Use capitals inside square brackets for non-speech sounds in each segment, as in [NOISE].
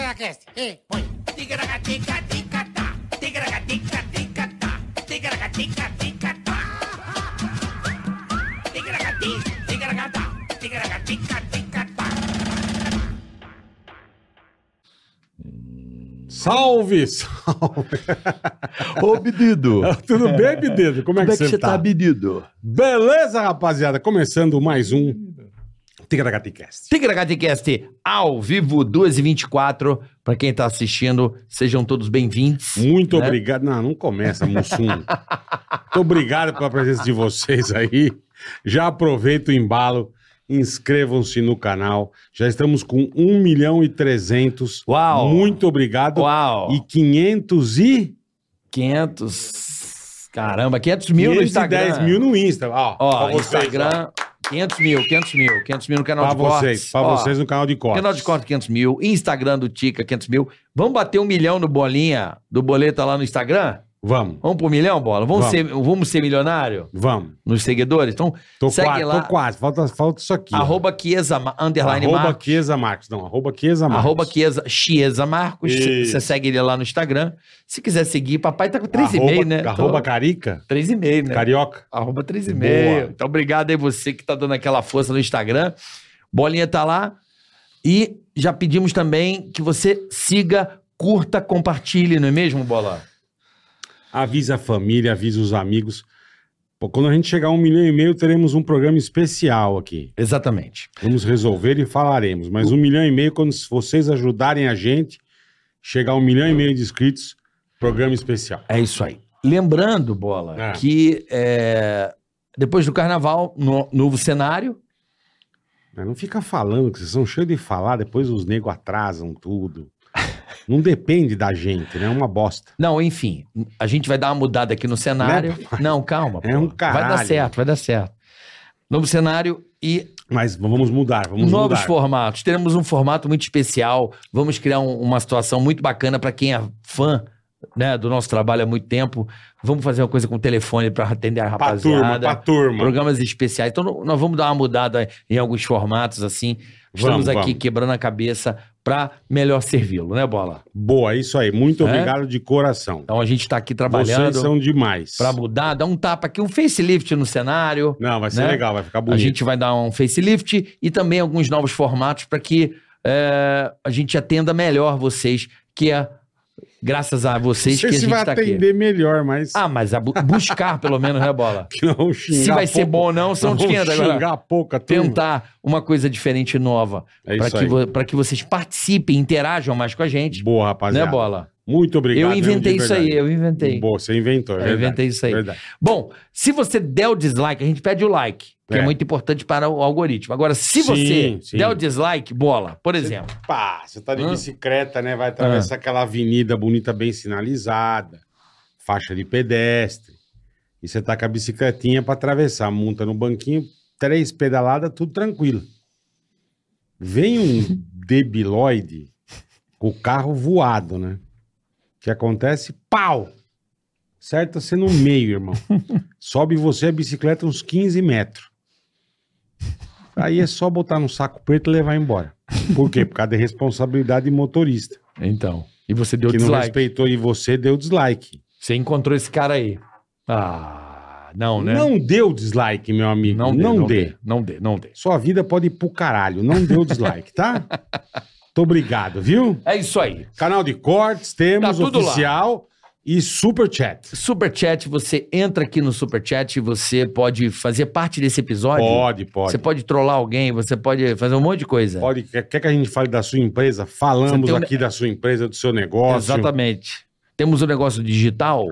Tigracast, e põe. Tigragatica-tica-tá. Tigragatica-tica-tá. Tigragati, tigragatá. Tigragatica-tica-tá. Salve, salve. Ô, Bidido. [LAUGHS] Tudo bem, Bidedo? Como é Como que é que você você tá, tá? Bidido? Beleza, rapaziada? Começando mais um Tigragaticast. Tigragaticast ao vivo, 2h24. Pra quem tá assistindo, sejam todos bem-vindos. Muito né? obrigado. Não, não começa, Mussum. [LAUGHS] Muito obrigado pela presença de vocês aí. Já aproveita o embalo. Inscrevam-se no canal. Já estamos com 1 milhão e 300. Uau. Muito obrigado. Uau! E 500 e... 500... Caramba, 500 mil no 510 Instagram. mil no Insta. Ó, Ó, pra vocês, Instagram, 500 mil, 500 mil, 500 mil no canal Pra de cortes. vocês, pra Ó, vocês no canal de cortes. Canal de cortes 500 mil, Instagram do Tica 500 mil. Vamos bater um milhão no bolinha do boleta lá no Instagram? Vamos, Vamos pro milhão, bola? Vamos, Vamos. Ser, vamos ser milionário vamos. nos seguidores? Então, Tô segue quase, lá. tô quase. Falta, falta isso aqui. Arroba Chiesa, underline Arroba Marcos. Chiesa Marcos. Não, arroba Chiesa Marcos. Arroba Chiesa, Chiesa Marcos. Isso. Você segue ele lá no Instagram. Se quiser seguir, papai tá com 3,5, Arroba- né? Arroba Carica? 3,5, né? Carioca? Arroba Boa. 3,5. Então, obrigado aí você que tá dando aquela força no Instagram. Bolinha tá lá. E já pedimos também que você siga, curta, compartilhe, não é mesmo, Bola? Avisa a família, avisa os amigos. Pô, quando a gente chegar a um milhão e meio, teremos um programa especial aqui. Exatamente. Vamos resolver e falaremos. Mas um milhão e meio, quando vocês ajudarem a gente, chegar a um milhão e meio de inscritos, programa especial. É isso aí. Lembrando, Bola, É. que é, depois do carnaval, no, novo cenário. Mas não fica falando, que vocês são cheios de falar, depois os negros atrasam tudo. Não depende da gente, né? É uma bosta. Não, enfim, a gente vai dar uma mudada aqui no cenário. Né? Não, calma. É um pô. Vai dar caralho. certo, vai dar certo. Novo cenário e Mas vamos mudar, vamos novos mudar. formatos. Teremos um formato muito especial. Vamos criar um- uma situação muito bacana para quem é fã né, do nosso trabalho há muito tempo. Vamos fazer uma coisa com o telefone para atender a Pra turma, rapaziada. pra turma. Programas especiais. Então, nós vamos dar uma mudada em alguns formatos, assim. Estamos Vamos, aqui vamos. quebrando a cabeça para melhor servi-lo, né, Bola? Boa, isso aí. Muito É? obrigado de coração. Então, a gente está aqui Vocês trabalhando são demais. para mudar, dar um tapa aqui, um facelift no cenário. Não, vai ser né? legal, vai ficar A bonito. gente vai dar um facelift e também alguns novos formatos para que é, a gente atenda melhor vocês, que é graças a vocês Não sei que a gente vai está aqui. atender melhor, mas Ah, mas a bu- buscar pelo menos, né, Bola? [LAUGHS] não Se vai ser pouco- bom ou não, são não vamos esquenta agora. xingar pouca turma. Tentar uma coisa diferente e nova. É para isso que, aí. vo- que vocês participem, interajam mais com a gente. Boa, rapaziada. Né, Bola? Muito obrigado. eu inventei isso aí, eu inventei. Boa, você inventou, é Eu verdade. inventei isso aí. Verdade. Bom, se você der o dislike, a gente pede o like, que é, É. muito importante para o algoritmo. Agora, se Sim, você sim. der o dislike, bola, por exemplo. Pá, você tá de Hã? bicicleta, né? Vai Ah. atravessar aquela avenida bonita, bem sinalizada, faixa de pedestre. E você tá com a bicicletinha pra atravessar, monta no banquinho, três pedaladas, tudo tranquilo. Vem um [LAUGHS] debiloide com o carro voado, né? O que acontece? Pau! Certa você no meio, irmão. [LAUGHS] Sobe você a bicicleta uns 15 metros. Aí é só botar no saco preto e levar embora. Por quê? Por causa da responsabilidade de motorista. Então. E você deu que não dislike. respeitou e você deu dislike. Você encontrou esse cara aí. Ah, não, né? Não deu dislike, meu amigo. Não, dê, não dê. dê. Não dê, não dê. Sua vida pode ir pro caralho. Não deu dislike, tá? [LAUGHS] Muito obrigado, viu? É isso aí. Canal de cortes, temos Tá tudo lá. oficial e super chat. Super Chat, você entra aqui no Super Chat, você pode fazer parte desse episódio. Pode, pode. Você pode trollar alguém, você pode fazer um monte de coisa. Pode. Quer, quer que a gente fale da sua empresa? Falamos um- aqui da sua empresa, do seu negócio. Exatamente. Temos um negócio digital.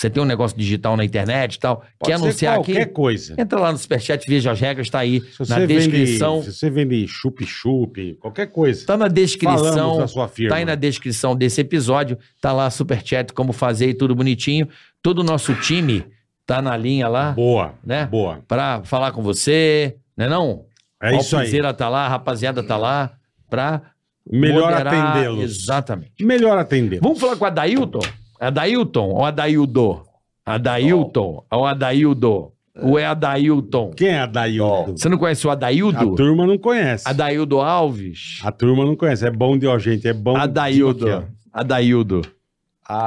Você tem um negócio digital na internet e tal. Pode Quer anunciar qualquer aqui? coisa. Entra lá no Superchat, veja as regras, tá aí Se na você descrição. Vende, se você vende chup-chup, qualquer coisa. Tá na descrição. da sua firma. Tá aí na descrição desse episódio. Tá lá Superchat, como fazer e tudo bonitinho. Todo o nosso time tá na linha lá, Boa, né? boa. Pra falar com você, né não? É isso aí. Alpizeira tá lá, a rapaziada tá lá pra Melhor atendê-los. Exatamente. Melhor atendê-los. Vamos falar com o Adailton? Adailton ou Adaildo? Adailton ou Adaildo? Ou é Adailton? Quem é Adaildo? Você não conhece o A Adaildo? turma não conhece. Adaildo Alves? A turma não conhece. É bom de, ó, gente, é bom. Adaildo. Ó. Adaildo.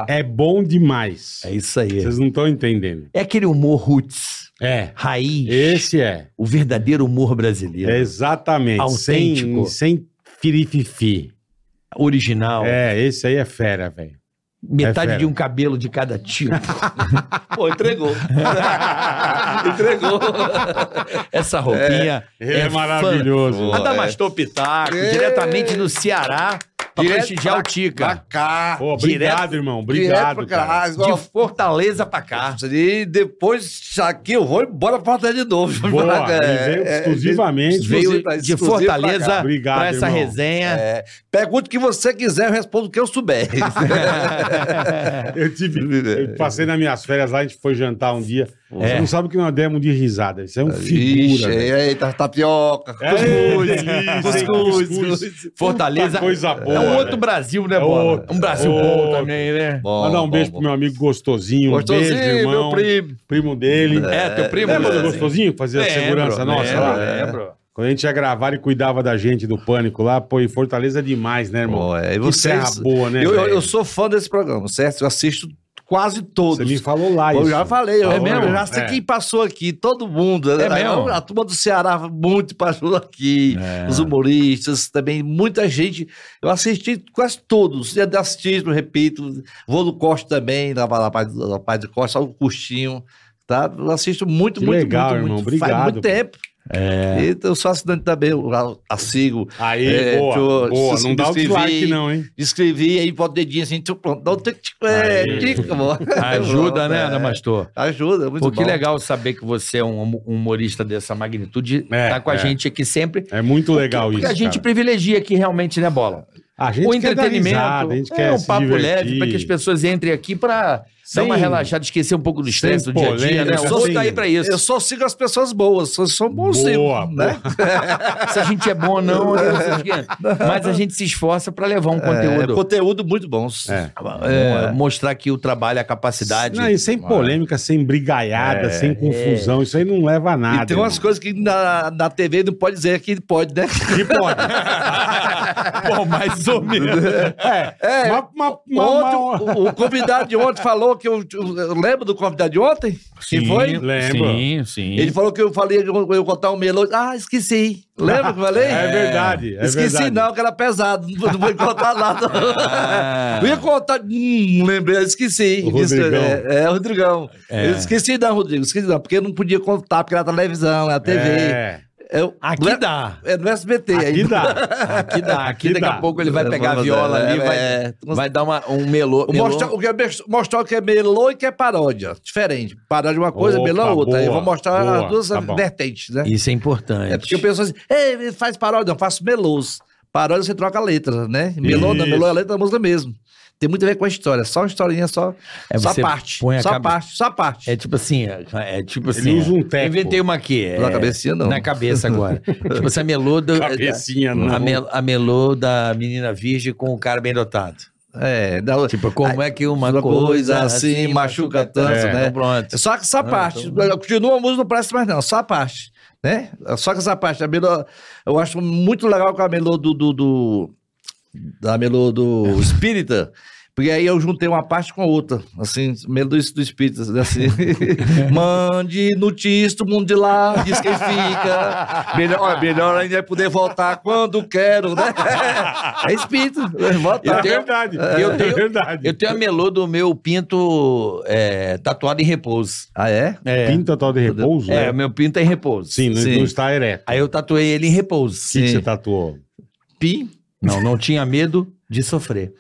É bom demais. É isso aí. Vocês não estão entendendo. É aquele humor roots, É. raiz, Esse é. o verdadeiro humor brasileiro. Exatamente. Autêntico. Sem, sem firififi. Original. É, esse aí é fera, velho. Metade fera. de um cabelo de cada tipo. [LAUGHS] Pô, entregou. [LAUGHS] entregou. Essa roupinha Ele é, maravilhoso. Pô, A é. Pitaco, É. diretamente do Ceará, prestigiar pra- o Tica. Pra cá. Pô, obrigado, Direto- irmão. Obrigado, pra cara. De Fortaleza pra cá. E depois aqui eu vou embora pra Fortaleza de novo. Boa, [LAUGHS] É, veio é, exclusivamente. Veio Exclusivo pra- de pra Fortaleza pra, Obrigado, essa irmão. resenha. É, pergunta o que você quiser, eu respondo o que eu souber. [LAUGHS] Eu tive. Eu passei nas minhas férias lá, a gente foi jantar um dia. Você É. não sabe o que nós demos de risada. Isso é um Ixi, figura. aí, tá, tapioca, É, cuscuz, cuscuz. Fortaleza coisa boa, é um outro velho. Brasil, né, É Bola? outro. Um Brasil bom Outro. também, né? Bom, Mandar um beijo pro meu amigo Gostosinho. Um Gostosinho, meu primo. Primo dele. É, teu primo. Lembra do Gostosinho? Gostosinho que fazia a segurança nossa lá? lembro. Quando a gente ia gravar e cuidava da gente do pânico lá, pô, e Fortaleza é demais, né, irmão? Pô, é, e que vocês- boa, né? eu, eu, eu sou fã desse programa, certo? Eu assisto quase todos. Você me falou lá Eu isso. já falei, eu, É eu mesmo? já sei É. quem passou aqui, todo mundo. É Aí, mesmo? A, turma do Ceará muito passou aqui, É. os humoristas também, muita gente. Eu assisti quase todos, eu assisti, eu repito, vou no Costa também, na, na, parte- na parte de Costa, só o Custinho, tá? Eu assisto muito, Que muito, legal, muito, irmão, muito. obrigado, Faz muito pô. tempo. É. E eu sou assinante também, eu a- a sigo. Aí, É, boa, tô- boa. Não dá o dislike não, hein? Escrevi, aí bota o dedinho assim, tu, pronto, dá um tic, é. [LAUGHS] Ajuda, né, É, Adamastor? Ajuda, muito Pô, que bom. legal saber que você é um um humorista dessa magnitude, É, tá com a é. gente aqui sempre. É muito legal Porque isso, a gente cara. privilegia aqui realmente, né, Bola? A gente o entretenimento, risada, a gente é um papo leve para que as pessoas entrem aqui para Sem- uma relaxada, esquecer um pouco do estresse do dia a dia, né? aí para isso. Eu só sigo as pessoas boas, só sou bonzinho, Boa, né? [LAUGHS] Se a gente é bom ou não, eu o quê. mas a gente se esforça para levar um É, conteúdo, conteúdo muito bom. É. é, mostrar aqui o trabalho, a capacidade. Não, e sem polêmica, sem brigaiada, sem confusão. Isso aí não leva a nada. É. E tem umas irmão. coisas que na, na TV não pode dizer que pode, né? Que pode. [LAUGHS] Bom, mais ou menos. É. É. Uma, uma, uma, Ontem, uma- o, o convidado de ontem falou que eu, eu, eu lembro do convidado de ontem? Quem foi? lembro. Sim, sim. Ele falou que eu falei que eu, eu ia contar um melô. Ah, esqueci. Lembra que eu falei? [LAUGHS] É verdade, é esqueci verdade. não, que era pesado. Não, não vou contar nada. Ah. Eu ia contar. Hum, lembrei, eu esqueci. O Rodrigão. É, é, o Rodrigão. É. Eu esqueci não, Rodrigo. Esqueci não, porque eu não podia contar, porque era televisão, era TV. É. Eu, Aqui é- dá. É no SBT Aqui aí. dá. Aqui dá. [LAUGHS] Aqui, Aqui daqui dá. a pouco ele vai pegar a viola é, ali, vai, é. vai dar uma, um melô. melô. Mostrar o, que é, mostrar o que é melô e o que é paródia. Diferente. Paródia é uma coisa, Opa, melô é outra. Aí eu boa, vou mostrar boa, as duas tá vertentes, né? Isso é importante. É porque o pessoal diz, Ei, faz paródia, não, eu faço melôs. Paródia você troca a letra, né? Melô não, melô é a letra da música mesmo. Tem muito a ver com a história, só uma historinha, só, É, só parte. põe a Só cabe- parte, só parte. É tipo assim, é, é tipo Ele assim. usa um teco. Inventei uma aqui. É, Na cabecinha, não. Na cabeça agora. tipo assim, a melô do, Cabecinha, não. a, mel- a melô da menina virgem com o cara bem dotado. É, dá- Tipo, como é que uma, uma coisa, coisa assim, assim machuca tanto, É, né? pronto. Só que essa Ah, parte, então- continua a música, não parece mais não, só a parte, né? Só que essa parte, a melô, eu acho muito legal com a melô do, do, do- da melô do [LAUGHS] espírita, porque aí eu juntei uma parte com a outra, assim, melô do, do espírita, assim, [LAUGHS] mande notícia do mundo de lá, diz quem fica, melhor, melhor ainda é poder voltar quando quero, né? É espírita, É voltar. verdade. eu tenho- é verdade. Eu tenho a melô do meu pinto é, tatuado em repouso. Ah, é? É, Pinta tal de repouso? é né? o meu pinto é em repouso. Sim, não, Sim. não está ereto. Aí eu tatuei ele em repouso. O que, que você tatuou? Pi? Não, não tinha medo de sofrer.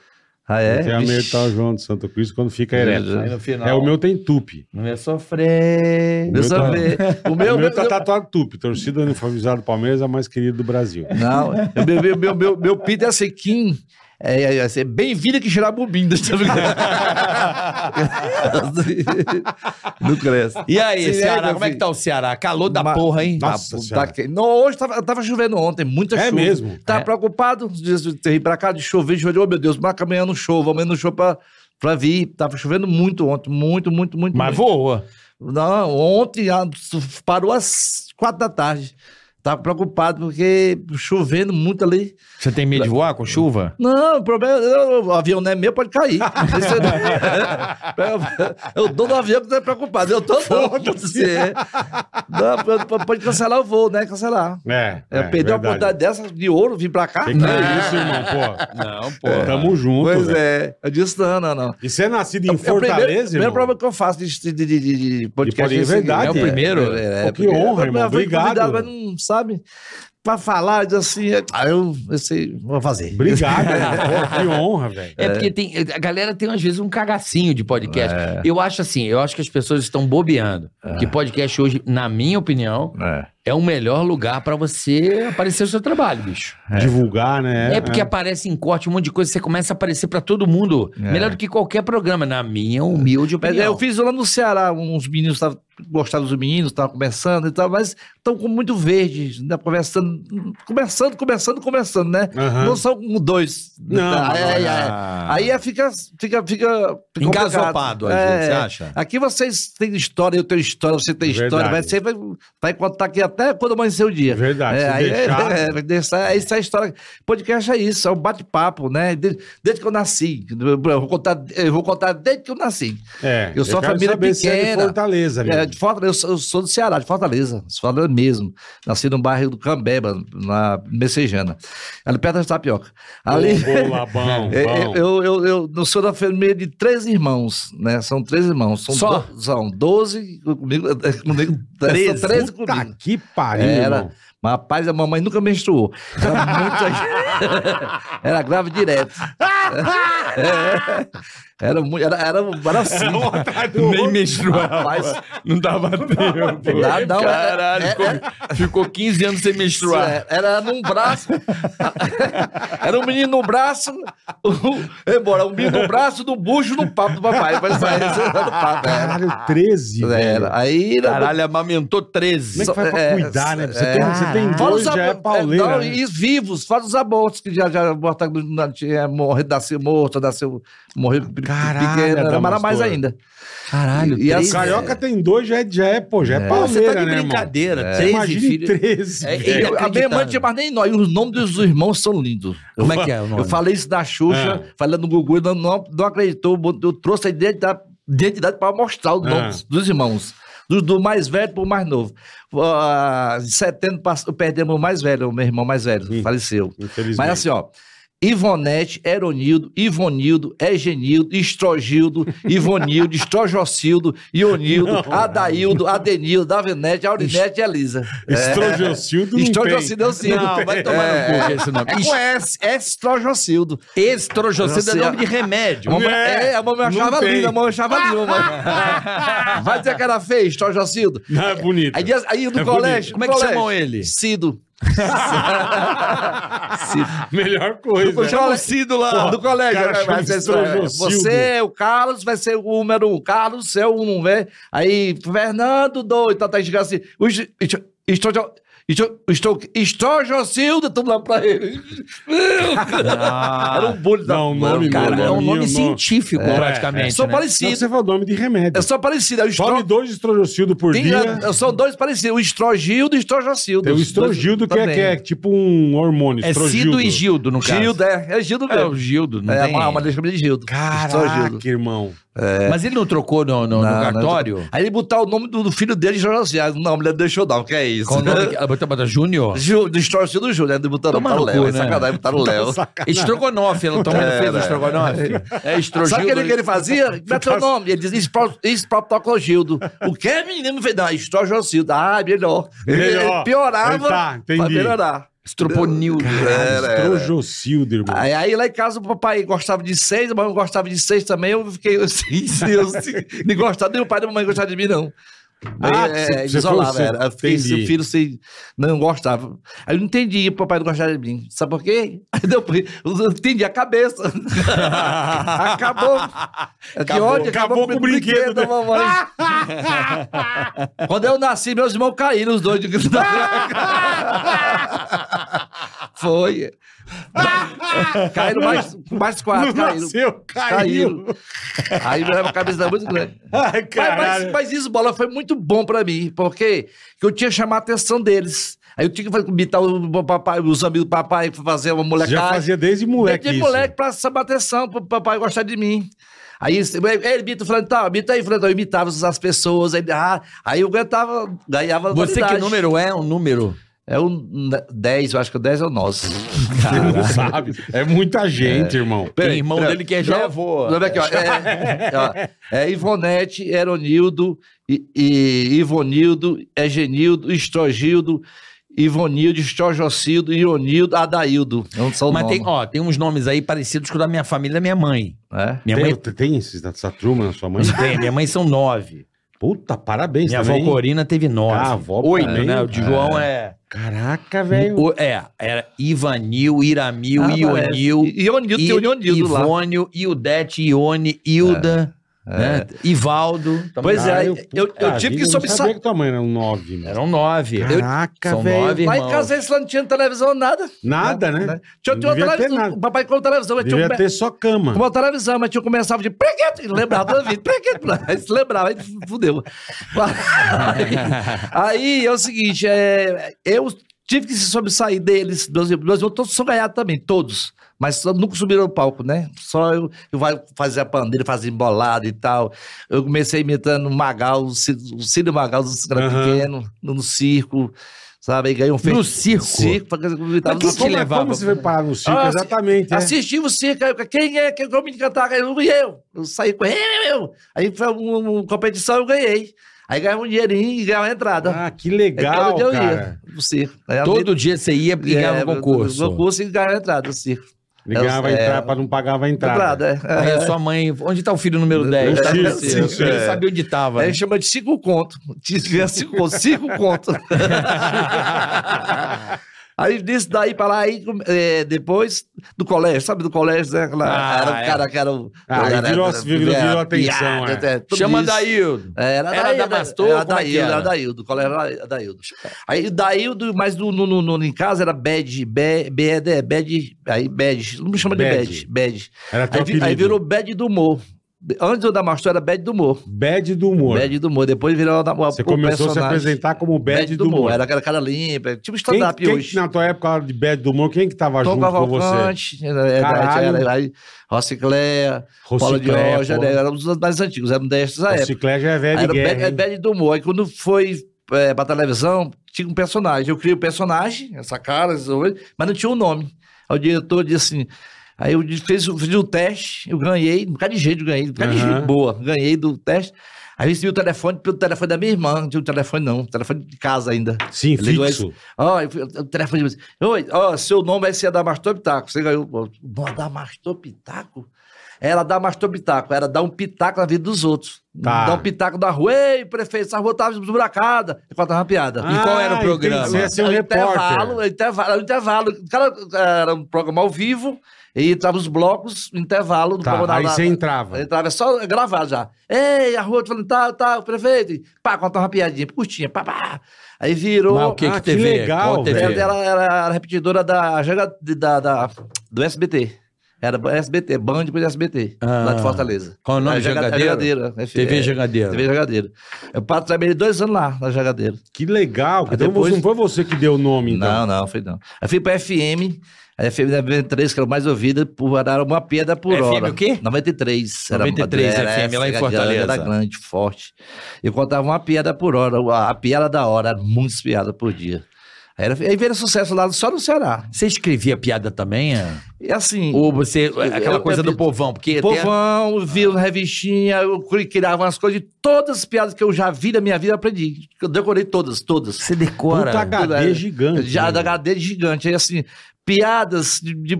Ah, é? Tem a medo Vixe. tal João de Santo Cristo quando fica ereto. Final. É, o meu tem tupi. Não ia sofrer. O meu Deixa eu tá- ver. [LAUGHS] O meu, tá meu- tatuado tupi. Torcida uniformizada do Palmeiras é a mais querida do Brasil. Não, o meu, meu, meu, meu, meu pinto é assim, Kim. É, é, é, é bem-vinda que cheirar bobinha. [LAUGHS] tá ligado? [LAUGHS] Não cresce. E aí, Sim, Ceará? é, como é que tá o Ceará? Calor da Ma- porra, hein? Nossa Tá, tá que- não, hoje tava, tava chovendo ontem, muita É chuva. mesmo? Tava É. preocupado, de ter pra cá de chover, chover, oh meu Deus, mas amanhã não chova, amanhã não chova pra, pra vir. Tava chovendo muito ontem, muito, muito, muito. Mas muito. voa. Não, ontem parou às quatro da tarde. Tava preocupado porque chovendo muito ali. Você tem medo de voar com chuva? Não, o problema é o avião não é meu, pode cair. Isso é- eu dono [LAUGHS] do avião que tá preocupado. Eu tô não. Você- Não, pode- pode cancelar o voo, né? Cancelar. É. Eu perdi uma oportunidade dessa de ouro, vim pra cá. Que que é isso, irmão? Pô, Não, pô. tamo junto, Pois velho. é. Eu disse, não, não, não. E você é nascido em É o primeiro, Fortaleza, primeiro irmão? programa que eu faço de, de, de, de- de podcast. É esse verdade, aqui. é o primeiro? É, Pô, que honra, irmão. Obrigado. Mas não sabe, pra falar, diz assim, aí eu, eu sei, vou fazer. Obrigado. [LAUGHS] Pô, que honra, velho. É porque tem, a galera tem às vezes um cagacinho de podcast. Eu acho assim, eu acho que as pessoas estão bobeando. Que podcast hoje, na minha opinião, É. é o melhor lugar pra você aparecer o seu trabalho, bicho. Divulgar, né? É, porque aparece em corte um monte de coisa, você começa a aparecer pra todo mundo. Melhor do que qualquer programa, na minha humilde Mas opinião. eu fiz lá no Ceará, uns meninos estavam gostaram dos meninos, estavam conversando e tal, mas estão com muito verde, né, conversando, conversando, conversando, conversando, né? Aham. Não são dois. Não, aí, não, aí, não. aí, aí é, fica, fica, fica complicado. Engasopado, É, você acha? Aqui vocês têm história, eu tenho história, você tem história, Verdade. vai, você vai, vai contar aqui até quando amanhecer o dia. Verdade, se aí, deixar- [LAUGHS] é, vai deixar, essa é a história. Podcast é isso, é um bate-papo, né? Desde, desde que eu nasci. Eu vou contar, eu vou contar desde que eu nasci. É, Eu sou quero família é pequena. Fortaleza, É, mesmo. de Fortaleza, eu sou, sou do Ceará, de Fortaleza. Fortaleza mesmo. Nasci no bairro do Cambeba, na Messejana. Ali perto da tapioca. Ali. Boa, bom, [LAUGHS] É, bom. Eu, eu, eu, eu sou da família de três irmãos, né? São três irmãos. São Só? do- são 12 comigo. comigo Treze? São 13 Puta comigo. que pariu, Era. irmão. Rapaz, a mamãe nunca menstruou. Era muito. [LAUGHS] era grave direto. [LAUGHS] É. Era muito. Era, era, era assim. Nem menstrual. Rapaz, Não dava tempo. Não, não, Caralho, é- ficou, ficou 15 anos sem menstruar. É, Era num braço. [LAUGHS] Era um menino no braço. Embora, um menino no braço, no bucho, no papo do papai. Mas era no papo. Era. Caralho, 13, velho. Era. Aí. Caralho, amamentou 13. Como é que faz pra É, cuidar, né? Você, é. tem, você tem dois, já é pauleira. não, né? e vivos, fora os abortos, que já, já abortaram, tinha nasceu morto, nasceu, morreu Caralho, pequeno, era mais ainda. Caralho, E O as- Carioca tem dois, já é, já é, pô, já é, Pô, você pauleira, tá de né, irmão? brincadeira. É. Você 13 imagina filhos. 13. É, e- Eu- a minha mãe não tinha mais nem nós, e os nomes dos irmãos são lindos. Como é que é o nome? Eu falei isso na Xuxa, Ah. falando no Gugu, não, não, não acreditou, eu trouxe a identidade, identidade para mostrar os Ah. nomes dos irmãos. Do, do mais velho pro mais novo. Em setembro perdemos o mais velho, o meu irmão mais velho, Ih. faleceu. Infelizmente. Mas assim, ó. Ivonete, Eronildo, Ivonildo, Egenildo, Estrogildo, Ivonildo, Estrojocildo, Ionildo, Adaildo, Adenildo, Davenete, Aurinete e Elisa. Não Estrojocildo é o Cildo. Não, vai tomar no cu esse nome. É com S, Estrojocildo. Estrogocildo é Não nome de remédio. É, é, a mamãe não achava linda, a mamãe achava linda. Vai dizer que era feio, Estrojocildo. Não é bonito. Aí, aí no É colégio. Como é que colégio, chamam ele? Cido. Cido. [LAUGHS] Melhor coisa. Eu chamo né? o Cido lá do colégio. cara Vai ser-. Você o Carlos, vai ser o número um. Carlos, é o um, velho. Aí, Fernando, dois, tá, tá chegando assim. o Est- Est- Estrojo- Estro- Estro- Estrojocildo, tudo lá pra ele. Era um bullying da Não, nome Cara, é um nome- científico, É, praticamente. São né? Não, parecidos. você falou nome de remédio. É só parecido. É estro... Tome dois estrogildo por Tem, dia. é, são dois parecidos. O estrogildo e o estrojocildo. Tem o estrogildo, que é, que é tipo um hormônio. É estrogildo. Cido e Gildo, no caso. Gildo, é. É Gildo É, mesmo. o Gildo. Não É, tem... uma, uma deixa de Gildo. Caraca, Estrogildo. irmão. Mas ele não trocou no, no- no Não, não, cartório? Aí ele botar o nome do, do filho dele, Jorociado. Não, mulher deixou não, que é isso. Qual o nome? que- [LAUGHS] Ah, Bota, bota Júnior? Ju, distorce do Júlio, né? Botaram Toma para o no Léo. É né? sacanagem, botaram [LAUGHS] o Léo. Estrogonofe, ela também não fez o Era. estrogonofe? É estrogildo. Sabe aquele que ele fazia? [LAUGHS] Como é teu nome? Ele dizia Esprotocogildo. O que, menino? Fez, não, Estrogildo. Ah, melhor. Ele, Melhor. ele piorava Tá, entendi. pra melhorar. Estroponildo. Era. Estrogildo, irmão. Aí, aí lá em casa o papai gostava de seis, a mamãe gostava de seis também. Eu fiquei assim, eu, assim não gostava, nem o pai nem a mamãe gostava de mim, não. Ah, Aí, você- é, você isolava, foi- era. Eu fiquei seu filho sem, não gostava. Aí eu não entendi, o papai não gostava de mim. Sabe por quê? Aí depois, eu entendi a cabeça. [LAUGHS] acabou. Acabou- ódio, acabou com o brinquedo, da né? mamãe. [LAUGHS] Quando eu nasci, meus irmãos caíram, os dois. de- [LAUGHS] Foi. [LAUGHS] caíram mais, mais quatro, Não caíram. nasceu, caiu. Aí cabeça era muito grande. [LAUGHS] Ai, Mas, mas, mas isso, bola, foi muito bom pra mim, porque eu tinha que chamar a atenção deles. Aí eu tinha que imitar o papai, os amigos do papai, fazer uma molecada. já fazia desde moleque Desde isso. moleque pra chamar atenção, pro papai gostar de mim. Aí ele imita, falando, tá, imita aí, falando, eu imitava as pessoas, aí, ah, aí eu aguentava, ganhava Você que autoridade. número é? Um número. É o 10, eu acho que o 10 é o nosso. Você não sabe. É muita gente, irmão. Tem irmão dele que é já avô. não, aqui, ó, é, ó, é Ivonete, Eronildo, I- I- Ivonildo, Egenildo, Estrogildo, Ivonildo, Estrojocildo, Ionildo, Adaildo. Não são Mas tem, ó, tem uns nomes aí parecidos com o da minha família e da minha mãe. É? Minha tem, mãe tem esses, essa turma na sua mãe? tem, minha mãe são nove. Puta, parabéns Minha também. avó Corina teve nove. Ah, avó Oito, também. né? O de João é... Caraca, velho. é, era Ivanil, Iramil, Ah, Ionil. Ionildo, tem o. Ivônio, Ildete, Ione, Hilda, né? Ivaldo. também. Pois é, eu- eu- eu tive que vida, eu não sobressa- sabia que tua mãe era um nove, mano. Eram nove. Caraca, São velho. nove Lá em casa eles não tinham televisão, nada. Nada, né? Tinha, Não tinha uma televisão. nada. O papai comprou televisão, mas tinha Devia um- ter só cama. uma televisão, mas tinha começava de pregueto, ele lembrava toda vida, pregueto, aí se lembrava, aí fudeu. [LAUGHS] Aí, aí é o seguinte, é, eu tive que se sobressair deles, meus, meus irmãos todos são ganhados também, todos, mas só nunca subiram no palco, né? Só eu, eu vai fazer a pandeira, fazer embolado e tal. Eu comecei imitando o Magal, o Cílio Magal, dos caras Aham. pequenos, no, no circo, sabe? Aí ganhei um No circo? circo, pra- eu Mas no que Como, te é- levava? como você foi parar no circo? Ah, Exatamente. é. Assisti o circo, aí, quem é que eu me cantar? Eu, eu. Eu saí com ele, eu. Aí foi uma, uma competição, eu ganhei. Aí ganhava um dinheirinho e ganhava a entrada. Ah, que legal, Aí, todo dia eu cara. ia no circo. Aí, Todo dia você ia e ganhava é, um concurso. Concurso e ganhava a entrada no circo. Ligava a É, entrada pra não pagava a entrada. Entrada, é. Aí a sua mãe, onde tá o filho número 10? Tá Ele é. sabia onde tava. Aí né? chama de cinco conto. Tinha cinco conto, cinco conto. [LAUGHS] Aí disso daí pra lá, aí, é, depois do colégio, sabe do colégio, né? Aquela- Ah, era o é. cara que era o. Ah, era- virou- era- virou- virou era atenção, piada, é. é, tudo Chama isso. Daíldo. Era, Era Daíldo, Damastor? Era é Daíldo, era? Daíldo. O colégio era Daíldo. Aí Daíldo, mas no, no, no, no- em casa era Bad, Bad, Bad, Bad, aí Bad, não me chama de Bad. Bad, Bad. Era Aí, aí virou Bad do humor. Antes do Damastor era Bad do humor. Bad do humor. Bad do humor. Depois virou o, o, Você o começou a se apresentar como Bad, do humor. Era aquela cara limpa, tipo Quem, stand-up quem hoje. na tua época de Bad do humor, quem que tava Tom junto com você? Cavalcante, era, era, Caralho. era, aí Rocicléia, Paulo de Roja, pô. era, era um dos mais antigos, eram dessas época. Rocicléia já é velho Era o guerra, Bad, hein? Bad do humor. Aí quando foi é, pra televisão, tinha um personagem. Eu criei o personagem, essa cara, mas não tinha um nome. Aí o diretor disse assim. Aí eu fiz, o- fiz o teste, eu ganhei, um bocado de jeito, eu ganhei, um bocado de Aham. jeito, boa. Ganhei do teste. Aí recebi o telefone, pelo telefone da minha irmã, não tinha o telefone não, telefone de casa ainda. Sim, Ligou fixo. Ó, o telefone disse, oi, ó, seu nome ser Adamastor Pitaco. Você ganhou. Não, Adamastor Pitaco? Era Adamastor Pitaco, era dar um pitaco na vida dos outros. Tá. Dar um pitaco da rua, ei, prefeito, essa rua tava esburacada. Eu contava uma piada. E qual era o programa? Você ia ser um repórter. intervalo, intervalo, intervalo. O cara era um programa ao vivo, e entrava os blocos, intervalo do Tá, programa aí você entrava. Entrava só gravado já. Ei, a rua, falando, tá, tá, prefeito. E Pá, contava uma piadinha, curtinha, pá, pá. Aí virou. Mas o que Ah, que que TV? legal, TV? velho. Ela, ela era a repetidora da, da, da- do SBT. Era SBT, Band depois SBT, Ah. lá de Fortaleza. Qual é o nome? A Jaga- Jangadeiro? Jangadeira. é, TV é, Jangadeiro. TV Jangadeira. Eu trabalhei dois anos lá, na Jangadeira. Que legal. Aí Então depois- não foi você que deu o nome, então. Não, não, foi não. Aí fui pra FM, a FM 93, que era o mais ouvida, por, era uma pedra por FM hora. o quê? 93. Era, 93 era FM, lá em Fortaleza. Era grande, forte. Eu contava uma piada por hora, a, a piada da hora, era muitas piadas por dia. Aí, era, aí veio sucesso lá só no Ceará. Você escrevia piada também? é? E assim, Ou você. Aquela eu- coisa eu- do povão? Porque povão, vi na revistinha, eu cri- criava umas coisas, de todas as piadas que eu já vi na minha vida, eu aprendi. Eu decorei todas, todas. você decora. Puta HD é. gigante. Já né? da HD gigante. Aí assim, piadas de, de,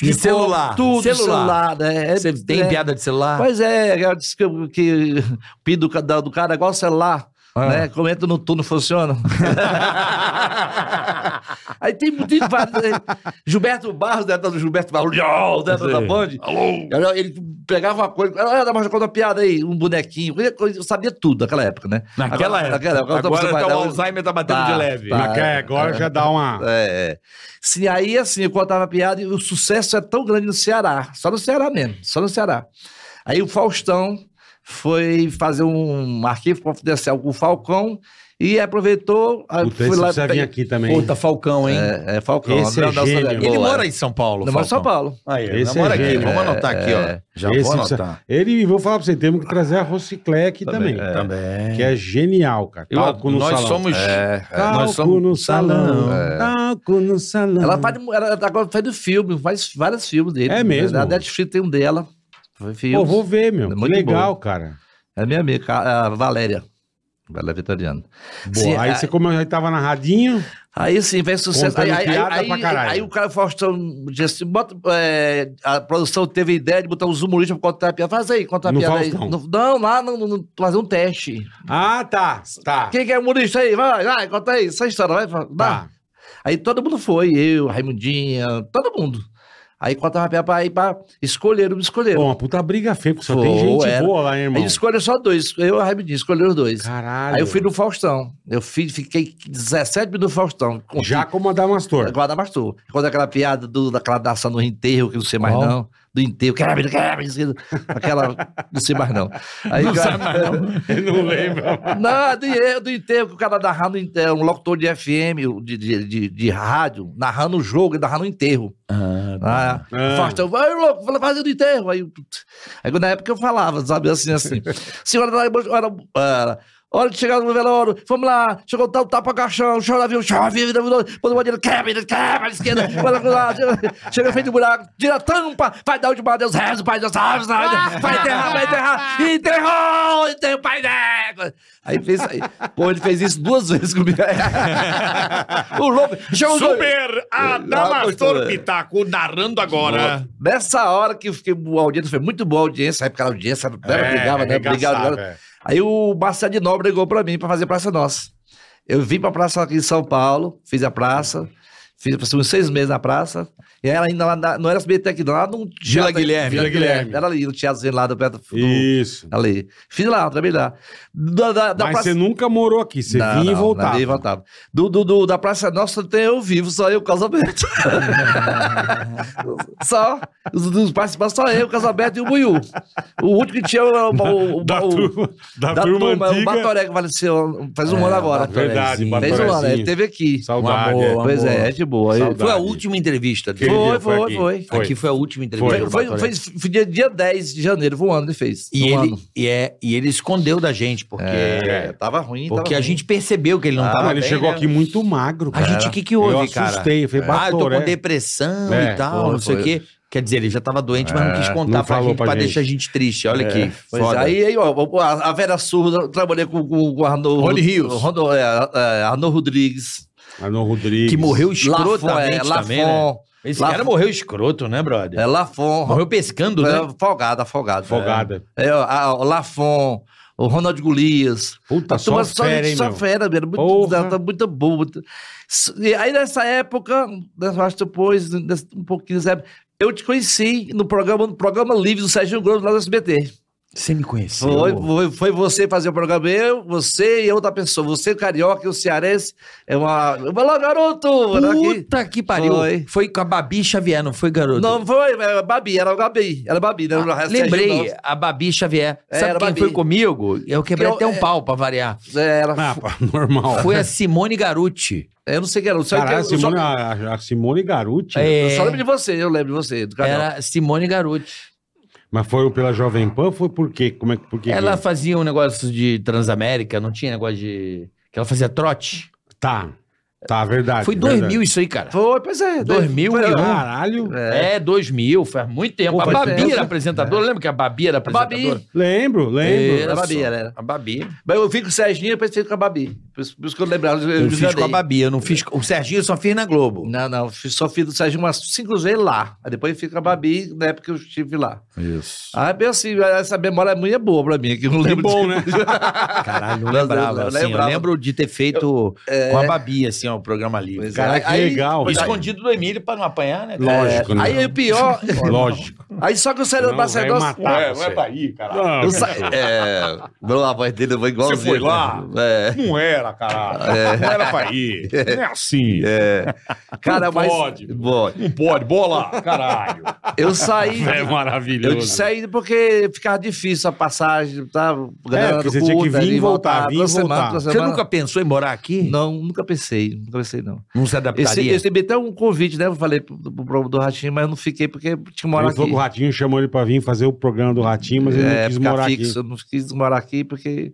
De celular, Tudo, celular. celular. né? É- Você tem é- piada de celular? Pois é, eu disse que, que o pin do, do cara é igual celular. Ah. né? Como entra no turno, funciona. [LAUGHS] Aí tem muito vários. né? Gilberto Barros, dentro do Gilberto Barros, dentro da Sei. Band. Ele- Ele pegava uma coisa, ah, dá mais conta uma piada aí, um bonequinho, eu sabia tudo naquela época, né? Naquela época. Naquela época. Agora pensando, tá o mas- Alzheimer tá batendo de leve. tá. Mas agora já dá uma. É, é. Sim, aí assim, eu contava piada e o sucesso é tão grande no Ceará, só no Ceará mesmo, só no Ceará. Aí o Faustão foi fazer um arquivo confidencial com o Falcão e aproveitou. aí Puta, fui lá precisa vir aqui também. Puta, Falcão, hein? É, é Falcão. Esse é gênio. Ele Boa. mora em São Paulo, Ele mora em São Falcão. Paulo. Aí, ele Esse mora é aqui. gênio. Vamos anotar aqui, É. ó. Já Esse vou precisa- anotar. Ele, vou falar pra você, temos que trazer a Rociclé aqui também. Também, é. Também. Que é genial, cara. Eu- Talco no nós salão. somos... É, é. Nós somos no salão. É. Talco no salão. Ela faz, ela agora faz do filme, faz vários filmes dele. É mesmo? A Netflix tem um dela. Pô, vou ver, meu. É Que muito legal, cara. É minha amiga, a Valéria. Valéria Vitoriano. Boa. Sim, aí você, como eu já tava narradinho, Aí sim, vem sucesso. Aí, aí, aí, aí, o cara Faustão disse assim, bota, é, a produção teve a ideia de botar os humoristas pra contar a piada. Faz aí, conta a piada aí. No- não, lá no, no- no- fazer um teste. Ah, tá. Tá. Quem que é humorista aí? Vai, vai, conta aí. Essa história, vai. vai. Tá. Aí todo mundo foi, eu, Raimundinha, todo mundo. Aí contava a piada pra, aí pra escolheram, me escolheram. Pô, uma puta briga feia, porque só Pô, tem gente era. boa lá, hein, irmão. Aí escolheram só dois, eu e o Raimundinha, escolheram os dois. Caralho. Aí eu fui no Faustão. Eu fui, fiquei 17 minutos no Faustão. Com- Já como Adamastor. Guarda Bastou. Quando aquela piada do, daquela dação do enterro, que não sei mais Qual? não. Do enterro, quebra, quebra, esquerda. aquela, não sei mais não. Aí, Não cara- sabe mais não. [LAUGHS] Eu não lembro. Não, do enterro, do enterro, que o cara narrando, enterro, um locutor de FM, de, de, de, de rádio, narrando o jogo, e narrando o enterro. Ah, Ah, Ah. o Faustão, vai, louco, vai fazer o enterro. Aí, aí na época eu falava, sabe, assim, assim. [LAUGHS] Senhora, era, era, hora de chegar no velório, vamos lá, chegou o tal tapa caixão, chora, viu, chora, viu, vida, pôs uma direita, quebra, quebra, à esquerda, lá, chega, feito de buraco, tira a tampa, vai dar última Deus, reza, pai Deus, salve, salve, vai enterrar, vai enterrar, enterrou, enterrou o pai dela. Aí fez, aí, pô, ele fez isso duas vezes comigo. [LAUGHS] o louco, dois. Super Adamastor Pitaco narrando agora. Nessa hora que eu fiquei, a audiência foi muito boa a audiência, a época a audiência era, É, brigava, né? Brigava, brigava. Aí o Marcelo de Nobre ligou pra mim pra fazer Praça Nossa. Eu vim pra praça aqui em São Paulo, fiz a praça, fiz passei uns seis meses na praça. E ela ainda lá, na- não era SBT aqui, não, lá no Vila teatro- Guilherme. Vila Guilherme. Era ali, no teatro lá do perto do. Isso. Ali. Fiz lá, trabalhei lá. Da, da, da Mas praça- você nunca morou aqui, você Não, vinha e não, voltava. não, vinha e voltava. Do, do, do- da Praça Nossa tem eu vivo, só eu, casamento. [LAUGHS] só. Os dos participantes, só eu, casamento e o Buiú. O último que tinha o. o, o, Da o- turma, da da turma, turma, o antiga. Batoré que faleceu faz um ano agora. Verdade, Batorezinho. Fez um ano, ele teve aqui. Saudade. Um amor, é. Pois é, é de boa. Saudade. Foi a última entrevista dele. Foi, foi, aqui. foi. Foi. Aqui foi a última entrevista Foi, foi, foi, foi dia, dia 10 de janeiro, foi ano ele fez. E um ele, ano. e, é, e ele escondeu da gente, porque, É, tava ruim. porque tava a ruim. gente percebeu que ele não Ah, tava ele bem, chegou né? aqui muito magro, A cara. gente, o que que houve, eu cara? assustei, eu falei, Ah, eu tô com depressão É, e tal, foi, não sei o foi. quê. Quer dizer, ele já tava doente, mas não quis não contar pra falou gente, pra pra gente. deixar a gente triste. Olha que Pois foda. é, aí, aí, ó, a, a Vera Surda, eu trabalhei com, com, com o Arnaud... Rony Rios. Rondo- é, é, Rodrigues. Arnold Rodrigues. que morreu Lafon, escrotamente é, também, né? Lafon. Esse Lafon. cara morreu escroto, né, brother? É, Lafon. Morreu pescando, né? É, folgado, afogado. Folgada. É, é, a- o Lafon, o Ronald Golias. Puta, só fera, hein, só meu? fera, mesmo. Muito, Porra. tá muito boa. muito- E aí, nessa época, acho que depois, um pouquinho dessa época, eu te conheci no programa, no programa Livre do Sérgio Grosso, lá do SBT. Você me conheceu. Foi, foi, foi você fazer o programa, eu, você e outra pessoa. Você, carioca, e o cearense. É uma. Vai lá, garoto! Era aqui. Puta que pariu. Foi. Foi. com a Babi Xavier, não foi, garoto? Não, foi, é, Babi, era o Gabi. Era Babi, né? Ah, lembrei, a Babi Xavier. É, Sabe era quem Babi. foi comigo? Eu quebrei Eu- até um é- pau pra variar. Era, Ah, pá, normal. Foi a Simone Garuti. eu não sei quem era. Caralho, a eu, só, Simone, a, a Simone Garuti. É, eu só lembro de você, eu lembro de você, do canal. Era Simone Garuti. Mas foi pela Jovem Pan? Foi por quê? Como é, que- por quê? Ela que- fazia um negócio de Transamérica, não tinha negócio de. Que ela fazia trote. Tá, tá, verdade. Foi verdade. 2000 isso aí, cara. Foi, pois é. 2001. Caralho. É, 2000, faz muito tempo. Pô, a Babi era apresentadora, lembra que a Babi era Babi. apresentadora? Lembro, lembro. Era A Babi, era. A Babi. Mas eu fico com o Serginho, depois fico com a Babi. Por isso, que eu lembrava. Eu, Eu fiz com a. Babi, eu não fiz. O Serginho eu só fiz na Globo. Não, não, fiz- só fiz do Sérgio umas cinco vezes lá. Aí depois fica a Babi, na época que eu estive lá. Isso. Ah, é bem assim, essa memória muito é boa pra mim, que eu não Que lembro bom, de- né? [LAUGHS] Caralho, não lembrava. assim, eu lembrava. lembro de ter feito com a Babi, assim, ó, o programa livre. É. Cara, que Aí- legal. Aí- Escondido do Emílio pra não apanhar, né? Lógico, né? Aí o pior. [LAUGHS] Lógico. Aí só que eu saí do Não, matar você. ir, cara. Não, Eu sa... É. Não, a voz dele foi igualzinho. Você foi lá? É. Não era, caralho. Não era pra ir. [LAUGHS] Não é assim. Cara, Não mas. pode. Não pode, bola. Caralho. eu saí. É Eu maravilhoso. saí porque ficava difícil a passagem, tá? É, porque você tinha que vir e voltar, vir e duas voltar. semanas, duas Você nunca pensou em morar aqui? Não, nunca pensei, nunca pensei, não. Não se Esse, adaptaria? eu recebi até um convite, né? Eu falei pro, pro, pro do Ratinho, mas eu não fiquei porque tinha que morar aqui. o Ratinho chamou ele pra vir fazer o programa do Ratinho, mas ele não É, quis morar fixo, aqui. eu não quis morar aqui porque.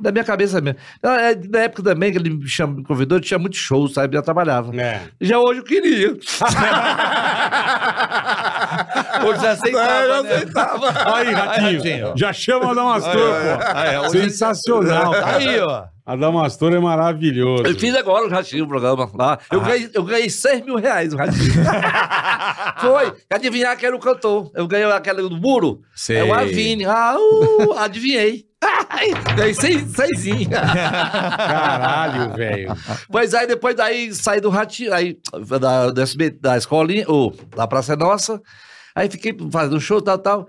Da minha cabeça mesmo. Na, é, na época também que ele me, chama, me convidou, tinha muito show, sabe? Eu trabalhava. É. Já hoje eu queria. [LAUGHS] Hoje já aceitava, né? Aí, Ratinho, Ratinho. já chama. Ah, é, hoje- Sensacional. Aí, ó. Adamastor é maravilhoso. Eu fiz agora o Ratinho, o programa lá. Eu, ganhei, eu ganhei 6 mil reais o Ratinho. [LAUGHS] Foi. Adivinhar quem era o cantor. Eu ganhei aquela do muro. Sei. É o Avini. Ah, uh, adivinhei. Ganhei seis, seisinho. Caralho, velho. Pois aí, depois daí, saí do Ratinho, aí, da, da, da escolinha, ou da Praça é Nossa. Aí fiquei fazendo show, tal, tal.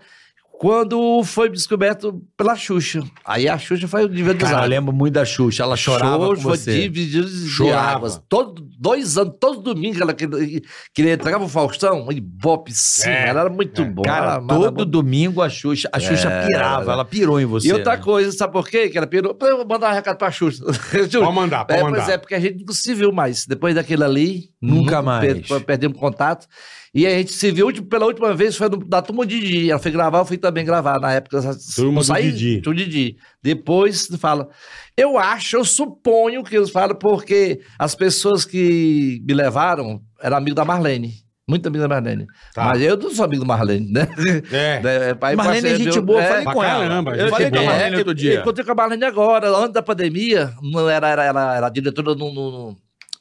Quando foi descoberto pela Xuxa. Aí a Xuxa foi o nível de Cara, eu lembro muito da Xuxa. Ela chorava Show, com foi você. dividido de Chorava. águas. Todo, dois anos, todo domingo ela queria, queria entregava o Faustão, e Bop, sim, É, ela era muito é. bom. Cara, ela- todo ela- domingo a Xuxa, a Xuxa É, pirava, é. ela pirou em você. E outra né? coisa, sabe por quê? Que ela pirou. Eu vou mandar um recado pra Xuxa. [LAUGHS] Pode mandar, pode É, mandar. pois é, porque a gente não se viu mais. Depois daquele ali, Nunca mais. per- perdemos contato. E a gente se viu ulti- pela última vez, foi no, da turma de Didi. Ela foi gravar, eu fui também gravar na época. Turma não do Didi. Turma Didi. Depois fala. Eu acho, eu suponho que eles falam porque as pessoas que me levaram eram amigos da Marlene. Muito amigo da Marlene. Tá. Mas eu não sou amigo da Marlene, né? É. [LAUGHS] É, pai, Marlene é gente boa, é, falei pra com ela. caramba, Eu falei com a. Marlene outro eu- dia. Eu encontrei com a Marlene agora, antes da pandemia. Não era, era, era, era diretora de um-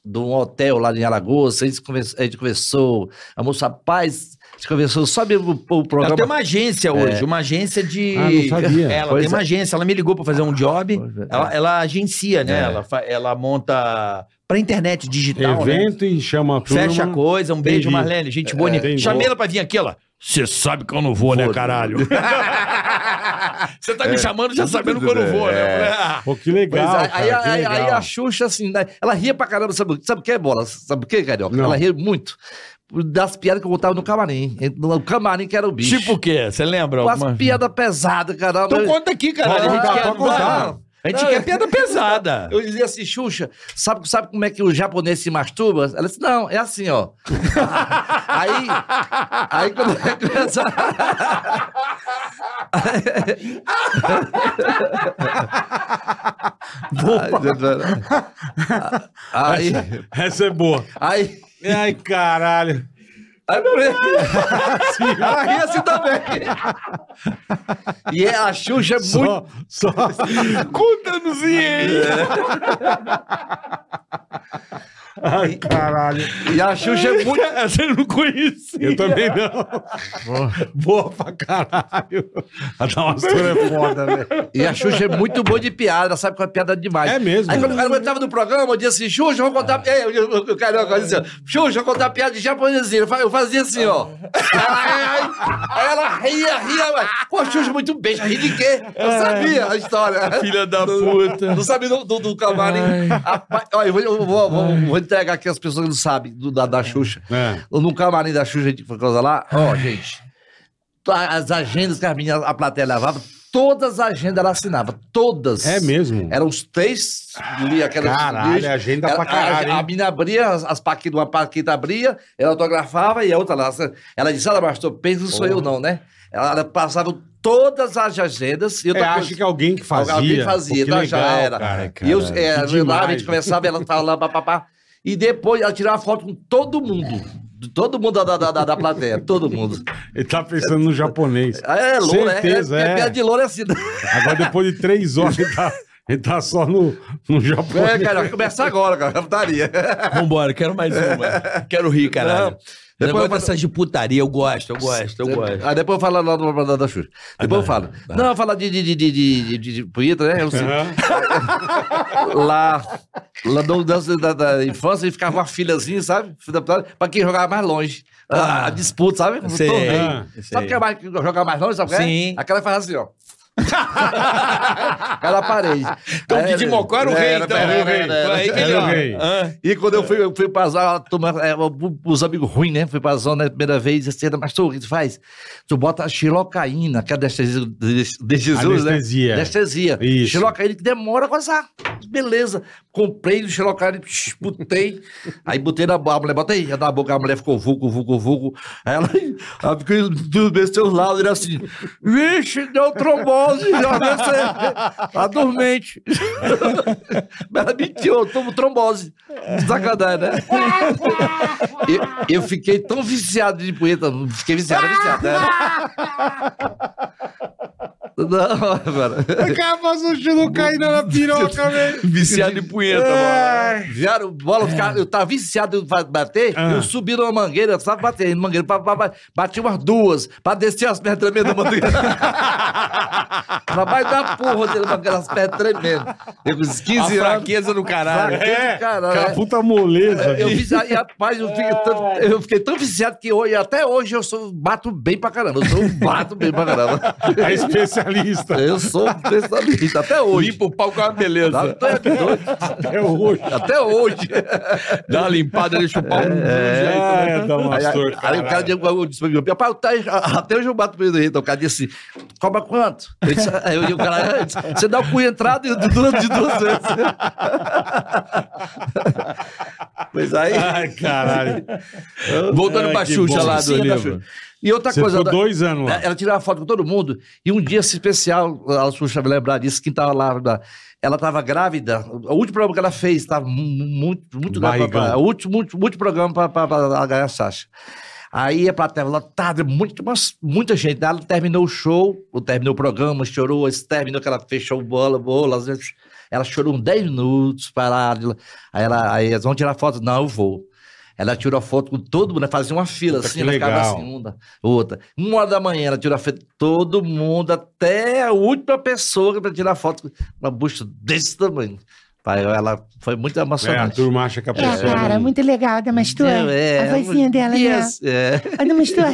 de um- hotel lá em Alagoas. A gente conversou, a gente conversou a moça, rapaz, a gente conversou, sabe o, o Ela programa? tem uma agência hoje, uma agência de. Ah, não sabia. É, [LAUGHS] Ela Pois tem uma é. agência, ela me ligou pra fazer um job. Pois é. Ela, ela agencia, né? É. Ela, ela monta pra internet digital, né? Evento e chama a turma. Fecha a coisa. Um beijo, Entendi. Marlene. Gente boa. entendi. Chamei ela pra vir aqui, ela. Você sabe que eu não vou, né, Vou. caralho? [LAUGHS] Você tá me chamando já sabendo que eu não vou, né? Falei, ah, Pô, que Pois legal, é, aí, cara, que aí- legal. aí a Xuxa, assim, né, ela ria pra caramba, sabe, sabe o que é bola? Sabe o que, Carioca? Não. Ela ria muito das piadas que eu contava no camarim. No camarim que era o bicho. Tipo o quê? Você lembra? Umas alguma- piadas pesadas, caramba. Então conta aqui, cara. Pode a gente contar, quer, pode contar. Não, A gente Não, quer piada pesada. [LAUGHS] Eu dizia assim, Xuxa, sabe, sabe como é que o japonês se masturba? Ela disse, não, é assim, ó. [LAUGHS] aí, aí quando começa... [LAUGHS] aí, Essa é boa. aí, Ai, caralho. [LAUGHS] aí, ela ria assim também. E é, a Xuxa é muito... Só. [LAUGHS] Conta-nos aí. [LAUGHS] Ai, caralho. E a Xuxa é muito... [LAUGHS] Essa eu não conhecia. Eu também não. Boa pra caralho. A Damastor é foda, velho. E a Xuxa é muito boa de piada, ela sabe que é piada demais. É mesmo? Aí quando o cara entrava no programa, eu dizia assim, Xuxa, eu vou contar... Ei, eu, eu, eu, cara, eu dizia, Xuxa, eu vou contar piada de japonesinho. Eu fa- Eu fazia assim, ó. Aí, ela ria, ria, mas... Pô, Xuxa, muito beijo, ri de quê? Eu sabia a história. Filha da puta. Não sabia do, do, do camarim. Olha, eu vou, eu entregar aqui as pessoas que não sabem do, da, da Xuxa. É. No camarim da Xuxa, a gente foi coisa lá, ó, gente. As agendas que a plateia levava, todas as agendas ela assinava. Todas. É mesmo? Eram os três, li aquelas. Caralho, é agenda pra caralho, A, a, mina abria, as, as paquitas, uma paquita abria, ela autografava e a outra lá. Ela disse, ela bastou, pensa, não sou eu não, né? Ela, ela passava todas as agendas. E É, acho coisa- que alguém que fazia. Alguém fazia, Pô, que então já legal, era. Cara, e eu, cara. é, lá, a gente conversava, ela tava lá, papapá. E depois ela tirava foto com todo mundo. Todo mundo da, da, da, da plateia, todo mundo. Ele tá pensando no japonês. É, loura, é, Certeza, é, é. é, piada de loura é assim. Agora, depois de três horas, ele tá, Ele tá só no, no japonês. É, cara, vai começar agora, cara. a Putaria. Vambora, quero mais uma. Quero rir, caralho. Não, Depois depois- dessas de putaria, eu gosto, eu gosto, eu gosto. Aí depois eu falo lá no da, da Xuxa. Depois eu falo. Não, falar de, de, de, de, de, de, de punheta, né? Eu [LAUGHS] sei. Lá, lá no, da, da, da infância, ele ficava uma filhazinha, sabe? Pra quem jogava mais longe. A, a disputa, sabe? Sei. Ah, Sabe quem é mais, jogar mais longe, sabe? o que é? Sim. Aquela faz assim, ó. [LAUGHS] Aquela parede. Então, o Didi Mocó era o rei, era, então. era, era, era, era. Aí que Era o rei. Ah. E quando eu fui, eu fui pra zona, é, os amigos ruins, né? Fui pra zona a primeira vez, assim, mas tu, o que tu faz? Tu bota xilocaína, que é anestesia de, de Jesus, né? Anestesia. Anestesia. Isso. Xilocaína que demora a coçar. Beleza. Comprei o xilocaína, botei. Aí botei na boca, a mulher, bota aí, na boca, a mulher ficou vulco, vulco, vulco. Aí ela, ela ficou dos meus seus lados, ele assim, vixe, deu trombose, já você, tá dormente. [LAUGHS] Ela mentiu, eu tomo trombose. Sacanagem, né? Eu, eu fiquei tão viciado de punheta, fiquei viciado, viciado, né? [LAUGHS] Não, agora. O cara o chulo caindo na piroca, velho. [LAUGHS] Viciado em punheta, É. mano. Vieram, bola, ficava- eu tava viciado em bater, Ah. eu subi numa mangueira, eu tava batendo mangueira, pa- pa- pa- bati umas duas, pra descer as pernas tremendo da mangueira. [LAUGHS] Trabalho da porra dele, com aquelas pernas tremendo. Eu com uns A 15 anos. fraqueza do caralho. É, Caralho, é. puta moleza. Eu, de- fiz, aí, rapaz, eu fiquei, tão, eu fiquei tão viciado que hoje, até hoje eu sou, bato bem pra caramba. Eu sou um bato bem pra caramba. [LAUGHS] É especialista. Eu sou um especialista, até hoje. Limpa o pau com uma beleza. Doido. Até hoje. Até hoje. Dá uma limpada, deixa o pau no É, Aí, aí, Damastor, aí o cara disse, eu pra mim, rapaz, tá, até hoje eu bato pro Rita. O cara disse, cobra quanto? Eu disse, aí eu- e o cara, disse, você dá o cu e entrada de duas, de duas vezes. [LAUGHS] pois aí. Ai, caralho. [LAUGHS] Voltando Ai, pra Xuxa lá do livro. E outra Você coisa. ficou da- dois anos lá. ela tirava foto com todo mundo. E um dia esse especial, a Xuxa vai lembrar disso, quem tava lá. Ela estava grávida. O último programa que ela fez estava muito, muito grávida. O último, último, último programa para ganhar a Sasha. Aí a plateia lotada, muito, mas, muita gente. Ela terminou o show, ou terminou o programa, chorou, terminou que ela fechou bola, bola, às vezes. Ela chorou uns 10 minutos, parada. Aí, ela, aí eles vão tirar foto. Não, eu vou. Ela tirou a foto com todo mundo, fazia uma fila Puta, assim, que ela ficava assim, uma, outra. Uma hora da manhã, ela tirou a foto de todo mundo, até a última pessoa para tirar foto com uma bucha desse tamanho. Pai, ela foi muito É, a emocionante. turma acha que a É, pessoa. cara, não- muito legal, Damastor. É, a vozinha dela, né? yes, é. Ô, Damastor,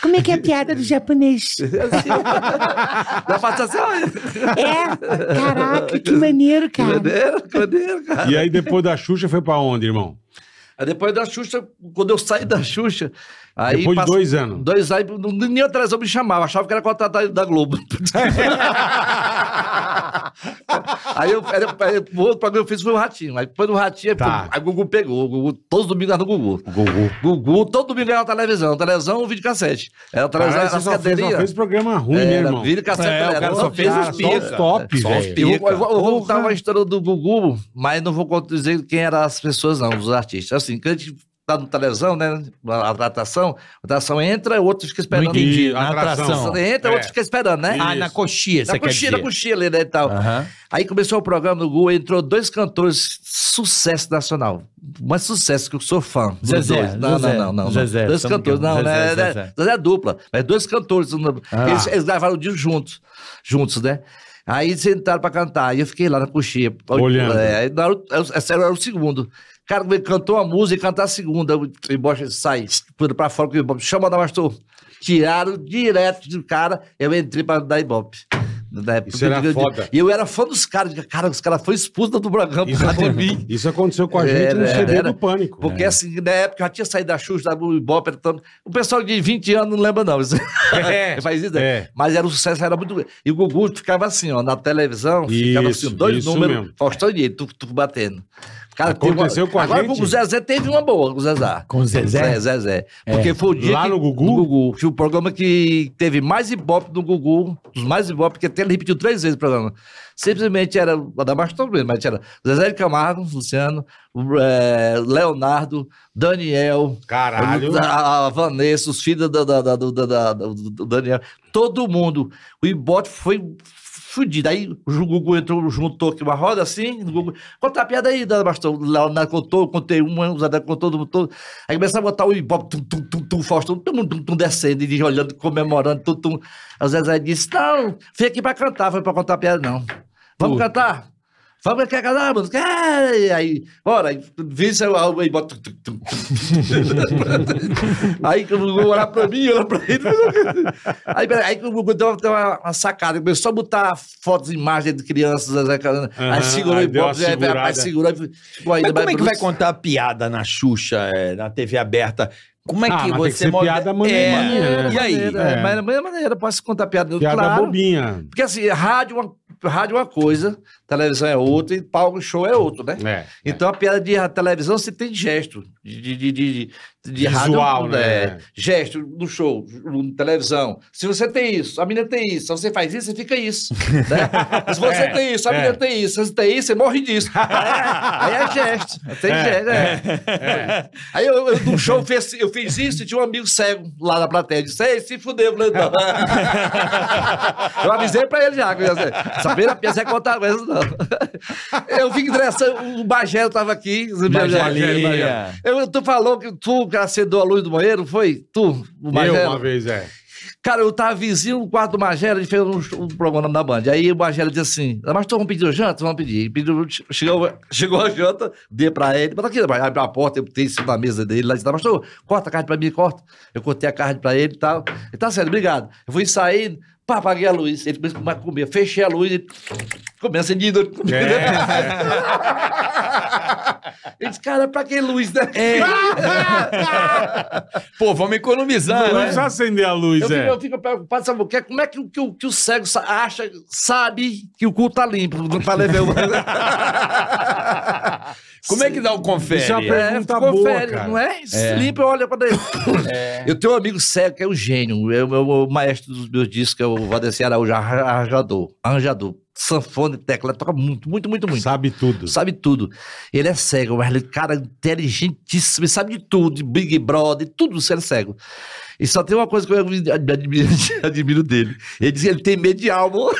como é que é a piada do japonês? [LAUGHS] [LAUGHS] Ela faz assim, olha, É? Caraca, que maneiro, cara. cadeira, cadeira, cara. E aí depois da Xuxa foi pra onde, irmão? Aí depois da Xuxa, quando eu saí da Xuxa, aí Depois de passa- dois anos. Dois anos, não- nem a televisão me chamava, achava que era contratado da Globo. [LAUGHS] aí eu, era, aí, o outro programa que eu fiz foi o Ratinho. Aí depois do Ratinho, aí, Tá. aí o Gugu pegou. O Gugu, todos os domingos era no Gugu. O Gugu. Gugu, todo domingo era na televisão. Televisão, um videocassete. Era a televisão, Caralho, você as só fez, só fez programa ruim, né, Era irmão? vídeo cassete. É, o era cara só fez Cara, os só os pica. top, Só os velho. eu vou, eu eu vou contar uma história do Gugu, mas não vou contar- dizer quem eram as pessoas, não, os artistas. Assim, quando a gente tá na televisão, né? A atração, a atração entra, o outro fica Não esperando. entendi. E Na atração. entra, o outro É. fica esperando, né? Ah, na coxinha, Na você quer coxinha, na coxinha ali, né, e tal. Aham. Aí começou o programa do Gugu, entrou dois cantores, sucesso nacional. Mas sucesso, que eu sou fã. Zezé, dois. Não, Zezé, não, não, não. Zezé, dois cantores, não, né? Zezé, né, Zezé. Zezé é dupla, mas dois cantores. Ah. Eles, eles gravaram o disco juntos, juntos, né? Aí eles sentaram pra cantar, e eu fiquei lá na coxinha. Olhando. É, aí na hora, esse era o segundo. Cara, cantou a música e cantar a segunda. O Iboche sai, pra fora com o Ibope. Chama da Mastor. Tiraram direto do cara, eu entrei pra dar Ibope. Na época Isso era eu- foda. E eu era fã dos caras. Cara, os caras foram expulsos do programa Isso, por causa de mim. isso aconteceu com a gente no Era, CD era. do Pânico. Porque É. assim, na época já tinha saído da Xuxa, da Ibope, tanto- o pessoal de 20 anos não lembra não. Isso- [LAUGHS] É, [LAUGHS] Faz isso, né? é. Mas era um sucesso, era muito grande. E o Gugu ficava assim, ó, na televisão, ficava Isso, assim, dois números, mesmo. Faustão e ele, tu, tu batendo. Cara, Aconteceu com a Agora gente? o Zezé teve uma boa, o Zezé. Com o Zezé? É, Zezé. Porque foi o dia Lá que- no Gugu? No Gugu. Foi o programa que teve mais ibope no Gugu, dos mais ibope, porque até ele repetiu três vezes o programa. Simplesmente era, o da Bastos mesmo, mas era Zezé de Camargo, Luciano, é, Leonardo, Daniel, Caralho. a, a Vanessa, os filhos da, da, da- do, da- do- do Daniel, todo mundo. O Ibope foi fudido. Aí o Gugu entrou, juntou aqui uma roda assim, o Gugu, conta a piada aí, Dona Bastou. Leonardo contou, contei uma, o Zé contou, todo, todo. Aí começou a botar o Ibope, tum, tum, tum, tum, Faustão, tum, tum, tum, descendo, e olhando, comemorando, tum, tum. Aí o Zezé disse, não, vim aqui pra cantar, foi pra contar a piada, não. Vamos cantar? Cantar, mano? Quer? Aí, bora, aí, vê se eu aí bota. [LAUGHS] Aí que o Gugu olhar pra mim, olhar pra ele. Aí, peraí, aí que o Gugu deu, deu uma, uma sacada, começou a botar fotos, imagens de crianças, aí segurou uma Ibope, aí, segurou, aí ainda Mas como é que vai contar a piada na Xuxa, é, na TV aberta? Como é Ah, que mas tem você que ser molda- piada maneirinha, É, né? E aí? Maneira, É. é. Mas mas é maneira, posso contar piada. Piada claro. bobinha. Porque assim, rádio, é uma- rádio é uma coisa, televisão é outra e palco show é outro, né? É. Então a piada de televisão você tem gesto. De, de, de, de, Visual, rádio, né? é, Gesto no show, no televisão. Se você tem isso, a menina tem isso. Se você faz isso, você fica isso. [LAUGHS] né? Se você É, tem isso, a é. menina tem isso. Se você tem isso, você morre disso. [LAUGHS] Aí é, é gesto. Tem gesto, é. Aí eu, eu, no show fiz, eu fiz isso e tinha um amigo cego lá na plateia. Disse, ei, se fudeu. Não. [LAUGHS] Eu avisei pra ele já. Essa primeira piada você ia contar não. [LAUGHS] Eu vim direção, o Bagelo tava aqui. o Bagelinha. Eu, tu falou que tu acendeu a luz do banheiro, foi? Tu, o Eu Magelo? uma vez, é. Cara, eu tava vizinho no quarto do Magelo, a gente fez um, um programa da Band. Aí o Magelo disse assim: Mas tu vamos pedir janta? Vamos pedir. Pediu, chegou, chegou a janta, dei pra ele, bota aqui, abriu a porta, eu em cima da mesa dele lá e disse: Mas tu, corta a carne pra mim, corta. Eu cortei a carne pra ele e tal. Ele tá certo, obrigado. Eu fui sair, pá, apaguei a luz. Ele começou a comer, fechei a luz e começa a acender. Ele disse, cara, pra que luz, né? [LAUGHS] Pô, vamos economizar, Não né? precisa acender a luz, Eu fico, é. eu fico preocupado, sabe o quê? Como é que, o- que, o- que o cego sa- acha, sabe que o cu tá limpo? Não tá levando. [LAUGHS] Como é que dá o confere? Isso é uma pergunta ficou boa, cara. não é? Limpo, olha pra dentro. Eu tenho um amigo cego que é o gênio, é o, meu- o maestro dos meus discos, que é o Valdeci Araújo, arra- arranjador, arranjador, sanfone, tecla, toca muito, muito, muito, muito. Sabe tudo. Sabe tudo. Ele é cego, mas ele é um cara inteligentíssimo, ele sabe de tudo, de Big Brother, tudo, ele é cego. E só tem uma coisa que eu admiro, [LAUGHS] admiro dele. Ele diz que ele tem medo de alma. [LAUGHS]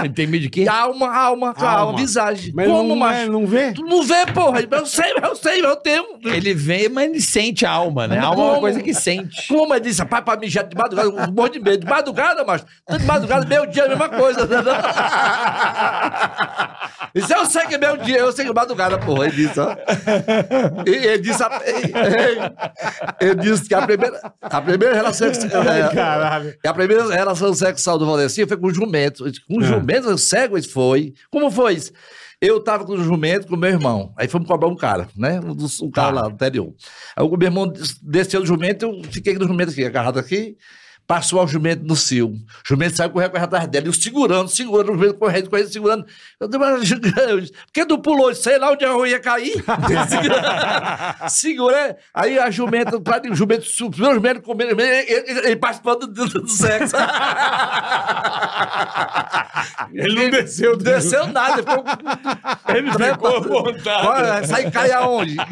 Ele tem medo de quê? alma, alma, alma, Alma. visagem. Mas Como, não, macho? é, não vê? Tu não vê, porra. Eu sei, eu sei, eu tenho. Ele vê, mas ele sente a alma, né? A alma é uma como? coisa que sente. Como ele disse, rapaz, pra mijar de madrugada, um monte de medo. De madrugada, macho. De madrugada, meio dia, é a mesma coisa. [LAUGHS] Isso eu sei que é meio dia, eu sei que é madrugada, porra. Ele disse, ó. Ele disse, a- ele disse que a primeira, a primeira relação. [LAUGHS] Ai, caralho. E a primeira relação sexual do Valdeci foi com o jumento. Com o É. jumento, cego ele foi. Como foi isso? Eu tava com o jumento com o meu irmão. Aí fomos cobrar um cara, né? Um, um cara Tá. lá no interior. Aí o meu irmão des- desceu do jumento, eu fiquei no jumento aqui, agarrado aqui. Passou o jumento no cio. O jumento saiu correndo, atrás dela. E eu segurando, segurando, o jumento correndo, correndo, segurando. Eu disse, mas, Por que tu pulou? Sei lá onde eu ia cair. Segura. Aí a jumenta, pra- o jumento subiu, o jumento comendo, ele, ele, ele participando do, do- sexo. [LAUGHS] Ele não desceu. do- Desceu nada, ficou. Ele ficou à vontade. Olha, sai cai aonde? [LAUGHS]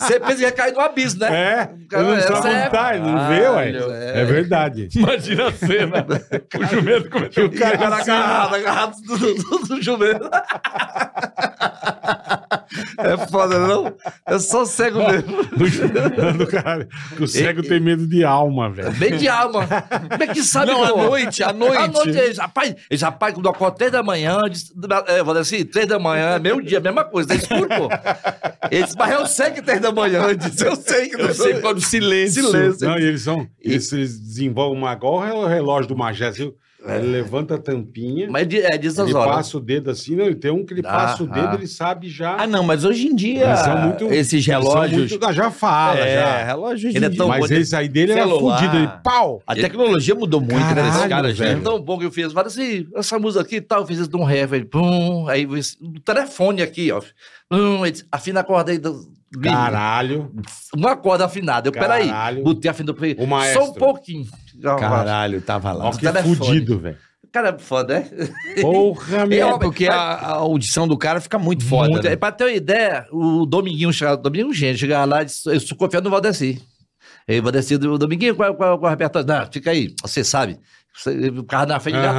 Você pensa que ia cair no abismo, né? É, Cara, ele não é- tá, ele não vê, ué. É. É verdade. [LAUGHS] Imagina a cena. [LAUGHS] o jumento começou O cara cara agarrado, agarrado do, do, do jumento. É foda, não? Eu sou cego mesmo. [LAUGHS] do cara, que o cego tem medo de alma, velho. Bem de alma. Como é que sabe, Não, à noite, à noite. À noite, eles, rapaz, eles, rapaz, quando acorda três da manhã, eu disse, é, vou dizer assim, três da manhã, meio dia, mesma coisa, tá escuro, pô. Eles, mas eu sei que três da manhã, eu disse, eu sei que Eu sei por causa do silêncio. Silêncio. Não, e eles são. Eles, eles desenvolvem uma igual o relógio do Magé, viu? Ele levanta a tampinha, Mas é de- é disso ele as horas. passa o dedo assim, não, ele tem um que ele Ah, passa o dedo, ah. ele sabe já. Ah, não, mas hoje em dia, Eles são muito- esses eles são relógios... muito- ah, já fala, é, já. relógio hoje Ele é tão Mas bom, esse aí dele era Celular. fudido, ele pau! A tecnologia mudou muito, né, Caralho, caras, velho. né? É tão bom que eu fiz. Fala assim, essa música aqui e tal, eu fiz isso de um ré, velho. Pum, aí o telefone aqui, ó. Pum, afina a corda aí do. Caralho. Uma corda afinada. Eu, peraí. Botei a fina do O maestro. Só um pouquinho. Caralho, tava lá. Ó, que telefone. fudido, velho. Cara, é foda, né? Porra, [LAUGHS] É, meu. porque a, a audição do cara fica muito foda. Muito. né? Pra ter uma ideia, o Dominguinho chegava, o Dominguinho gente, chegava lá e disse, eu sou confiando no Valdeci. Aí o Valdeci, o Dominguinho, qual, qual, qual é o repertório? Não, fica aí, você sabe. Você- O carro na frente e ele Aham.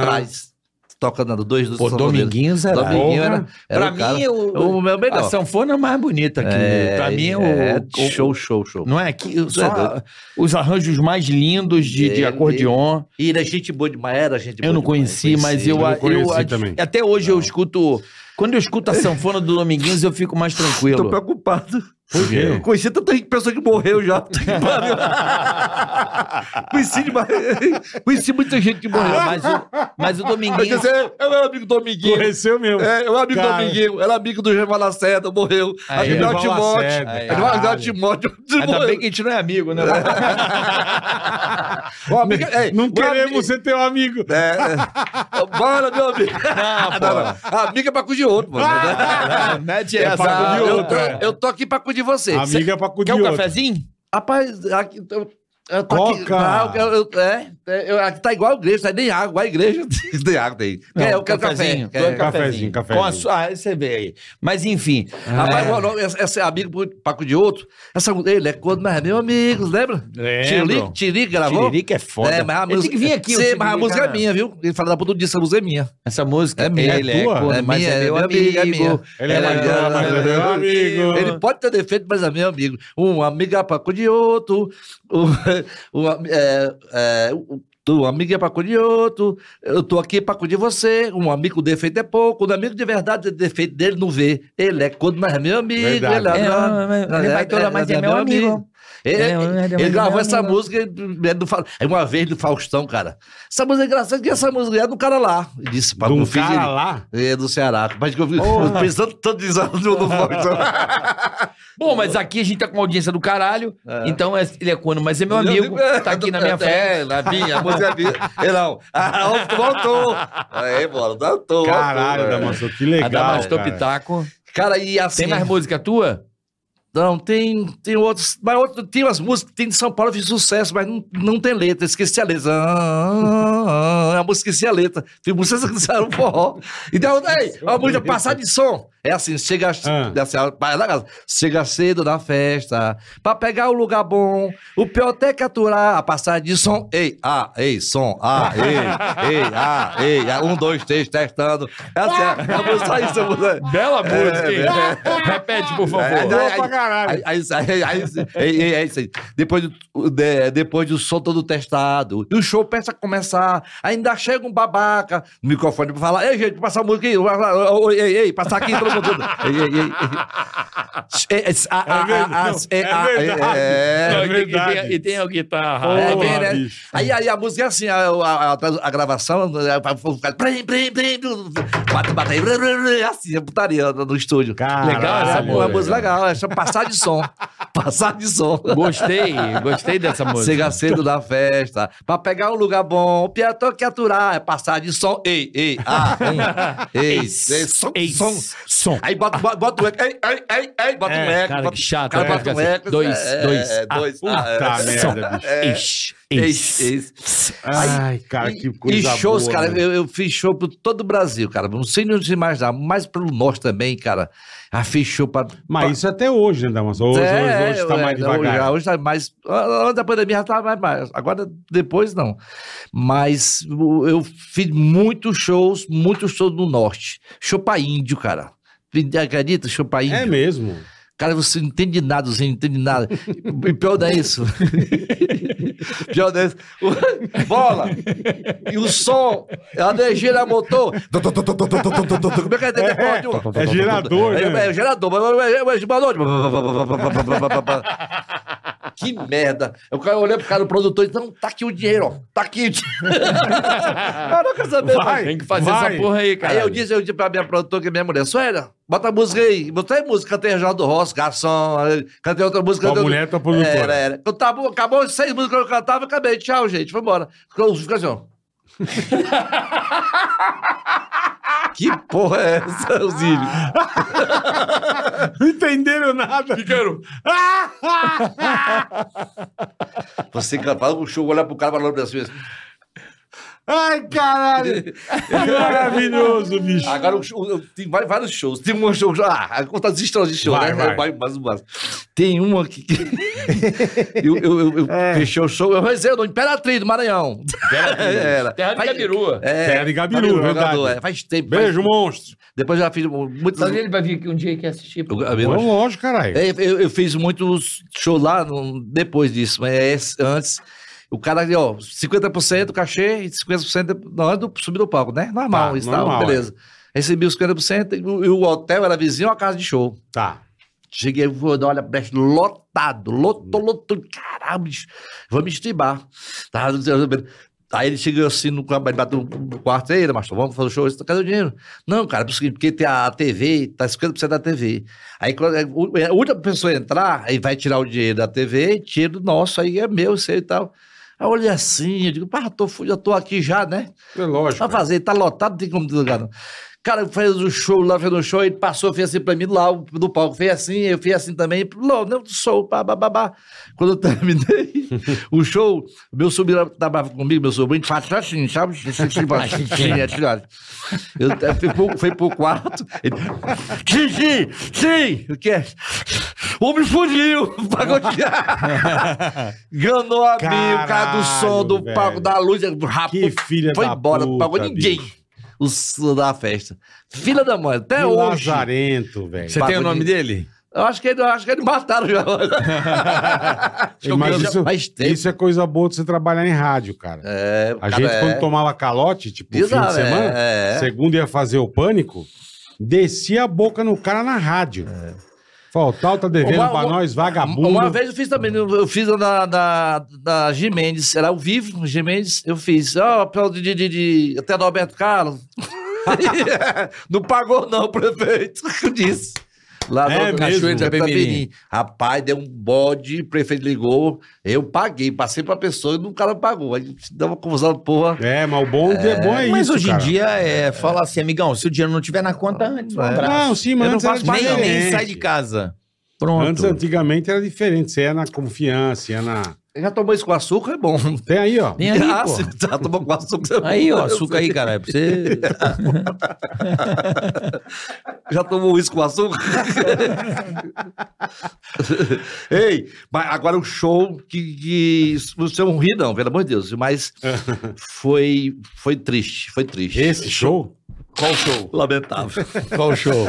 Atrás. Tocando dois dos Pô. Dominguinhos era. Dominguinho era, era Pra o cara- mim, o, o meu melhor. a sanfona é mais bonita aqui. É, pra mim, o, é o- show, show, show. Não é que só é os arranjos mais lindos de, de Ele- acordeon. E é gente boa demais, era gente boa Eu não demais, conheci, mas eu, eu não eu, conheci eu- também. até hoje eu escuto. Quando eu escuto a sanfona do Dominguinhos, eu fico mais Tô tranquilo. preocupado. Por quê? Eu conheci tanta gente- pessoa que morreu já. [LAUGHS] Conheci demais. Conheci muita gente que morreu. Ah, mas, o, mas o Mas Dominguinhos. esse é o meu amigo Dominguinho. Conheceu mesmo. É, o amigo Cara. Dominguinho. Era amigo do Jean Lacerda, morreu. Aí, Jean Timóteo. Caralho. Timóteo. Ainda bem que a gente não é amigo, né? [LAUGHS] O amigo- ei, Não queremos amigo- ser teu amigo. É, é. Bora, meu amigo. [LAUGHS] Não, não. Amiga é pra cu de outro, mano. Mete É essa. pra cu de eu, outro, tô, é. eu tô aqui pra cu de você. Amiga pra cu de Quer um outro. cafezinho? Rapaz, aqui, eu, eu aqui. Coca. Não, eu, eu- é, é, eu- aqui tá igual a igreja, tá nem água, a igreja. [LAUGHS] tem água tem. Quer, eu quero café. Tô Quer, Cafezinho, cafezinho. Com a ah, você vê aí. Mas enfim. Rapaz, não, essa, essa é amigo cu de outro. Essa, ele é quando mais meu amigo, lembra? Lembro. Tirico gravou? Tiririca é foda. É, mas a música. tem que vir aqui, Sim, mas a música é né? minha, viu? Ele fala da puta disso, a música é minha. Essa música É minha, ele é tua? É minha, é meu é amigo. é minha. Ele é é- é meu amigo. Ele pode ter defeito, mas é meu amigo. Um amigo é pra cu de outro. Um, um, é, é, um amigo é pra cu de outro. Eu tô aqui pra cu de você. Um amigo com defeito é pouco. Um amigo de verdade, o defeito dele não vê. Ele é quando mas é meu amigo. Verdade. Ele é, É, ele vai toda, mas é meu amigo. Ele, É, ele- é, ele é gravou essa amigo. música é do Fa- é uma vez do Faustão, cara. Essa música é engraçada, que essa música é do cara lá. Ele Disse, De um filho, cara ele- lá. É do Ceará. Mas que eu vi [LAUGHS] pensando tanto no no Faustão. [LAUGHS] Bom, mas aqui a gente tá com uma audiência do caralho. É. Então é- ele é quando, mas é meu amigo. Tá aqui na minha frente. É, na minha, a música é minha. Ele não. Ah, voltou. Aí, bora, voltou. Caralho, voltou. Damastor, que A legal. Damastor cara. Pitaco. Cara, e assim. Tem mais música tua? Não, tem, tem outros. Mas outro, tem umas músicas que tem de São Paulo que fez sucesso, mas não, não tem letra. Esqueci a letra. Ah, ah, ah, a música esqueci a letra. Fiz música que fizeram forró. Então, aí, a música passar de som. É assim, chega, ah. É assim, chega cedo na festa, pra pegar o lugar bom, o pior é capturar a passagem de som. Ei, ah, ei, som, ah, [LAUGHS] ei, ei, ah, ei, é um, dois, três, testando. É assim, é, é só isso. É Bela música, hein? Repete, por favor. Aí, aí, aí, aí, depois, de, depois do som todo testado, e o show começa a começar, ainda chega um babaca no microfone pra falar, ei, gente, passar a música aí, ei, ei, passar aqui, ei. [LAUGHS] É, é, é, É verdade. é, verdade. E tem a guitarra. Porra, é, né? Aí, aí a música é assim, a, a, a- a gravação, plim, plim, plim, bate, bate, assim, é putaria no, estúdio. Caralho, Legal essa É uma música legal, é chama passar de som. [LAUGHS] passar de som. Gostei, gostei dessa música. Chega cedo da festa, pra pegar um lugar bom, o piatão que aturar, é passar de som, ei, ei, ah, ei, [LAUGHS] ei, ei, som, Eis, som. Som. Aí bota, bota, bota o eco, ei, ei, ei, ei, bota É, um eco. cara, bota, que chato, cara, né? bota um eco. dois, é, dois, é, ah, dois, Puta ah, é, merda, bicho. Ai, cara, que coisa E shows, boa, cara, né? eu, eu fiz show por todo o Brasil, cara. Não sei nem onde imaginar, mas pelo norte também, cara. Ah, fiz show pra. Mas pra- isso até hoje, né, Damastor? Hoje, É, hoje, hoje tá é, mais devagar. já- hoje tá mais. Antes da pandemia já tava mais, mais. Agora, depois não. Mas eu fiz muitos shows, muitos shows no norte. Show pra índio, cara. Acredita? Pra índio. É mesmo. Cara, você não entende nada, você não entende nada. E pior não é isso. pior não é isso. Bola! E o som, a energia motor. Como é que é? É gerador, É, né? é gerador. Boa noite. Que merda. Eu quero olhar pro cara do produtor e dizer, não, tá aqui o dinheiro, ó. Tá aqui o dinheiro. [LAUGHS] Eu não quero saber. Vai. Tem que fazer Vai. essa porra aí, cara. Aí eu disse, eu disse pra minha produtora, que é minha mulher, Suélia, bota a música aí. Botei música, cantei Reginaldo Rossi, Garçom, cantei outra música. Tua cantei mulher, tua produtora. Era, era. Eu tava, acabou as seis músicas que eu cantava, acabei. Tchau, gente, foi embora. Ficou assim, ó. [LAUGHS] que porra é essa, Zílio? [LAUGHS] Não entenderam nada. Ficaram. [LAUGHS] Você fala o show, olha pro cara e fala assim, Ai, caralho. [LAUGHS] Maravilhoso, bicho. Agora eu- tem vários, shows. Tem um show, ah, conta as histórias de show, Vai, né? vai. Mais, mais, mais. Tem uma que. [LAUGHS] eu eu, eu, eu fechei o show. Eu rezei o nome Imperatriz do Maranhão. [LAUGHS] Era. Terra de Gabiru. É, Terra de Gabiru, Gabiru, verdade. jogador, é, faz tempo. Beijo, faz- monstro. Depois já fiz muitos. Mas ele vai vir aqui um dia que assistir. Eu- eu- Pô, lógico, caralho. É, eu, eu fiz muitos shows lá no- depois disso, mas é antes. O cara ali, ó, 50% cachê e 50% na hora do subir do palco, né? Normal, Tá, isso normal, tal, beleza. Recebi os 50% e o, e o hotel era vizinho à casa de show. Tá. Cheguei, vou dar, olha, lotado, lotou, lotou, caralho, bicho, vamos estribar. Tá, Aí ele chegou assim no, ele bateu no quarto, aí, mas vamos fazer o show, cadê o dinheiro? Não, cara, porque tem a TV, tá 50% da TV. Aí quando é, o- a última pessoa entrar, aí vai tirar o dinheiro da TV, tira o nosso, aí é meu, sei e tal. Aí eu olhei assim, eu digo, pá, tô, já tô aqui já, né? É lógico. Pra fazer, tá lotado, não tem como desligar, não. Cara, fez o show lá, fez o show, ele passou, fez assim pra mim lá do palco, fez assim, eu fiz assim também, não, não, show, pá. Quando eu terminei [LAUGHS] o show, meu sobrinho tava comigo, meu sobrinho, faz assim, sabe? É tirado. Eu até fui pro, quarto, ele, sim, sim, sim, o que é? Homem fugiu, [LAUGHS] pagodear. [LAUGHS] Enganou a mim, o cara do som, do palco, da luz, rapaz, Que filha foi embora, não pagou ninguém. bicho. O s- da festa. Filha da mãe, até Que hoje. lazarento, velho. Você tem o nome dele? Eu acho que ele, acho que ele mataram já. [LAUGHS] Mas Já isso, faz tempo. isso é coisa boa de você trabalhar em rádio, cara. É, A cara, gente, é. quando tomava calote, tipo, fim Exato, de semana, é, é. segunda ia fazer o pânico, descia a boca no cara na rádio. Falou, o tal tá devendo Uma- pra nós, vagabundo. Uma vez eu fiz também, eu fiz na, na, na Gimendes, era ao vivo, Gimendes, eu fiz, ó, oh, de, de, de, até do Alberto Carlos. [LAUGHS] não pagou não, prefeito, [LAUGHS] disse. Lá É no? Cachoeira de Itapemirim. Rapaz, deu um bode, o prefeito ligou, eu paguei, passei pra pessoa e o cara pagou. Aí deu uma confusão, porra. É, mas o bom é, bom é Mas isso, hoje cara. em dia é fala assim, amigão, se o dinheiro não tiver na conta antes, um É. abraço. Não, sim, mas Eu não faço mais nem, nem sai de casa. Pronto. Antes, antigamente, era diferente. Você ia na confiança, ia na... Já tomou isso com açúcar, é bom. Tem aí, ó. Tem aí, ah, pô. você já tomou com açúcar. é bom. Aí, ó, açúcar aí, cara. É pra você. [LAUGHS] Já tomou isso com açúcar? [LAUGHS] Ei, mas agora o show que, que você não ri não, pelo amor de Deus, mas [LAUGHS] foi foi triste, foi triste. Esse show? Qual show? lamentável. [LAUGHS] Qual show?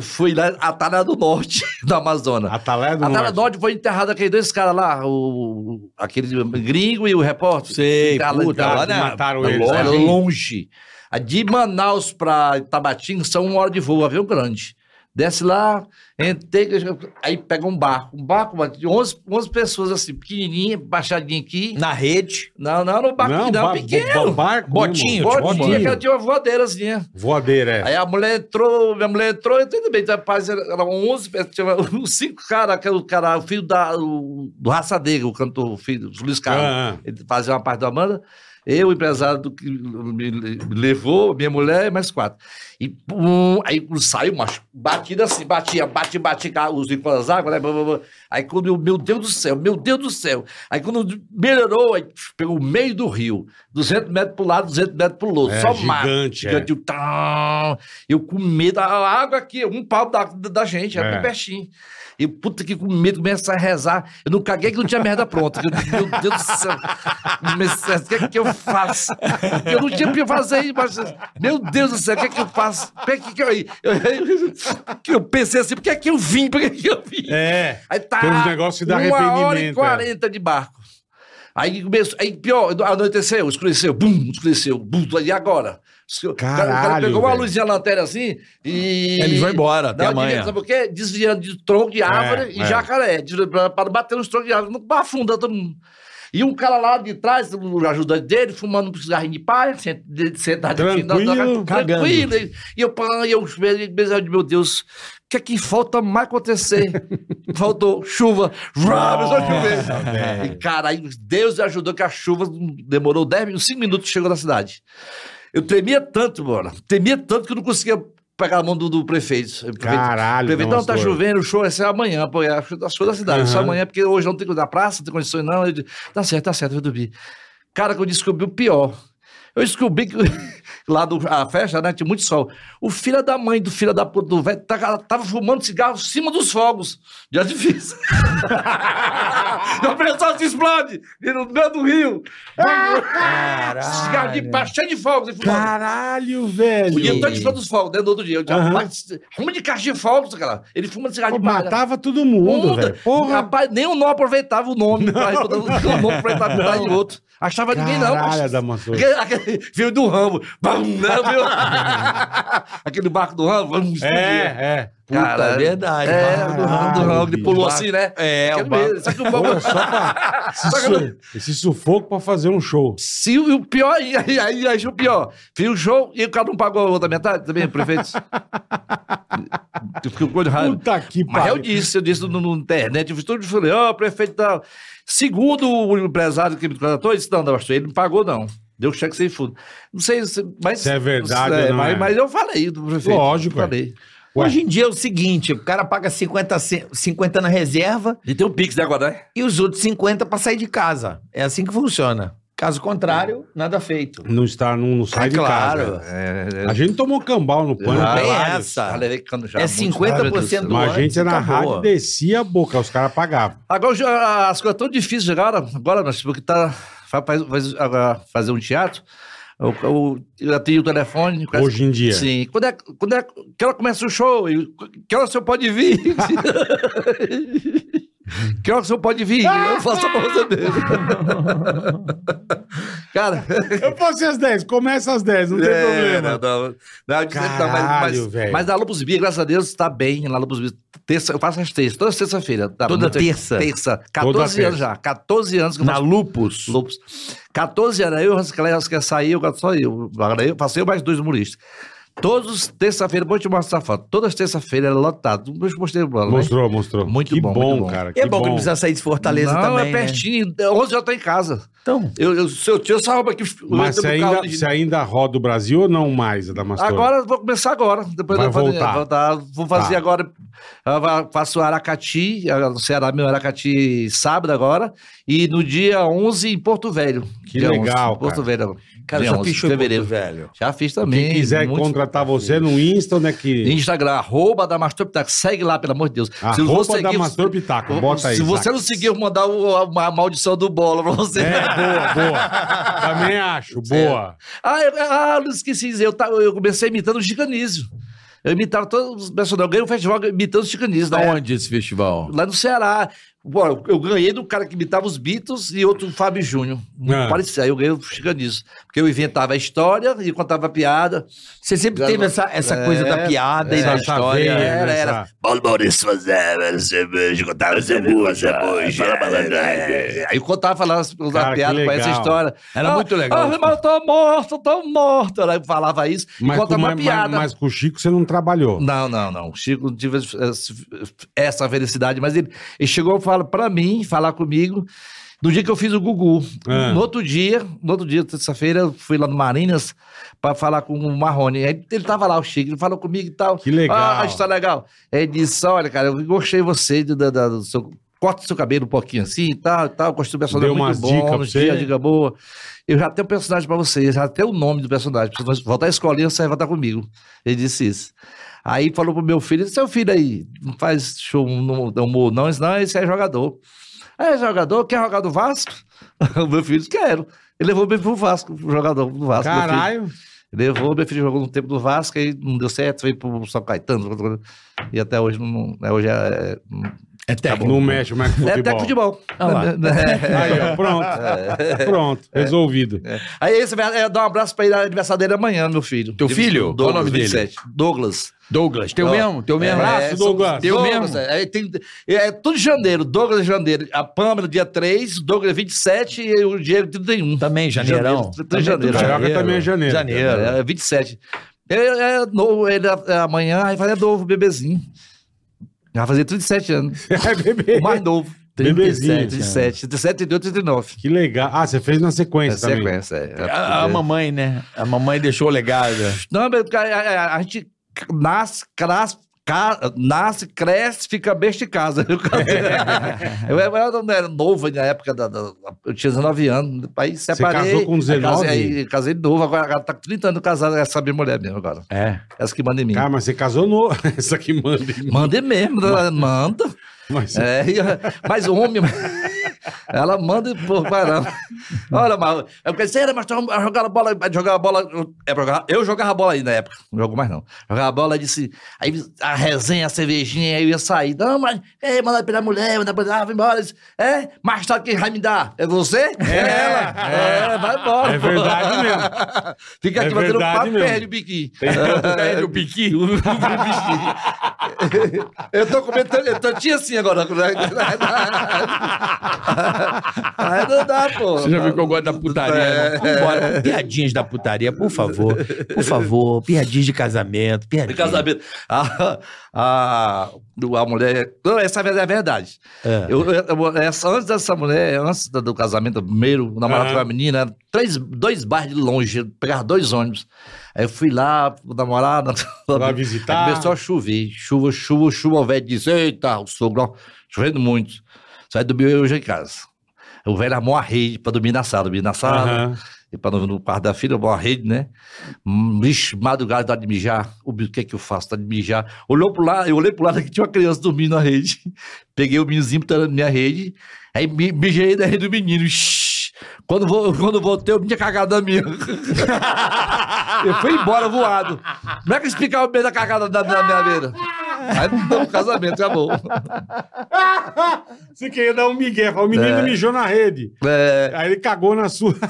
Fui lá Atalha do Norte, [LAUGHS] da Amazônia. Atalé do Atalha Norte. do Norte foi enterrado aqueles dois caras lá, o aquele gringo e o repórter. Sei, Enterrado- puta, lá na- mataram eles. né? longe. A de Manaus pra Itabatinga são uma hora de voo, avião grande. Desce lá, entrei, aí pega um barco. Um barco de 11, 11 pessoas assim, pequenininha, baixadinha aqui. Na rede. Não, não, no barco não, ba- pequeno. ba- barco Botinho, Botinha, botinho. que ela tinha uma voadeirazinha. Voadeira, é. Aí a mulher entrou, minha mulher entrou, e tudo bem. Rapaz, eram 11, pessoas, tinha os cinco caras, aquele cara, o filho da, o, do Raçadega, o cantor, o filho, o Luiz Carlos. Ah, ah. Ele fazia uma parte da banda. Eu, o empresário do que me levou, minha mulher mais quatro. E pum, aí saiu, macho, batida assim, batia, bate, bate, os ícones das águas, né? blá, blá, blá. Aí quando eu, meu Deus do céu, meu Deus do céu. Aí quando melhorou, aí pegou o meio do rio, 200 metros pro lado, 200 metros pro outro, É, só mar. gigante, é. Gigante, eu, tá, eu com medo, a água aqui, um pau da, da gente, É. é. bem pertinho. E puta que com medo, começa a rezar. Eu não caguei que não tinha merda pronta. Eu, meu Deus do céu. Comecei, O que é que eu faço? Eu não tinha o que fazer isso, mas, meu Deus do céu, o que é que eu faço? Que que eu, eu, eu, eu pensei assim, por que é que eu vim? Por que que eu vim? É. Aí tá. Tem uns negócios que dá uma hora e arrependimento, é. quarenta de barco. Aí começou, aí pior, anoiteceu, escureceu, bum, escureceu, bum, e agora? O cara, o cara Caralho, pegou uma velho. luzinha lanterna assim e. Eles vão embora, até amanhã. Sabe por quê? Desviando de tronco de árvore É, e é. jacaré, de- pra, pra bater nos troncos de árvore, não afunda todo mundo. E um cara lá de trás, o ajudante dele, fumando um cigarrinho de de- sentado aqui na- na- Tranquilo, cagando. tranquilo. E eu, e eu, eu, meu Deus, o que é que falta mais acontecer? [LAUGHS] Faltou chuva. Vrá, começou a chover. velho. E, cara, aí Deus ajudou que a chuva demorou 10 minutos, 5 minutos chegou na cidade. Eu tremia tanto, mano. Tremia tanto que eu não conseguia pegar a mão do, do prefeito. Caralho, o prefeito, não, tá chovendo, o show vai ser amanhã, pô, é a show da cidade. Só Aham. amanhã, porque hoje não tem coisa da praça, não tem condições, não. Eu tá certo, tá certo, eu dormir. Cara, que eu descobri o pior. Eu descobri que [LAUGHS] lá do, a festa, né, tinha muito sol. O filho da mãe do filho da puta do velho tava, tava fumando cigarro em cima dos fogos de artifício. o [LAUGHS] pessoal se explode e no meio do rio. Cigarro de pá, cheio de fogos. Caralho, velho. O dia todo de dos fogos, dentro do outro dia. Eu Rumo de caixa de fogos, cara. Ele fuma cigarro Pô, de palha. matava todo mundo, velho. Porra. Rapaz, nem o não aproveitava o nome. [LAUGHS] pra botar o nome pra entrar botar em outro. Achava ninguém, não. Caralho, mas- Adamastor. Aquele, aquele filme do Rambo. Bam, né, viu? [LAUGHS] aquele barco do Rambo. Vamos É, é. Puta, Cara, verdade. É, Barco do Rambo, do Rambo. Ele pulou assim, né? É, Aquele o barco. mesmo. Só que o Pô, Rambo... só pra [LAUGHS] esse, su- esse sufoco pra fazer um show. Se o o pior, aí, aí, aí, aí o pior. Fiz o show e o cara não pagou a outra metade também, prefeito? [LAUGHS] Com de raiva. Puta que Mas eu disse, eu disse no, no internet, eu fiz tudo, falei, ó, prefeito tal. Segundo o empresário que me contratou, ele disse, não, não, ele não pagou, não. Deu cheque sem fundo. Não sei se, mas... Se é verdade ou não mas, é. mas eu falei do prefeito. Lógico, é. Falei. Ué. Hoje em dia é o seguinte, o cara paga 50, ce- 50 na reserva E tem o Pix, né, agora, né? e os outros 50 pra sair de casa. É assim que funciona. Caso contrário, nada feito. Não, está, não, não sai É de claro. casa. É, A gente tomou cambal no. Ah, Não tem vários. essa. já já. É muito. 50% do Mas a gente na acabou. rádio descia a boca, os caras pagavam. Agora as coisas tão difíceis agora, agora nós porque tá vai faz- faz- agora fazer um teatro. Eu, eu, eu tenho o telefone. essa- Hoje em dia. Sim. Quando é, quando é que hora começa o show? E Que hora o senhor pode vir? [LAUGHS] que hora o senhor pode vir? [LAUGHS] Eu faço pra você mesmo. Cara, Eu posso ir às 10, começa às 10, não tem é, problema. Não, não, não, Caralho, mas, velho. mas na Lupus Bia, graças a Deus, está bem. Na Lupus Bia, terça, eu faço as terças, toda terça-feira. Tá, Toda muito- terça? Terça. 14 terça. anos já. 14 anos que eu Na faço Lupus. Lupus. 14 anos, aí o Rascalé quer sair, eu só eu. Agora eu passei mais dois humoristas. Todos, terça-feira, vou te mostrar a foto. Todas terça-feira era lotado. Eu mostrei plano. Mostrou, mostrou. Muito que bom, bom, muito bom. cara. É que bom que não precisa sair de Fortaleza Não, também, é né? pertinho. 11 já tô em casa. Então, Eu, eu, se eu tiro essa roupa aqui. eu Mas você ainda, de- ainda roda o Brasil ou não mais, Adamastor? Agora eu vou começar agora. Depois Vai eu vou voltar. voltar. Vou fazer Tá. agora. eu faço Aracati, eh, no Ceará, meu Aracati sábado agora. E no dia 11 em Porto Velho. Que legal, 11, Porto Velho. Cara, dia já 11 fechou de em fevereiro. Porto Velho. Já fiz também. Quem quiser muito- contratar você no Insta, onde é que... Instagram, arroba da Mastor Pitaco. Segue lá, pelo amor de Deus. Se não Arroba Adamastor Pitaco, bota aí. Se você não seguir, eu vou mandar o- a, a maldição do bola pra você. É, boa, boa. [LAUGHS] Também acho, boa. Ah, eu, ah, não esqueci de dizer. Eu, ta- eu comecei imitando o Chicanísio. Eu imitava todos os personagens. Eu ganhei um festival imitando o Chicanísio. Da né? onde esse festival? Lá no Ceará. Pô, eu- ganhei do cara que imitava os Beatles e outro Fábio Júnior. Muito Ah. parecido. Aí eu ganhei o Chicanísio. Porque eu inventava a história e contava a piada. Você sempre teve essa, essa É, coisa da piada e da história. veia, Era, né, era. essa- Paulo Maurício fazia cerveja, contava cerveja, fala malandragem. Aí eu contava, falava as Cara, piada com essa história. Era muito legal. Ah, mas eu tô morto, eu tô morto. Aí eu falava isso e Mas, com, contava uma mas, piada. mas, mas com o Chico você não trabalhou. Não, não, não. O Chico não tive essa- essa felicidade, mas ele, ele chegou e falou pra mim, falar comigo, no dia que eu fiz o Gugu. Ah. No outro dia, no outro dia, terça-feira, eu fui lá no Marinas pra falar com o Marrone. Aí ele tava lá, o Chico, ele falou comigo e tal. Que legal. Ah, a história legal. Aí ele disse, olha, cara, eu gostei você, do, da- da- do seu... Corta o seu cabelo um pouquinho assim e tal, tal. Do personagem Deu muito bom, você? dias, dica boa. Eu já tenho um personagem pra você, já tenho o nome do personagem. Se você voltar à escolinha, você vai voltar comigo. Ele disse isso. Aí falou pro meu filho, seu filho aí, não faz show no no humor, não, não, esse é jogador. É jogador, quer jogar do Vasco? [LAUGHS] o meu filho disse, quero. Ele levou bem pro Vasco, pro jogador do Vasco. Caralho. Levou, meu filho jogou um tempo do Vasco, aí não deu certo, veio pro São Caetano. E até hoje não. é, Hoje é. É técnico. Não mexe mais com É, futebol. até futebol. Ah lá. [LAUGHS] Aí, ó, pronto. Pronto, resolvido. Aí esse vai é, dar um abraço pra ele, aniversário dele amanhã, meu filho. Teu filho? Qual o Douglas, nome dele? 27. Douglas. Douglas, teu mesmo? Teu mesmo? Abraço, Douglas. Teu Douglas, mesmo? É, tem, é tudo de janeiro. Douglas de janeiro. A Pâmela, dia 3, o Douglas 27 e o Diego 31. Também, janeirão. Janeiro, Também janeiro. Carioca também é janeiro. Janeiro. É, 27. É, é novo, ele é, amanhã aí vai é novo, bebezinho. Já vai fazer 37 anos. [LAUGHS] É, bebê. O mais novo. Bebezinho. 37, 37, 32, 39. Que legal. Ah, você fez na É sequência também. sequência. É. A, a mamãe, né? A mamãe deixou o legado. Não, mas, cara, a, a- a gente nasce, Ca- Nasce, cresce, fica besta em casa. [LAUGHS] Eu, casei- eu, eu era, novo na época, da, da- eu tinha 19 anos, aí separei. casou com aí 19? Casei, aí casei de novo, agora, tá com 30 anos casado, essa minha mulher mesmo agora. É. Essa que manda em mim. Cara, mas você casou no. [LAUGHS] Essa aqui manda. em mim. Manda mesmo, ela manda. [LAUGHS] Mas É, mas homem, ela manda por caramba. Olha, mas eu pensei, era, mas jogar a bola, vai jogar a bola. eu- É pra jogar, eu jogava bola aí na época, não jogo mais não. Jogava a bola, disse, aí a resenha, a cervejinha, aí eu ia sair. Não, mas, é, manda pela mulher, manda pela. Ah, vai embora. Eu disse, É, mais tarde quem vai me dar? É você? É, ela. É, vai embora. É verdade mesmo. Fica aqui É batendo papo, mesmo. [LAUGHS] perde o biquinho. Perde o piquinho. Eu tô comendo tan- tantinho assim agora. [LAUGHS] Aí não dá, pô. Você já viu que eu gosto da putaria? É. né? Vambora. Piadinhas da putaria, por favor. Por favor. Piadinhas de casamento. De Piadinhas. casamento. A, a, a mulher. Não, essa é a verdade. É. Eu, eu- essa- antes dessa mulher, antes do casamento, primeiro, o namorado Aham. com a menina, três, dois bairros de longe, pegar dois ônibus. Aí eu fui lá, o namorado. [LAUGHS] Vai visitar? Aí começou a chover. Chuva, chuva, chuva. O velho disse: Eita, o sogro, ó, chovendo muito. Você vai dormir hoje em casa. O velho armou a rede pra dormir na sala, dormir na sala. Aham. E para no, no quarto da filha, uma rede, né? Hum, Vixe, madrugada, dá de mijar. O bicho, o que é que eu faço? Dá de mijar. Olhou pro lado, eu olhei pro lado que tinha uma criança dormindo na rede. [LAUGHS] Peguei o meninozinho botando na minha rede. Aí mi- mijei na rede do menino. Quando, vou, quando voltei, eu tinha cagada da minha. [LAUGHS] eu fui embora voado. Como é que eu explicava o meio da cagada da, da minha beira? Aí não, casamento, acabou. Você queria dar um migué. fala, O menino mijou na rede. É, Aí ele cagou na sua. [LAUGHS]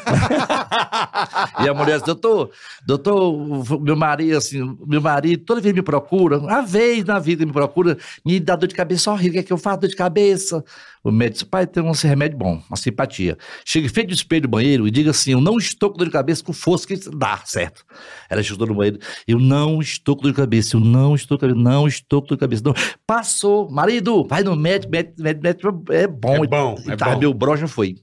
E a mulher disse, doutor, doutor, meu marido, assim, meu marido, toda vez me procura, uma vez na vida me procura, me dá dor de cabeça horrível, o que é que eu faço? Dor de cabeça. O médico disse, pai, tem um remédio bom, uma simpatia. Chega frente do espelho do banheiro e diga assim, eu não estou com dor de cabeça com força que dá, certo? Ela chutou no banheiro, eu não estou com dor de cabeça, eu não estou com dor de cabeça, não estou dor de cabeça. Não. Passou, marido, vai no médico, médico, médico, médico é bom. É bom, E é tá, bom. meu bro já foi.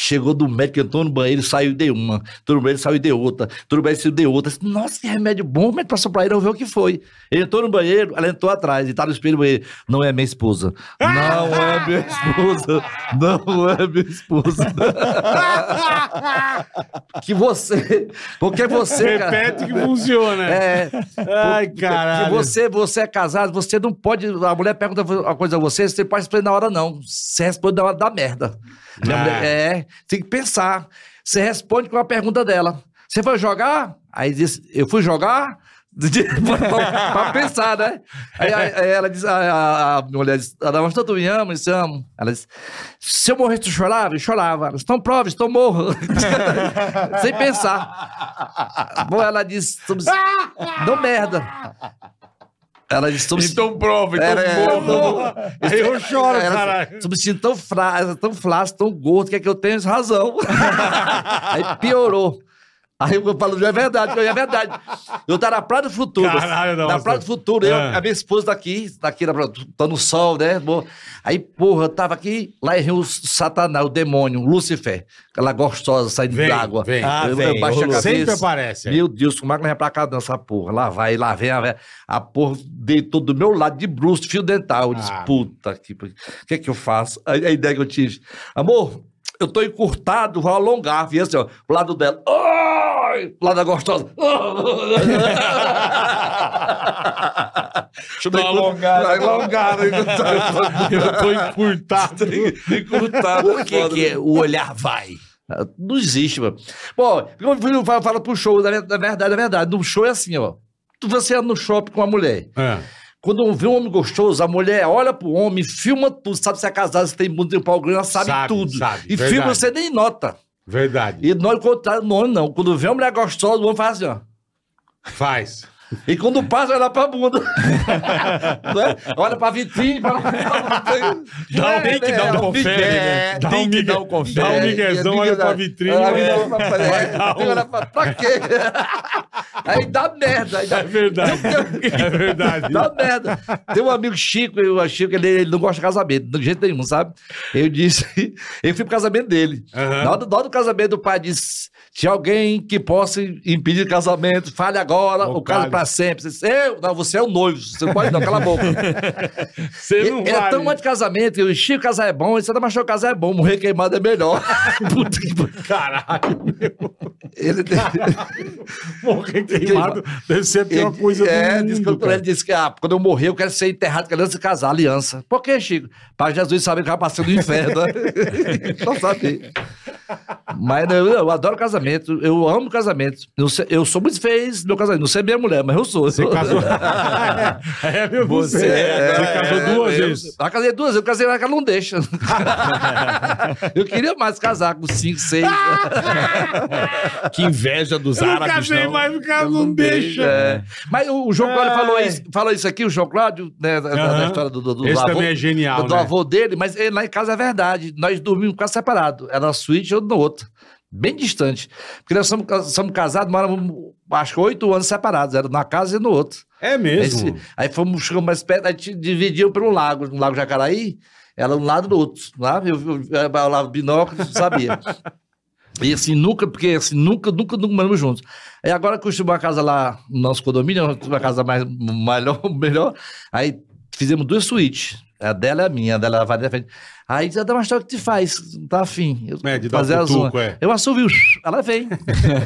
Chegou do médico, entrou no banheiro, saiu de uma. Entrou no banheiro, saiu de outra. Entrou no banheiro, saiu de outra. Nossa, que remédio bom. O médico passou pra ele, eu ver o que foi. Ele entrou no banheiro, ela entrou atrás e tá no espelho do banheiro. Não é minha esposa. Não é minha esposa. [LAUGHS] Não é minha esposa. [LAUGHS] que você... Porque você... cara, Repete que funciona. É, Ai, que caralho. você, você é casado, você não pode. A mulher pergunta uma coisa a você, você pode responder na hora, não. Você responde na hora da merda. Ah. mulher- é, tem que pensar. Você responde com a pergunta dela. Você foi jogar? Aí diz, eu fui jogar? [LAUGHS] pra, pra pensar, né? Aí, aí- ela diz, a, a, a mulher diz, ela, mas tanto me ama, eu amo. Ela diz, se eu morresse, tu chorava? Eu chorava. Ela diz, então prove, então morro. [LAUGHS] Sem pensar. Bom, ela disse, [LAUGHS] não merda. Ela disse, estou me Então prova, então Era- é, morra. [LAUGHS] Aí eu choro, ela- caralho. Estou me sentindo tão, fra... tão flácido, tão gordo, quer que eu tenha razão. [LAUGHS] Aí piorou. Aí eu falo, é verdade, é verdade. Eu tava na Praia do Futuro. Caralho, Na nossa. Praia do Futuro, eu, Ah. a minha esposa daqui, daqui na praia, tá no sol, né? Aí, porra, eu tava aqui, lá em o Satanás, o demônio, Lúcifer, aquela gostosa saindo Vem, d'água. vem. Ah, eu, vem, eu baixei a cabeça. Sempre aparece. é. Meu Deus, como é que não é pra cá dançar, porra? Lá vai, lá vem, lá vem. A porra deitou do meu lado de bruxo, fio dental. Eu disse, Ah. puta que. O que é que eu faço? A, a ideia que eu tive. Amor, eu tô encurtado, vou alongar. Vi assim, ó, pro lado dela. Ai! Pro lado da gostosa. [LAUGHS] Deixa Tô alongado. Alongado. Eu tô encurtado. encurtado. Por que, que o olhar vai? Não existe, mano. Bom, eu falo, falo pro show, na verdade, na verdade, no show é assim, ó. Tu- Você anda no shopping com uma mulher. É. Quando vê um homem gostoso, a mulher olha pro homem, filma tudo, sabe se é casado, se tem muito, tem pau grande, ela sabe, Sabe, tudo. sabe, e verdade. filma, você nem nota. Verdade. E não, ao contrário, não, não. Quando vê uma mulher gostosa, o homem faz assim, ó. Faz. E quando passa, olha pra bunda. [LAUGHS] Não é? Olha pra vitrine. Pra... Dá um tem que dar um confere, né? É, Dá um que dar um confere. Dá um miguezão, olha pra vitrine. Olha é. é, pra- Pra quê? Aí dá merda. Aí dá, É verdade. É verdade. dá merda. Tem um amigo Chico, eu, Chico, ele, ele não gosta de casamento, de jeito nenhum, sabe? Eu disse, [LAUGHS] eu fui pro casamento dele. Do- na hora do casamento, o pai disse, Se alguém que possa impedir casamento, fale agora, Ô, o cara. pra sempre. Você, eu, não, você é o noivo, você não pode não, cala a boca. [LAUGHS] Você não Ele é vale. tão anti-casamento, eu Chico casar é bom, e você não achou casar é bom, morrer queimado é melhor. [LAUGHS] Puta que. Caralho, Ele [LAUGHS] morrer queimado deve ser a pior coisa do é, mundo. disse que, cara. ele disse que ah, quando eu morrer, eu quero ser enterrado, quero se casar, aliança. Por que, Chico? Para Jesus saber que eu passei no inferno. Só saber. Mas eu, eu adoro casamento, eu amo casamento. Eu, eu sou muito feliz no meu casamento. Não sei minha mulher, mas eu sou. Você casou. [LAUGHS] é, meu Você, você, é, você casou é, duas eu- vezes. Eu casei duas vezes, eu casei lá que ela não deixa. [LAUGHS] eu queria mais casar com cinco, seis. [LAUGHS] Que inveja dos Eu árabes, casei, não. mas o cara não deixa. É. Mas o, o João Cláudio falou isso, falou isso aqui, o João Cláudio, né, da, da Aham. história do, do, do Esse avô, também é genial, do, do né? avô dele, mas ele, lá em casa é verdade. Nós dormimos quase separados. Era na suíte eu no outro. Bem distante. Porque nós somos, somos casados, moramos, acho que oito anos separados. Era na casa e no outro. É mesmo. Esse- aí fomos chegamos mais perto, aí dividiam pelo lago, no Lago Jacaraí, era um lado do outro. Lá eu, eu, eu, eu lá, binóculo, sabia. [LAUGHS] E assim, nunca, porque assim, nunca, nunca, nunca moramos juntos. Aí agora construímos uma casa lá no nosso condomínio, uma casa mais, melhor, [LAUGHS] melhor. Aí fizemos duas suítes. A dela é a minha, a dela vai da frente. Aí diz, Damastor, o que te faz? Não tá afim. Eu, É, de dar fazer um a zona. cutuco, é. Eu assovio, ela vem.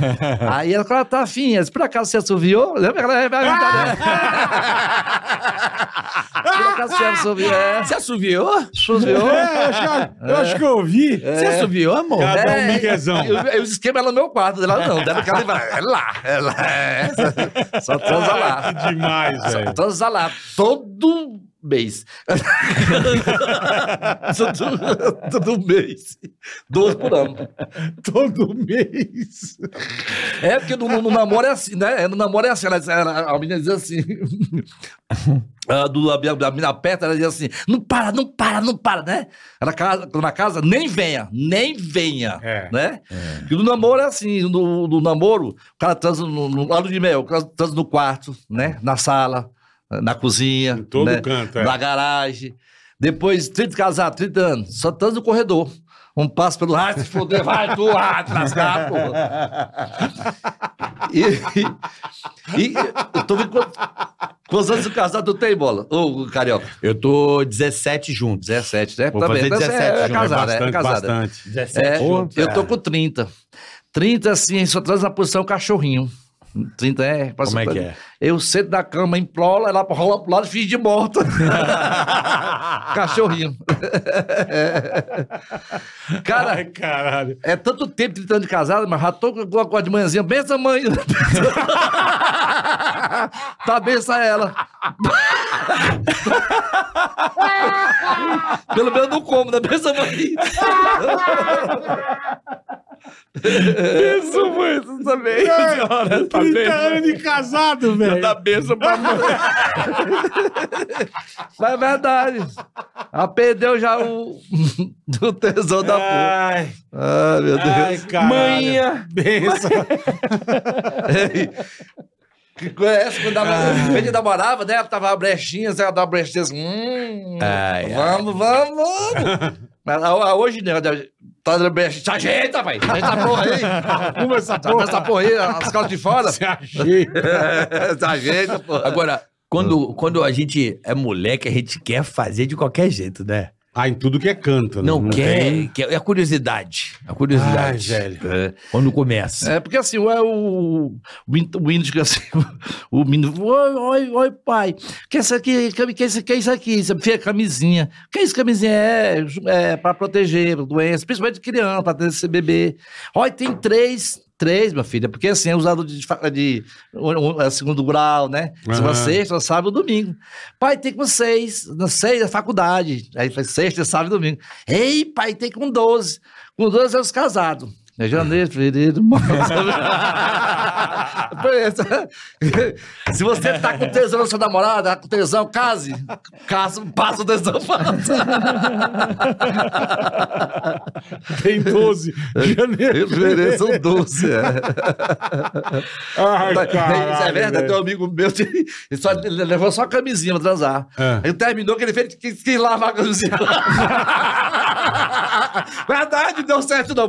[LAUGHS] Aí ela, ela tá afim. Disse, por acaso você assoviou? Lembra? Ela vai [LAUGHS] Por acaso você assoviou? É. Você assoviou? Assoviou? É, eu acho, eu acho que eu ouvi. Você assoviou, amor? Cara, dá um miguezão. Eu, eu esquema ela no meu quarto. Ela não, dela que ela vai. É lá, é lá. É. [LAUGHS] Só transa lá. Que demais, velho. Transa lá. Todo mês. [LAUGHS] todo, todo mês. Duas por ano. Todo mês. É, porque no, no- namoro é assim, né? No namoro é assim. Ela, ela- a menina diz assim. [LAUGHS] a, do, a, minha- a menina aperta, ela diz assim: não para, não para, não para, né? Ela casa, na casa, nem venha, nem venha. É. Né? Porque no namoro é assim: no, no namoro, o cara transa no, no lado de mel, o cara transa no quarto, né? Na sala, na cozinha. Em todo né? canto, é. Na garagem. Depois, 30 casados, 30 anos, só transa no corredor. Um passo pelo ar, se foder, vai tu, ah, te lascar, porra. [LAUGHS] E, e, e eu tô vendo quantos, quantos anos de casado tu tem, bola? Ô, carioca. Eu tô 17 juntos. 17, né? Vou fazer Então você 17 é, junto, casada, é, bastante, casada. bastante. 17 É, juntos. eu tô É. com 30. 30, assim, só traz na posição cachorrinho. 30 é... Como é que é? Eu sento da cama, imploro, ela rola pro lado e finge de morta. [LAUGHS] cachorrinho. Cara, Ai, caralho. é tanto tempo, 30 anos de casado, mas já tô com a de manhãzinha. Bença, mãe. [LAUGHS] tá bença ela. [LAUGHS] Pelo menos não como, né? Bença, mãe. Isso, mãe, isso também. Senhora, tá 30 vendo? anos de casado, velho. Dá benção pra mãe. Mas é verdade. Ela perdeu já o, o tesão da porra. Ai, Ai, meu Deus. ai, caralho. Manha. Benção. [LAUGHS] Que coisa é essa? Quando ela a gente namorava, né? Ela tava uma brechinha, ela dava uma brechinha assim. Hum, Ai, vamos, vamos, vamos. Mas a- a- hoje, né? Tá dando brechinha. Se ajeita. Se ajeita essa porra aí. Arruma essa porra. essa porra aí, as calças de fora. [LAUGHS] Se ajeita. [LAUGHS] Se ajeita, porra. Agora, quando, quando a gente é moleque, a gente quer fazer de qualquer jeito, né? Ah, em tudo que é canto, né? Não, quer, tem. quer. É a curiosidade. A Ai, curiosidade. velho. É. Quando começa. É, porque assim, é o, o, o hino fica assim, [LAUGHS] o, menino, oi, oi, oi, pai, que é isso aqui, que, que, é isso- que é isso aqui? Isso é camisinha. Que é isso, camisinha? É, é para proteger doenças, principalmente criança, para ter esse bebê. Olha, tem três, três, minha filha, porque assim, é usado de, fa- de um- é segundo grau, né? Segunda, Aham. sexta, sábado e domingo. Pai, tem com seis, no seis é faculdade. Aí faz sexta, sábado e domingo. Ei, pai, tem com doze. Com doze é os casados. É janeiro, fevereiro, março. [LAUGHS] Se você tá com tesão na sua namorada, tá com tesão, case. Case, passa o tesão, passa. Tem 12. Janeiro. Fevereiro são 12, é. Ai, Tá, caralho, é verdade, velho. tem um amigo meu, ele só ele levou só a camisinha pra transar. É. Aí terminou que ele fez que, que lavar a camisinha. [LAUGHS] verdade, deu certo não.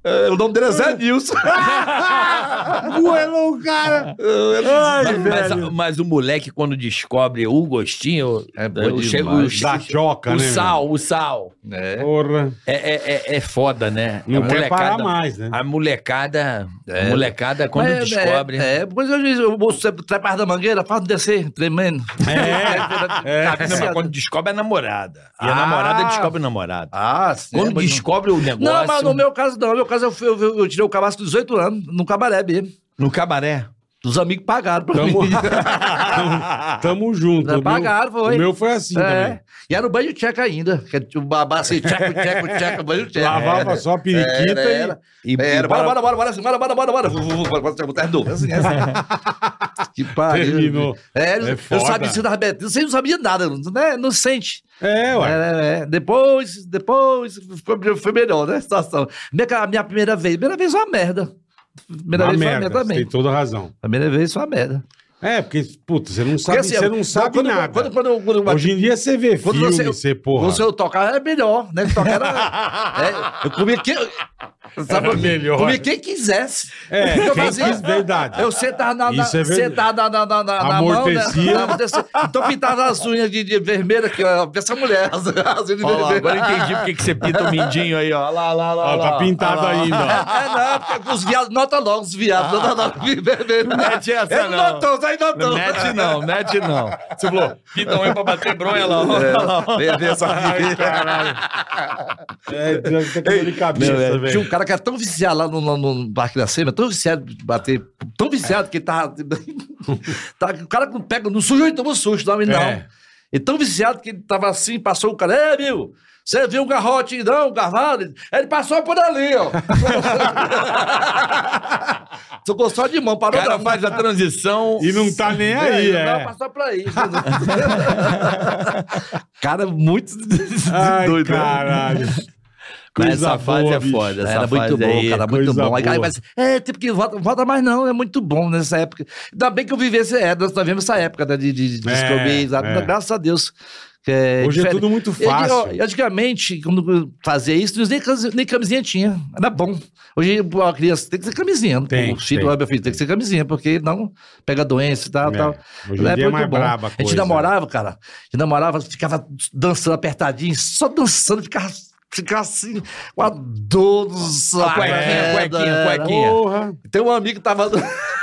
É, o nome dele é Zé Nilson. [LAUGHS] Goelou o cara. Ai, Mas, velho. mas o moleque, quando descobre o gostinho, É bom o, che- o, Da choca, o né? sal, o sal. É. Porra. É, é, é, é foda, né? Não a quer parar mais, né? A molecada, É. a molecada quando Mas, descobre. É, é, depois eu disse, o moço sempre trepar da mangueira, faz descer, tremendo. É. [LAUGHS] Não, mas quando descobre a namorada. E a Ah. namorada descobre o namorado. Ah, sim. Quando é, mas não- descobre o negócio. Não, mas no meu caso não. No meu caso eu, fui- eu, eu tirei o cabaço com 18 anos, no cabaré mesmo. No cabaré. Os amigos pagaram pra Tamo, mim. tamo, [LAUGHS] tamo junto. O meu- Pagaram, foi. O meu foi assim É. também. E era o banho tcheca ainda. Que é o babá assim, tcheco, tcheco, tcheco, banho tcheco. Lavava só a periquita Era, era. E, Era, e bora, bora- bora, bora, bora, assim, bora, bora, bora, bora. Terminou. Assim, assim. Que pariu. Terminou. É, eu, É eu foda. sabia ensinar Betinho, você não sabia nada, né? Inocente. É, ué. É, é, é. Depois, depois, foi, foi melhor, né? A situação. Minha, minha primeira vez, primeira vez foi uma merda. Primeira Uma vez foi uma merda. merda também. tem toda a razão. Primeira vez foi uma merda. É, porque, puta, você não sabe, Porque, assim, você não sabe quando, nada. Quando, quando, quando, Hoje em dia você vê Quando filme, você- você, porra. Quando eu tocar é melhor, né? Tocar era. [LAUGHS] é, eu comia quem. Sabe, Era melhor. Comia quem quisesse. É, eu quem fazia? quis, verdade. Eu sentava na, na, é sentava na, na, na, na mão, né? Então pintava as unhas de, de vermelha, que ó, essa mulher. As, as unhas de lá, vermelho. agora eu entendi porque que você pinta o mindinho aí, ó. Lá, lá, lá. Ó, lá. tá pintado ainda, ó. É, não, porque os viados, nota logo os viados, nota logo vermelho. Mete essa, Ele não. notou, aí notou. Mete não, mete não. Você falou, pinta um aí pra bater bronha lá. ó. Vem ver essa Ai, caralho. É, tem que ter de cabeça, velho. Cara que era tão viciado lá no, no, no Parque da Sema, tão viciado de bater, tão viciado que ele [LAUGHS] tava. tá, o cara não pega, não sujo, ele toma um susto, não, ele não. É. Ele tão viciado que ele tava assim, passou o cara, é, meu, você viu um garrote, não, um cavalo? Ele passou por ali, ó. [LAUGHS] Tocou só de mão, O parou cara da- faz a transição. E não tá nem aí, Não, é. passou por aí. [LAUGHS] cara, muito Ai, doido, né? caralho. Coisa essa fase boa, é foda. Essa Era muito bom, aí, cara, muito bom. Aí, mas, é, tipo que volta, volta mais não, é muito bom nessa época. Ainda bem que eu vivi esse, é, nós vivemos essa época né, de, de, de É, é. graças a Deus. é Hoje é diferente. tudo muito Eu fácil. ó, Antigamente, quando eu fazia isso, nem, nem camisinha tinha. Era bom. Hoje a criança tem que ser camisinha. Tem, o filho, tem. meu filho, tem que ser camisinha, porque não pega doença e tal, É. tal. Hoje em Na dia é mais muito bom. braba a A gente namorava, cara. A gente namorava, ficava dançando apertadinho, só dançando, ficava, ficava assim, com a dor do saco. cuequinha, É, cuequinha, era. cuequinha. Porra. Tem um amigo que tava.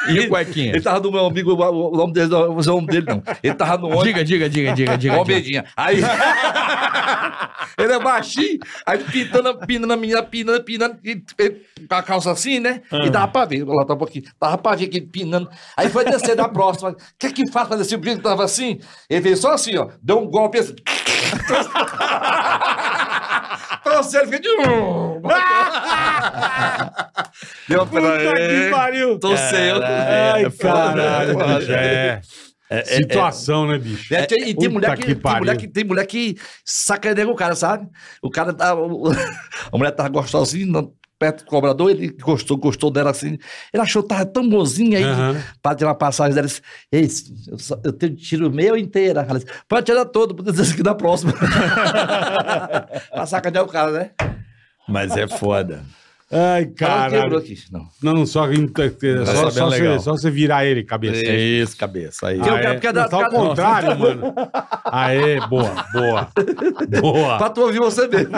E o cuequinha? [LAUGHS] Ele tava no meu amigo, o nome dele, não, o nome dele não. Ele tava no ônibus. Diga, diga, diga, diga, diga. Medinha. Aí. [LAUGHS] ele é baixinho, aí pintando, pinando a menina, pinando, pinando, e, com a calça assim, né? E dava pra ver, lá tá um pouquinho, dava pra ver que ele pinando. Aí foi descer da próxima. O que é que faz pra descer? O brinco tava assim, ele fez só assim, ó, deu um golpe assim. [LAUGHS] Trouxe ele, fica de. [LAUGHS] Deu pra Puta que pariu. Torceu. Ai, É foda, caralho, é foda. bicho. É. Situação, né, bicho? É, tem- e tem mulher que, que tem mulher que tem mulher que sacaneia o cara, sabe? O cara tá. o- [LAUGHS] a mulher tava gostosinha perto do cobrador, ele gostou, gostou dela assim. Ele achou que tava tão bonzinha aí, Aham. para ter uma passagem dela. disse, Ei, eu, só- eu tenho tiro meu inteira. Ela disse, pode tirar todo, pode dizer aqui da próxima. [LAUGHS] pra sacanear o cara, né? Mas é foda. Ai, caralho. aqui. Não. Não, só, só, sabendo só, legal. você, só você virar ele, cabeça. É isso, cabeça. Aí. Que eu Ah, é? porque da- Tá ao contrário, mano. Aê, boa, boa. Boa. Pra tu ouvir você mesmo.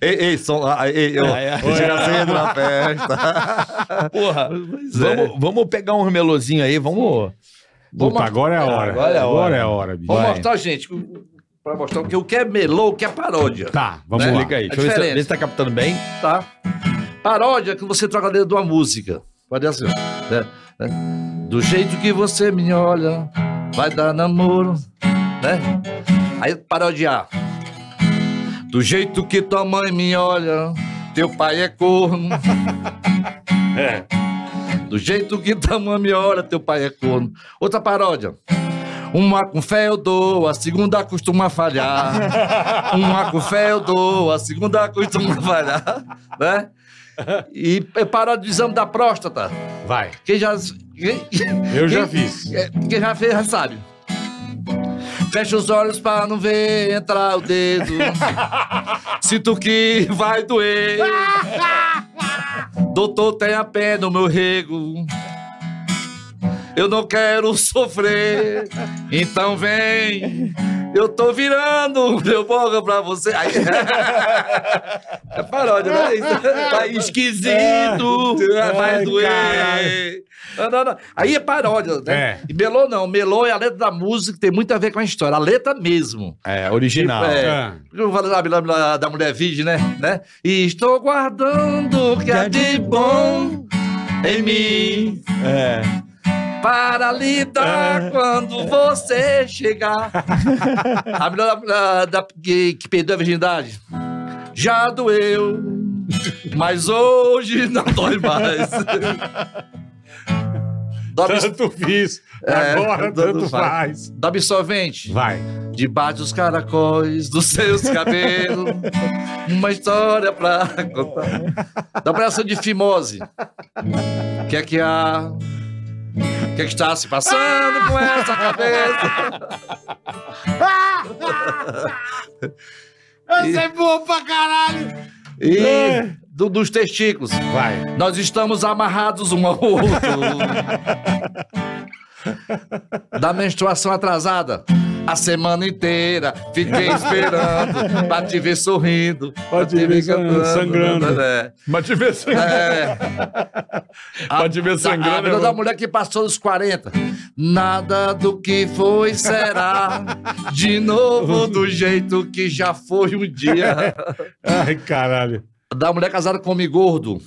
ei, ei, som, ah, ei, eu, Ah, é. chega cedo na festa. Porra, é. vamos, vamos pegar um melozinho aí, vamos. Puta, agora é a hora. Agora é a hora. Agora é a hora, bicho. Vamos mostrar, gente, pra mostrar o que- o que é melô, o que é paródia. Tá, vamos Né? lá. Liga aí. A Deixa eu ver se, ver se tá captando bem. tá? Paródia que você troca dentro de uma música. Pode ser assim, ó, né? Né? Do jeito que você me olha, vai dar namoro, né? Aí parodiar. Do jeito que tua mãe me olha, teu pai é corno. [LAUGHS] É. Do jeito que tua mãe me olha, teu pai é corno. Outra paródia. Uma com fé eu dou, a segunda costuma falhar. [LAUGHS] Uma com fé eu dou, a segunda costuma falhar, né? E paródia do exame da próstata. Vai. Quem já, quem, Eu já quem- fiz. é, Quem já fez já sabe. Fecha os olhos pra não ver entrar o dedo. [LAUGHS] Sinto que vai doer. [LAUGHS] Doutor, tenha pé no meu rego. Eu não quero sofrer. Então vem. Eu tô virando meu boga pra você. Aí... [LAUGHS] É paródia, né? Isso. Tá esquisito. Vai Ai, doer. caralho. Não, não, não. Aí é paródia, né? É. E melô não. Melô é a letra da música que tem muito a ver com a história. A letra mesmo. É, original. É. Ah. Eu falo da, da, mulher virgem, né? né? E estou guardando o que há de bom em mim É. para lidar quando você chegar. [LAUGHS] a mulher da, da- que, que perdeu a virgindade já doeu, mas hoje não dói mais. [LAUGHS] Tanto fiz. É, Agora tanto tanto faz. faz. do absorvente. Vai. Debaixo dos caracóis dos seus cabelos, uma história pra contar. [LAUGHS] Da operação de fimose. O que é que há? O que é que está se passando com essa cabeça? [LAUGHS] Essa é boa pra caralho. E do- dos testículos. Vai. Nós estamos amarrados um ao outro. [LAUGHS] Da menstruação atrasada. A semana inteira fiquei esperando pra te ver sorrindo. Pra te ver sangrando. né? Mas te ver sangrando. É. Pra te ver sangrando, [LAUGHS] A, a vida é da mulher que passou dos 40. Nada do que foi será. De novo do jeito que já foi um dia. [LAUGHS] Ai, caralho. Da mulher casada com homem gordo.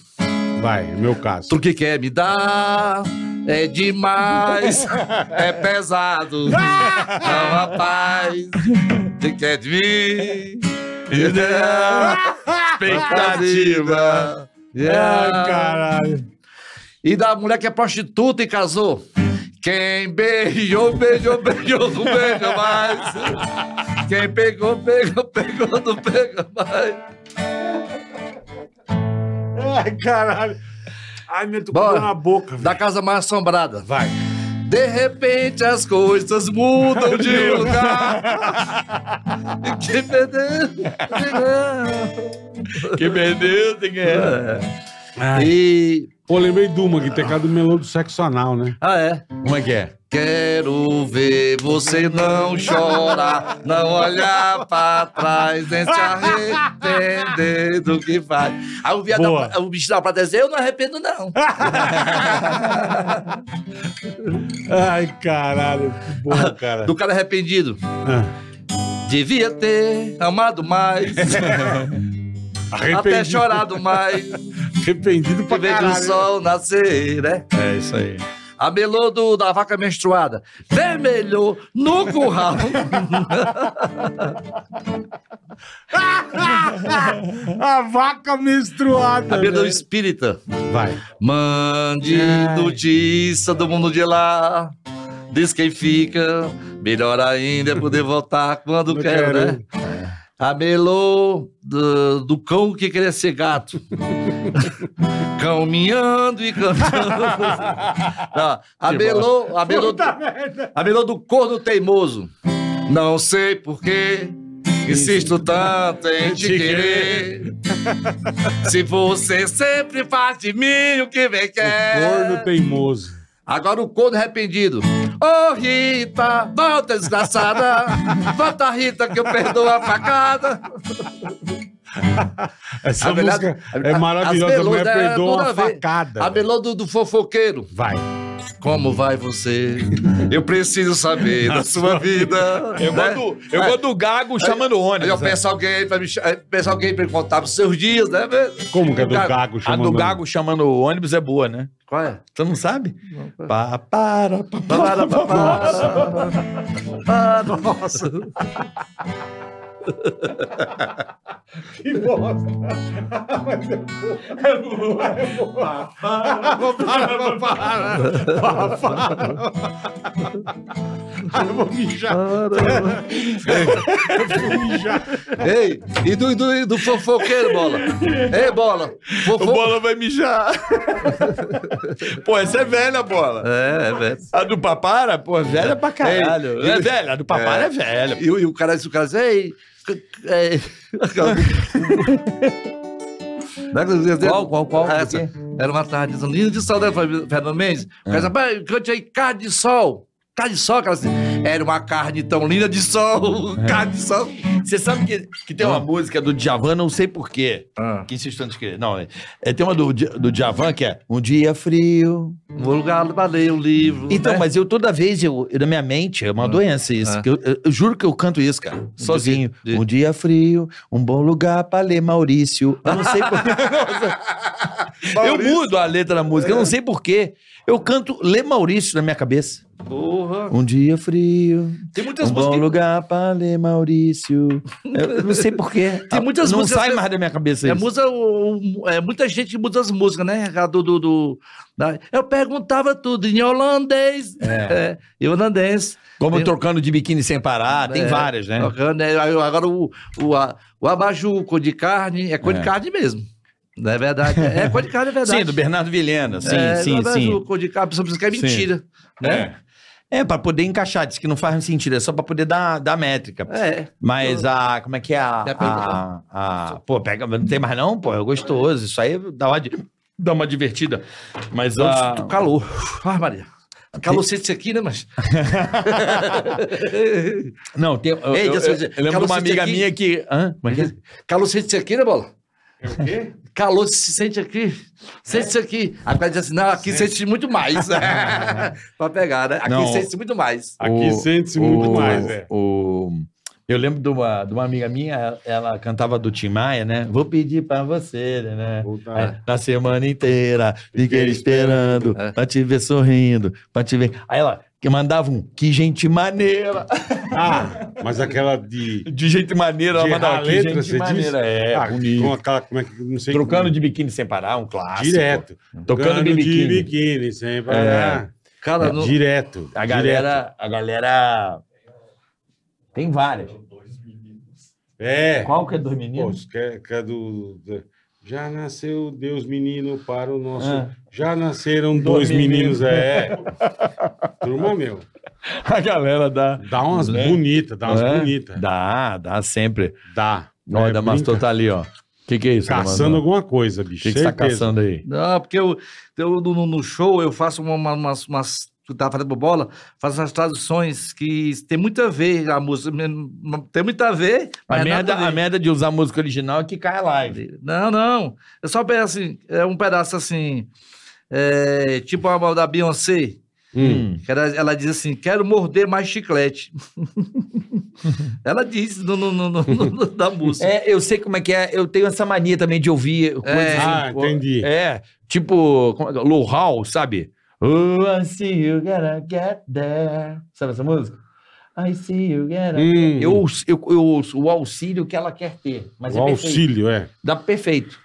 Vai, é meu caso. Tu que quer me dar é demais, [LAUGHS] é pesado. Não, rapaz, tu quer de mim? Expectativa. Ai, caralho. E da mulher que é prostituta e casou. Quem beijou, beijou, beijou, não beija mais. Quem pegou, pegou, pegou, não pega mais. Ai, caralho. Ai, meu, tô com dor na boca. velho. Da casa mais assombrada. Vai. De repente as coisas mudam de [LAUGHS] lugar. E Quem perdeu, Que perdeu, tem que É. E. Pô, lembrei de uma que tem cara do melô do sexo anal, né? Ah, é? Como é que é? Quero ver você não chorar, não olhar pra trás, nem se arrepender do que faz. Aí o, viado Boa. da, o bicho da prata dizer, eu não arrependo, não. [LAUGHS] Ai, caralho. Que bom, cara. Do cara arrependido. Ah, Devia ter amado mais, [LAUGHS] até chorado mais. arrependido pra vejo o sol nascer, né? É isso aí. A do, da vaca menstruada. Vermelhou no curral. [LAUGHS] A vaca menstruada. A melô velho. espírita. Vai. Mande Ai. notícia do mundo de lá. Diz quem fica. Melhor ainda é poder voltar quando quer, quero. né? A melô do, do cão que queria ser gato. [LAUGHS] cão miando e cantando. [LAUGHS] Não, a melô, a melô, Puta merda. a melô do corno teimoso. Não sei porquê. Insisto tanto em te querer. Se você sempre faz de mim o que bem quer. Corno teimoso. Agora o corno arrependido. Ô Rita, volta desgraçada. Volta Rita que eu perdoo a facada. Essa A música a- é a- maravilhosa. A mulher melôdias é perdoa a facada. A melô do, do fofoqueiro. Vai. Como vai você? Eu preciso saber da [LAUGHS] sua vida. Eu, né? gosto, do- eu gosto do Gago chamando Aí ônibus. eu né? peço alguém pra me, peço alguém pra me contar os seus dias, né? Como que é do Gago. gago A chamando? do Gago chamando ônibus é boa, né? Qual é? Tu não sabe? Pá, para, pá, Para, para, para. Ah, nossa. [LAUGHS] Que bosta. [LAUGHS] Mas é boa. É boa. Para, para, para. Para, para. Eu vou mijar. Eu vou mijar. Ei, e do, do, e do fofoqueiro, bola? Ei, bola. O Fofo... Bola vai mijar. pô, essa é velha, Bola. É, é, velho. A do Papara, pô, velha pra caralho. Ei, é velha, a do Papara é, velha. E, o- e o cara disse, o cara disse, ei... é, [LAUGHS] Qual, qual, qual? Ah, essa. Era uma tarde linda de sol, né, Fernando Mendes? Disse, rapaz, cante aí, carne de sol. Carne de sol, cara, assim, era uma carne tão linda de sol, [LAUGHS] carne de sol. Você sabe que, que tem uma música do Djavan, não sei porquê. Ah. Que insistente que. Não, é, é, tem uma do, do Djavan que é Um dia frio. Vou lugar pra ler o livro. Então, né? mas eu toda vez, eu, eu- na minha mente, é uma doença isso. Ah. que eu, eu- eu juro que eu canto isso, cara, sozinho. de- Um dia frio, um bom lugar pra ler Maurício. Eu não sei porquê. [LAUGHS] eu mudo a letra da música, eu não sei porquê. Eu canto Lê Maurício na minha cabeça. Porra. Um dia frio, Tem muitas um bom músicas. lugar pra ler Maurício. Eu, não sei porquê. [LAUGHS] Tem muitas não músicas sai que- mais da minha cabeça É, isso. musa, o- é muita gente que muda as músicas, né? Do, do, do- da- eu perguntava tudo em holandês. [LAUGHS] É. em holandês. Como Tem- trocando de biquíni sem parar, tem É, várias, né? tocando, né? Aí Agora o, o, a- o abajur, cor de carne, é cor É. de carne mesmo. É verdade? É cor de carne, é verdade. Sim, do Bernardo Vilhena. Sim, é, sim, o sim. cor de carne, a pessoa pensa que é mentira. Né? É, pra poder encaixar, diz que não faz sentido, é só pra poder dar, dar métrica. É. Mas a. Como é que é a. Já a, a- pô, pega. Não tem mais não? Pô, é gostoso. Isso aí dá uma, dá uma divertida. Mas a. O calor. Ai, Maria. Isso aqui, né, mas. [LAUGHS] Não, tem. Eu, Ei, eu, eu eu- eu lembro de uma amiga aqui. minha que. Hã? É é? Isso aqui, né, bola? É o quê? Calor se sente aqui. Sente isso aqui. Aí o cara diz assim: não, aqui sente muito mais. [LAUGHS] [LAUGHS] pra pegar, né? Aqui Não. sente muito mais. Aqui sente-se muito o- mais, é. O, eu lembro de uma, de uma amiga minha, ela cantava do Tim Maia, né? Vou pedir pra você, né? Puta, Aí, na semana inteira, fiquei esperando, É. pra te ver sorrindo, pra te ver. Aí ela que mandava um, que gente maneira. Ah, mas aquela de. De gente maneira, ela de mandava errar a que letra, gente você diz? maneira. É, Ah, bonito. com aquela, como é que, não sei Trocando de biquíni sem parar, um clássico. Direto. Tocando de biquíni. biquíni, sempre. É. ah, Cara, não- Direto. A galera, a galera tem várias. direto. É. Qual que é dos Pô, meninos? que é, que é do, do- Já nasceu Deus menino para o nosso. Ah. Já nasceram Dois dois meninos, meninos. é. Turma, meu. [LAUGHS] A galera dá. Dá umas Né? bonitas, dá umas É? bonitas. Dá, dá sempre. Dá. Ó, É, o Damastor tá ali, ó. O que, que é isso, Caçando alguma coisa, O bicho. que, que você tá caçando aí? Não, porque eu, eu no, no- no show eu faço uma- uma- umas. umas tu tá fazendo bola, faço umas traduções que tem muito a ver a música. Tem muito a ver. A é merda, a ver. merda de usar música original é que cai a live. Não, não. É só um pedaço assim, é um pedaço assim. é, tipo a da Beyoncé. Hum. que ela, ela diz assim: quero morder mais chiclete. [LAUGHS] ela diz no, no- no- no- no- da música. É, eu sei como é que é. Eu tenho essa mania também de ouvir coisas assim. Ah, entendi. É, tipo, é é? Low Hall, sabe? Oh, I see you gotta get there. Sabe essa música? I see you gotta Hum. eu, eu, eu ouço o auxílio que ela quer ter. Mas o é perfeito. auxílio, é. Dá perfeito.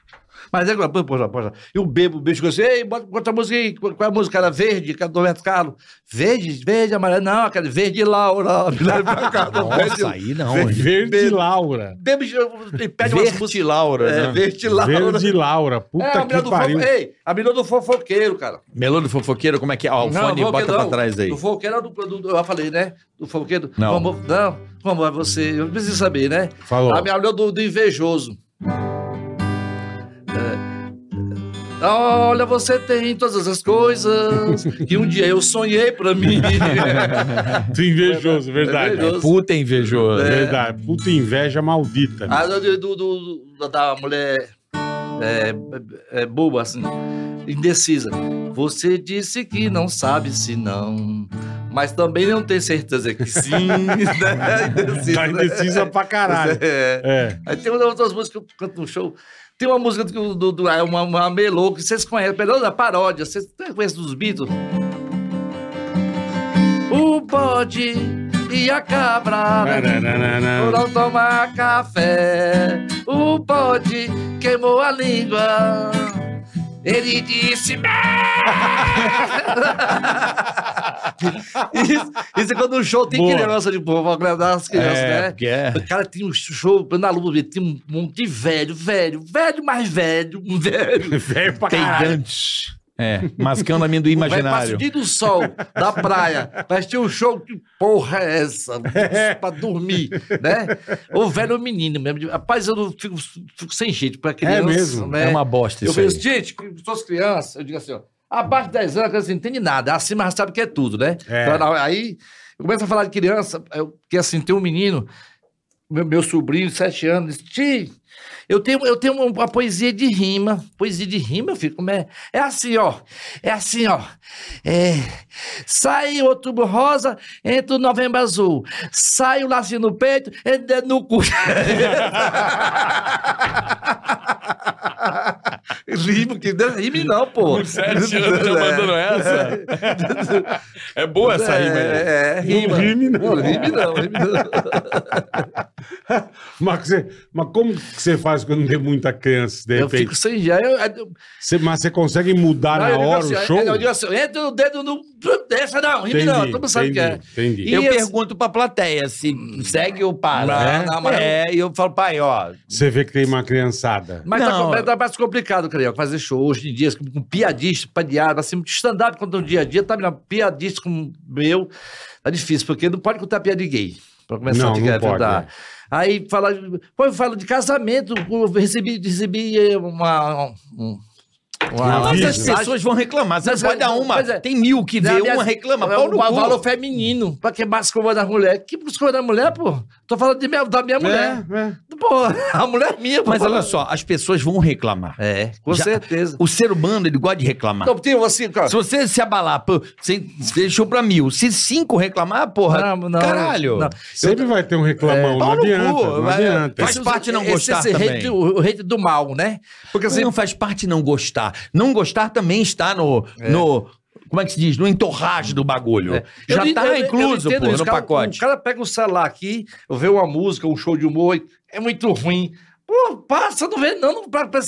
Mas é, pô, pô, pô, e o bebo, o bicho assim, ei, bota, bota a música aí, qual é a música? Era verde, que era do Roberto Carlos. Verde, verde, amarelo, não, aquela verde Laura. [LAUGHS] Pra cá, Nossa, aí não. hein? Verde Laura. Bebo, ele pede umas Verde músicas. Laura, É, né? verde Laura. Verde Laura. É, a Puta menina que do pariu. fofo... Ei, a menina do fofoqueiro, cara. Melô do fofoqueiro, como é que é? Ó, o fone fofoqueiro bota pra não. trás aí. Do fofoqueiro é do, do, do- eu já falei, né? Do fofoqueiro. Não. Como, não, como é você? Eu preciso saber, né? Falou. A minha mulher do, do invejoso. É. Olha, você tem todas as coisas que um dia eu sonhei pra mim. [LAUGHS] Tu invejoso, verdade. invejoso. Puta invejoso. É. Verdade. Puta inveja maldita. A do, do- do- do- da mulher é, é, boa, assim, indecisa. Você disse que não sabe se não, mas também não tem certeza que sim. [LAUGHS] né? Indecisa, Tá né? indecisa pra caralho. É. É. Aí tem outras músicas que eu canto no show. Tem uma música do, do, do- é uma, uma melô que vocês conhecem, melô da paródia, vocês conhecem dos Beatles? O bode e a cabra. Não tomar café, o bode queimou a língua. Ele disse. isso, isso é quando um show tem Boa. criança de povo, agradar as crianças, É, né? é. O cara tinha um show na lua, tinha um monte de velho, velho, velho mais velho, velho. [LAUGHS] Velho pra caralho. Peidante. É, mascando amendoim Vai imaginário. dia do sol da praia. Vai ter um show. Que porra é essa? [LAUGHS] pra dormir, né? O velho menino mesmo. Rapaz, eu não fico, fico sem jeito pra criança. mesmo? Né? É uma bosta Eu isso aí. penso, gente, suas crianças, eu digo assim, ó, abaixo de 10 anos, a criança não entende nada, acima já sabe que é tudo, né? É. Então, aí, eu começo a falar de criança, eu, que assim, tem um menino, meu, meu sobrinho, de 7 anos, diz, tio, eu tenho, eu tenho uma poesia de rima, poesia de rima, eu fico, como é? É assim, ó, é assim, ó, é, sai o outubro rosa, entra o novembro azul, sai o lacinho no peito, entra no cu. [LAUGHS] Rimo, que não é rime não, pô. Com sete anos já mandando essa? [LAUGHS] É boa essa rima. É, é, rima. Não rime, não. Rime não, rime [LAUGHS] não. Mas, você- mas como que você faz quando tem muita criança, de Eu repente? fico sem jeito. Eu, eu, Você- mas você consegue mudar não, na eu digo hora assim, o show? Eu digo assim, entra o dedo no... Essa não, rime não, todo mundo sabe o que é. entendi. E Eu esse- pergunto pra plateia se segue ou para. Não, É, não, mas- é, e eu falo, pai, ó. Você vê que tem uma criançada. Mas Não. tá, tá mais complicado, Carioca, fazer show hoje em dia, com, piadista, padiado, assim, stand-up quando no dia a dia, tá vendo? Piadista como meu, tá difícil, porque não pode contar piada de gay, pra começar Não, a não te- pode, tentar. é. Aí fala, pô, eu falo de casamento, eu recebi, recebi eh, uma... um- Mas as pessoas vão reclamar. Você Mas não pode é- dar uma. é- Tem mil que vê, Aliás, uma reclama. É Pau o no valor cu. feminino, pra queimar as coisas das mulheres. Que escova da mulher, pô? Tô falando de minha, da minha mulher. É, é. Pô, [LAUGHS] a mulher é minha, pô. Mas olha só, as pessoas vão reclamar. É, com Já- certeza. O ser humano, ele gosta de reclamar. Então, tem assim, cara. Se você se abalar, pô, você deixou pra mil. Se cinco reclamar, porra, Não, não, caralho. não. Sempre vai ter um reclamão, não pau no adianta, cu, não vai- adianta. Faz parte não Esse- gostar esse também. hate, o, o hate do mal, né? Porque assim, não faz parte não gostar. Não gostar também está no. no como é que se diz? No entorragem do bagulho. É. Já Eu- tá eu- eu incluso, entendo pô, no cara- pacote. O cara pega o celular aqui, vê uma música, um show de humor, é muito ruim. Pô, passa, não vê, não, não pra, pra,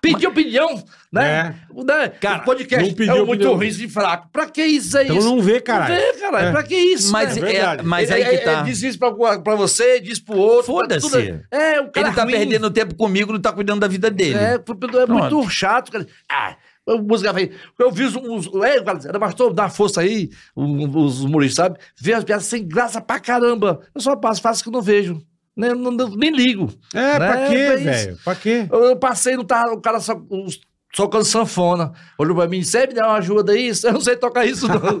pedir opinião, né? O, né? Cara, o podcast não pediu é muito ruim e fraco. Pra que isso é Então isso? não vê, caralho. Não vê, caralho. É. Pra que isso? Mas, né? é é, mas Ele- aí que ele- tá. ele diz isso pra, pra você, diz pro outro. Foda-se. tudo- É, o cara Ele tá ruim. perdendo tempo comigo, não tá cuidando da vida dele. É, é muito chato, cara. Ah, a música vem. Eu vi os. os é, galera, pastor, dá força aí, os, os humoristas, sabe? Vê as piadas sem graça pra caramba. Eu só passo, faço que não vejo. Né? Não, não- nem ligo. É, pra Né? quê, É velho? Pra quê? Eu, eu passei, não tava, o cara só. os- Tocando sanfona. Olhou pra mim, você me dá uma ajuda aí? Eu não sei tocar isso, não. [LAUGHS]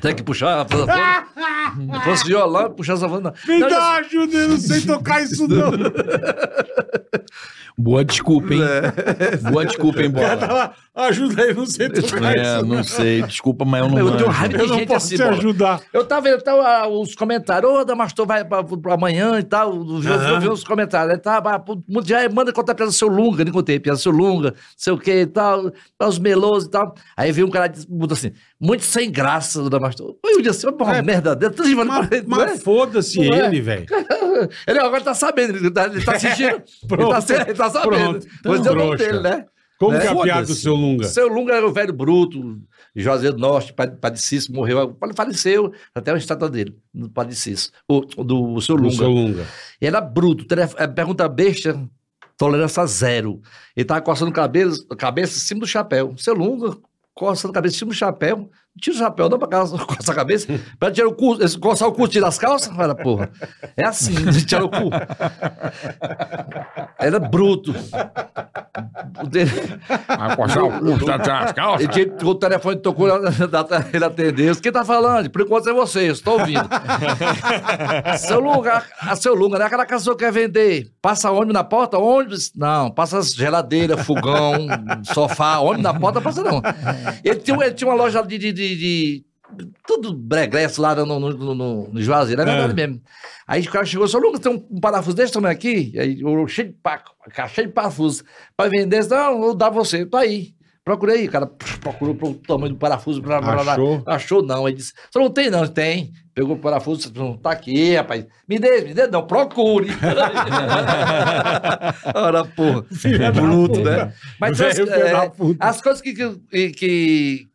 Tem que puxar a sanfona. [LAUGHS] Se fosse violão, puxar a sanfona. Me Não, dá ajuda, eu não sei tocar isso não. [LAUGHS] Boa desculpa, hein? É. Boa desculpa, hein, bola. Tava, ajuda aí, eu não sei tocar É, isso não sei. Desculpa, mas eu não Eu manjo. tenho raiva Eu de não gente posso assim, te bola. ajudar. Eu tava vendo tá, ah, os comentários, ô, Damastor vai pra, pra amanhã e tal. Eu, eu vi os comentários. Aí tá, ah, já manda contar piada seu Lunga, nem contei, piada seu Lunga, sei o que e tal, os melosos e tal. Aí veio um cara que muda assim, muito sem graça do Damastor. Eu disse assim, porra, É, merda dessa, tudo de Mas, não é? mas foda-se Não é? ele, velho. [LAUGHS] Ele agora tá sabendo, ele tá, ele tá assistindo. [LAUGHS] ele, tá, se- ele tá sabendo. Pronto. Pois é o nome Trouxa. dele, né? Como Né? que é a piada do seu Lunga? Seu Lunga era o velho bruto, José do Norte, Padre Padre Cício, morreu, faleceu, até uma estátua dele, do Padre Cício, o, do seu Do Lunga. seu Lunga. Ele era bruto, eh, pergunta besta, tolerância zero. Ele tava coçando o cabelo, a cabeça em cima do chapéu. Seu Lunga, coçando a cabeça em cima do chapéu. Não tira o chapéu, não, pra casa, [LAUGHS] coça a cabeça. Pra tirar o cu, esse- coçar o cu, tira as calças. Fala, porra. É assim, [LAUGHS] tirar o cu. Era bruto. O dele- Vai coçar o cu, tá das calças? ele tinha, o telefone tocou, ele atendeu. Quem tá falando? Por enquanto é você, eu estou ouvindo. [LAUGHS] seu lugar, a seu lugar, não é aquela casa que quer vender. Passa ônibus na porta? Ônibus? Não, passa geladeira, fogão, sofá, ônibus na porta, passa não. Ele tinha, ele tinha uma loja de. de, de- de- tudo bregresso lá no, no, no, no, no Juazeiro, é verdade mesmo. Aí o cara chegou, seu Lucas, tem um, um parafuso desse tamanho aqui? Aí, eu, cheio de paco, cheio de parafuso. Pra vender, não, eu dou a você, tá aí. Procurei, o cara procurou pro tamanho do parafuso. Blá, blá, blá, blá. Achou? Achou não. Ele disse, você não tem não, tem. Pegou o parafuso, não tá aqui, rapaz. Me dê, me dê, não, procure. [LAUGHS] Ora, porra. Bruto, né? Mas as, é, as coisas que, que, que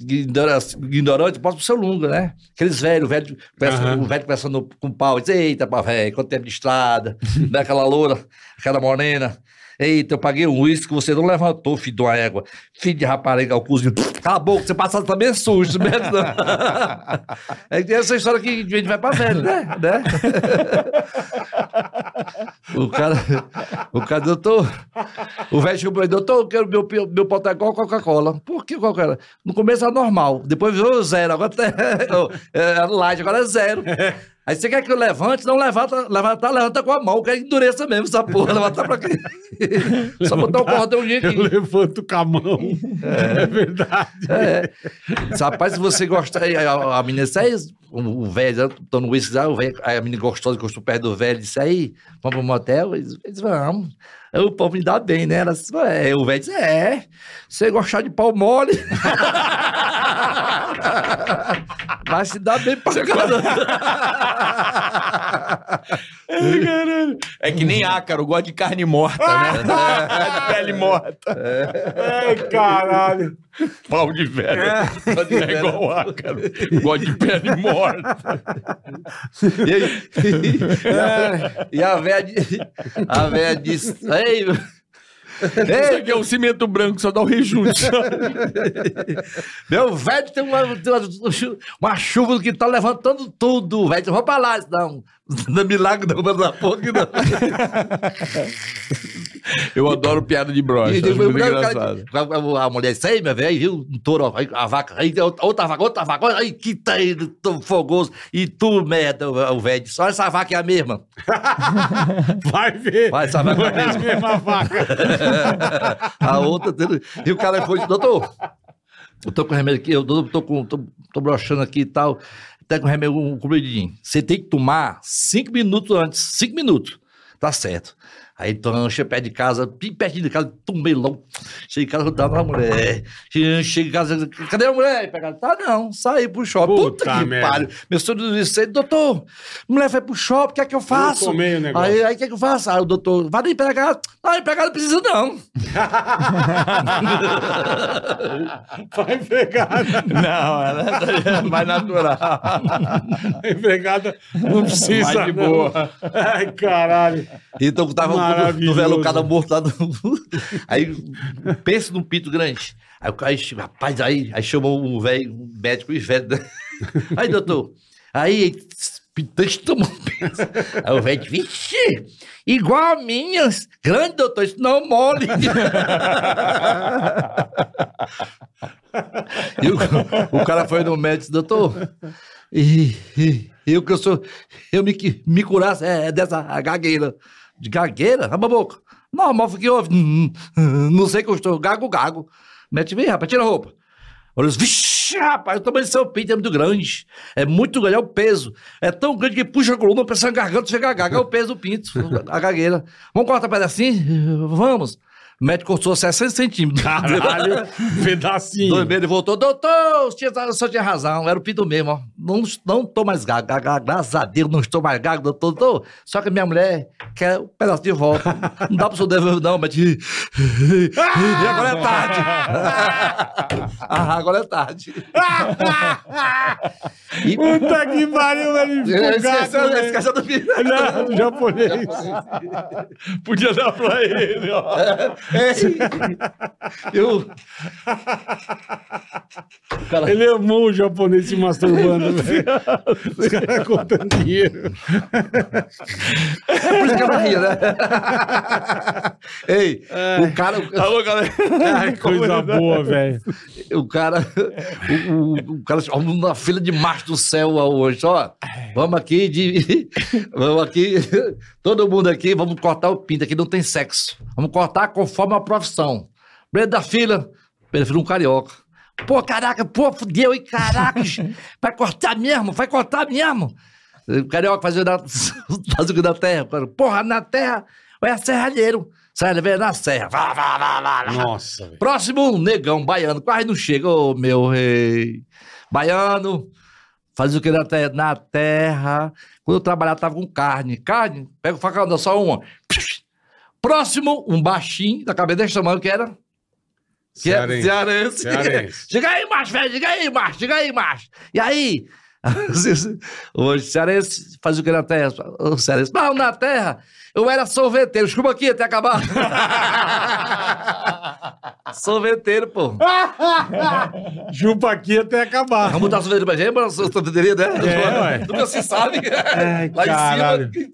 ignorante, posso pro seu lunga, né? Aqueles velhos, velho, conversa- Aham. o velho conversando com o pau, diz, eita, pá, velho, quanto tempo de estrada, [LAUGHS] daquela loura, aquela morena. Eita, eu paguei um uísque que você não levantou, filho de uma égua. Filho de rapariga, o cozinho. Cala a boca, você passado também [LAUGHS] é sujo, mesmo não. É essa história que a gente vai pra velho, né? né? O cara, o cara, doutor, o velho chegou pra ele, doutor, eu quero meu, meu pote é igual Coca-Cola. Por que Coca-Cola? No começo era normal, depois virou zero, agora tá- [LAUGHS] é light, agora é zero. Aí você quer que eu levante? Não levanta, levanta, levanta com a mão, que endureça mesmo essa porra, levantar pra quê? [LAUGHS] Só botar o cordãozinho Eu aqui. levanto com a mão. [LAUGHS] É, verdade. É. Rapaz, se você gostar, a, a menina disse, aí, o, velho, tô no uísque, velho, a menina gostosa, gostou perto do velho, disse, aí, vamos pro motel? Eles, eles vamos. Aí o povo me dá bem, né? Ela disse, é. O velho disse, é, você gostar de pau mole... [LAUGHS] Vai se dar bem pra caramba. [LAUGHS] É que nem ácaro, gosta de carne morta, né? de [LAUGHS] pele morta. Ai, caralho. Pau de velho. É igual ácaro. Gosta de pele morta. E, aí- e a velha di- a velha disse, ei, Isso aqui é um cimento branco, só dá o rejunte. [LAUGHS] Meu velho tem uma, uma, chuva que tá levantando tudo, velho. Vamos pra lá, não. [LAUGHS] Não é milagre não, mas na porra que não. [LAUGHS] [LAUGHS] Eu adoro piada de brocha. E acho depois, muito o cara- engraçado. a, mulher disse, aí, meu velho, viu? Um touro, aí a vaca, aí outra vaca, outra vaca, aí que tá aí, tão fogoso. E tu, merda, o velho disse, olha essa vaca é a mesma. [LAUGHS] Vai ver. Vai, essa vaca é a é a mesma. mesma vaca. [LAUGHS] a outra, e o cara foi, doutor, eu tô com remédio aqui, eu tô, tô, com, tô, tô broxando aqui e tal, tá com remédio, um comprimidinho. Você tem que tomar cinco minutos antes, cinco minutos, tá certo. Aí então, chega perto de casa, bem pertinho de casa, logo. Cheguei em casa, eu tava na mulher. Cheguei em casa, cadê a mulher? Pegada, tá não, saí pro shopping. Puta, Puta que merda. pariu. Meu senhor disse, doutor, mulher vai pro shopping, o que é que eu faço? tomei o negócio. Aí, aí o que é que eu faço? Aí o doutor, vai na empregada. Não, empregada não precisa não. [LAUGHS] Vai empregada. Não, ela é mais natural. A empregada não precisa. Vai de não. boa. Ai, caralho. Então tava no, Maravilhoso. no velho o cara morto lá. No... [LAUGHS] Aí pensa num pinto grande. Aí o cara, rapaz, aí, aí chamou um velho, um médico e velho. [LAUGHS] Aí, doutor, aí, pitante tomou pinto. Aí o velho, vixe, igual a minha, grande, doutor, isso não mole. [LAUGHS] E o, o cara foi no médico doutor, e, e- eu que eu sou, eu me, me curasse é, é dessa gagueira. De gagueira? A boca. Normal, o que houve? Hum, hum, Não sei que eu estou, gago, gago. Mete, vem, rapaz, tira a roupa. Olha, vixe, rapaz, o tamanho do seu pinto é muito grande. É muito grande, é o peso. É tão grande que puxa a coluna, pensa na garganta, chega a gaga, é o peso do pinto, a gagueira. Vamos cortar um pedacinho? Vamos. O médico cortou 60 centímetros. Caralho, [LAUGHS] pedacinho. Dois meses ele voltou, doutor, o senhor, o senhor tinha razão, era o pinto mesmo, ó. Não, não tô mais gago, gago, graças a Deus não estou mais gago, doutor, doutor. Só que minha mulher quer um pedaço de volta. Não dá pro senhor devolver, não, mas... [LAUGHS] [LAUGHS] E agora é tarde. ah, agora é tarde. E... Puta que pariu, velho. Esqueceu, esqueceu do. Não, japonês. Podia dar pra ele, ó. Ei, Eu... Cara, Ele amou o japonês se masturbando, [LAUGHS] velho. Os caras contando dinheiro. é por isso que ela ria, né? Ei, o cara... Alô, galera. Ai, [LAUGHS] coisa boa, velho. O cara, o, o, o cara, na fila de macho do céu hoje, ó. Vamos aqui de. [LAUGHS] Vamos aqui, todo mundo aqui, vamos cortar o pinto, aqui não tem sexo. Vamos cortar conforme a profissão. Primeiro da fila, prefiro um carioca. Pô, caraca, pô, fudeu, hein, caraca. [LAUGHS] Vai cortar mesmo, vai cortar mesmo. O carioca fazia, na, [LAUGHS] fazia na terra. Porra, na terra, é serralheiro. Sério, velho, na serra. Vá, vá, vá, vá. Nossa, velho. Próximo, negão, baiano. Quase não chega, ô meu rei. Baiano, faz o que na terra? Na terra. Quando eu trabalhava, tava com carne. Carne, pega o facão, dá só uma. Próximo, um baixinho, da cabeça desse tamanho, que era... Que é Cearense. cearense. Chega [LAUGHS] aí, macho, velho. Chega aí, macho. Chega aí, macho. E aí? [LAUGHS] Hoje, cearense faz o que na terra? O cearense, não, na terra. Eu era sorveteiro. Desculpa aqui até acabar. [LAUGHS] sorveteiro, pô. Chupa aqui até acabar. Vamos botar sorveteiro pra gente, pra sorveteria, né? É, ué. Nunca se sabe. Ai, Lá caralho. em cima.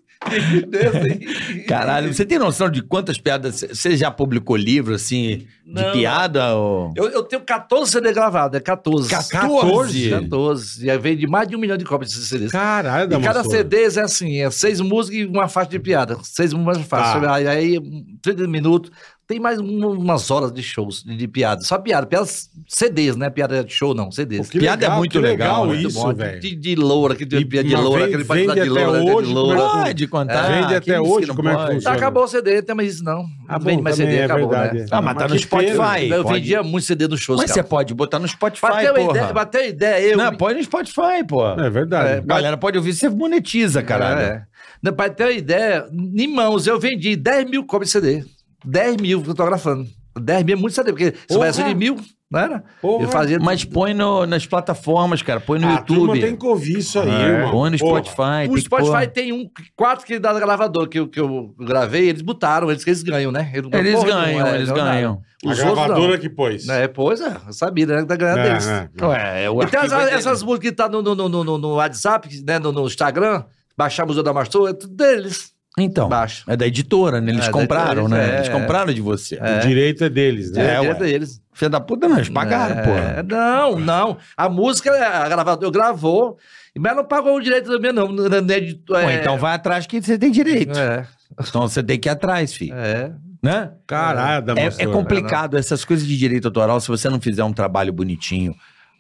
Caralho, você tem noção de quantas piadas. Você já publicou livro, assim, de Não. piada? Ou... Eu, eu tenho 14 CD gravados, é 14. 14? 14. E aí veio de mais de um milhão de cópias desses CDs. Caralho, E cada. CD é assim, é seis músicas e uma faixa de piada. Seis músicas uma faixa. Tá. Aí, aí, 30 minutos. Tem mais um- umas horas de shows, de, de piada. Só piada. Piadas CDs, não é piada de show, não. CDs. Pô, que Piada é legal, muito que legal, legal, né? Muito isso, bom. velho. De, de loura, aquele E- piada de loura, vende- aquele vende de até loura, hoje, de como é que- loura. Pode contar. Vende até hoje, que como é que pode? funciona? Acabou o CD, tem mais isso não. Ah, bom, vende mais CD, é acabou, verdade. né? Ah, mas tá no que. Spotify. Eu pode. vendia muito CD nos shows, Mas você pode botar no Spotify, porra. ideia, pra ter uma ideia, eu... Não, põe no Spotify, pô. É verdade. É, A galera pode ouvir, você monetiza, caralho. É. Não, Pra ter uma ideia, em mãos, eu vendi 10 mil cópias de CD. 10 mil fotografando. 10 mil é muito CD, porque se tivesse de mil, não era? Porra. Eu fazia... Mas põe no- nas plataformas, cara. Põe no a turma YouTube. tem que ouvir isso aí, É. irmão. Põe no Porra. Spotify. O que Spotify pôr. tem um, quatro que dá da gravadora que, eu- que eu gravei, eles botaram, eles que eles ganham, né? Eles, Eles porra, ganham, não é, eles não ganham. A Os outros gravadora não. que pôs. É, pois é, eu sabia, né? Da ganhando É, deles. é. Ué, é o Então, essas, é essas músicas que tá no, no, no, no, no WhatsApp, né? No, no Instagram, baixar a música da Mastor, é tudo deles. Então, Baixa. é da editora, né? Eles É, da compraram, editora, né? é, Eles é. compraram de você. O direito é deles, né? É, É, ué. direto deles. Filha da puta, não, eles pagaram, é, porra. Não, não. A música, a gravadora gravou, mas não pagou o direito também, não. não, não, é de- Pô, é, então vai atrás que você tem direito. É, Então você tem que ir atrás, filho. é. Né? Caralho, É, Damastor. é complicado. Essas coisas de direito autoral, se você não fizer um trabalho bonitinho,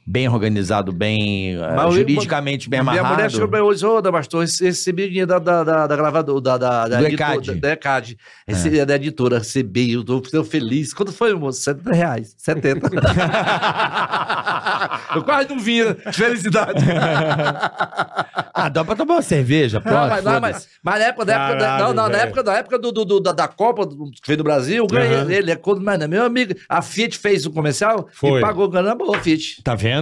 bem organizado, bem eh, Mas juridicamente bem Minha mulher amarrado. chegou pra mim hoje, ô, Damastor, rece- recebi o dinheiro da, da, da, da gravadora, da, da, da editora-. Da, da ECAD. Recebi, da editora, recebi, eu tô, tô feliz. Quanto foi, moço? 70 reais. 70. [LAUGHS] eu quase não vinha de felicidade. [LAUGHS] Ah, dá pra tomar uma cerveja, pronto. Não, mas, não, mas, mas na época, na época, da- Caralho, não, não, na época, na época do, do- do- da, da Copa do- que veio do Brasil, eu ganhei ele. É quando, mas, não, meu amigo, a Fiat fez o comercial Foi. e pagou grana boa, a Fiat. Tá vendo?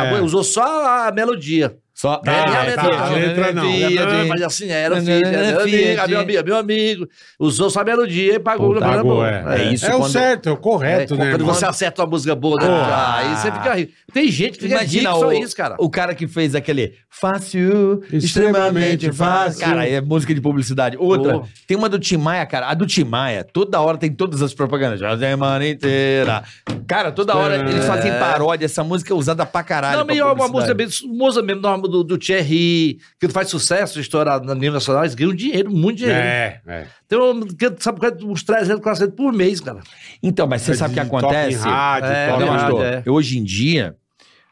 Acabou, usou só a melodia. Só. Tá, É, tá, a letra, a não, letra não. Não, mas assim, era o Fiat, Fiat, era meu amigo, é meu amigo, é meu amigo. Usou só a melodia e pagou Puta, Pagou, boa. é. É isso É o certo, é o correto, É, né? Quando irmão? você acerta uma música boa, né? Porra. aí você fica rico. Tem gente que fica Imagina rico o, só isso, cara. o cara que fez aquele fácil, Extremamente extremamente fácil. Cara, é música de publicidade. Outra, Pô. tem uma do Tim Maia, cara. A do Tim Maia, toda hora tem todas as propagandas. Já a semana inteira. Cara, toda hora eles fazem paródia. Essa música é usada pra caralho. Não, mas é uma música mesmo, norma do, do Thierry, que faz sucesso, estourado na nível nacional, eles ganham dinheiro, muito dinheiro. É, é. Que, sabe, quanto? uns 300, 400 por mês, cara. Então, mas você É sabe o que acontece? rádio, É, Não, verdade, rádio. é. Hoje em dia,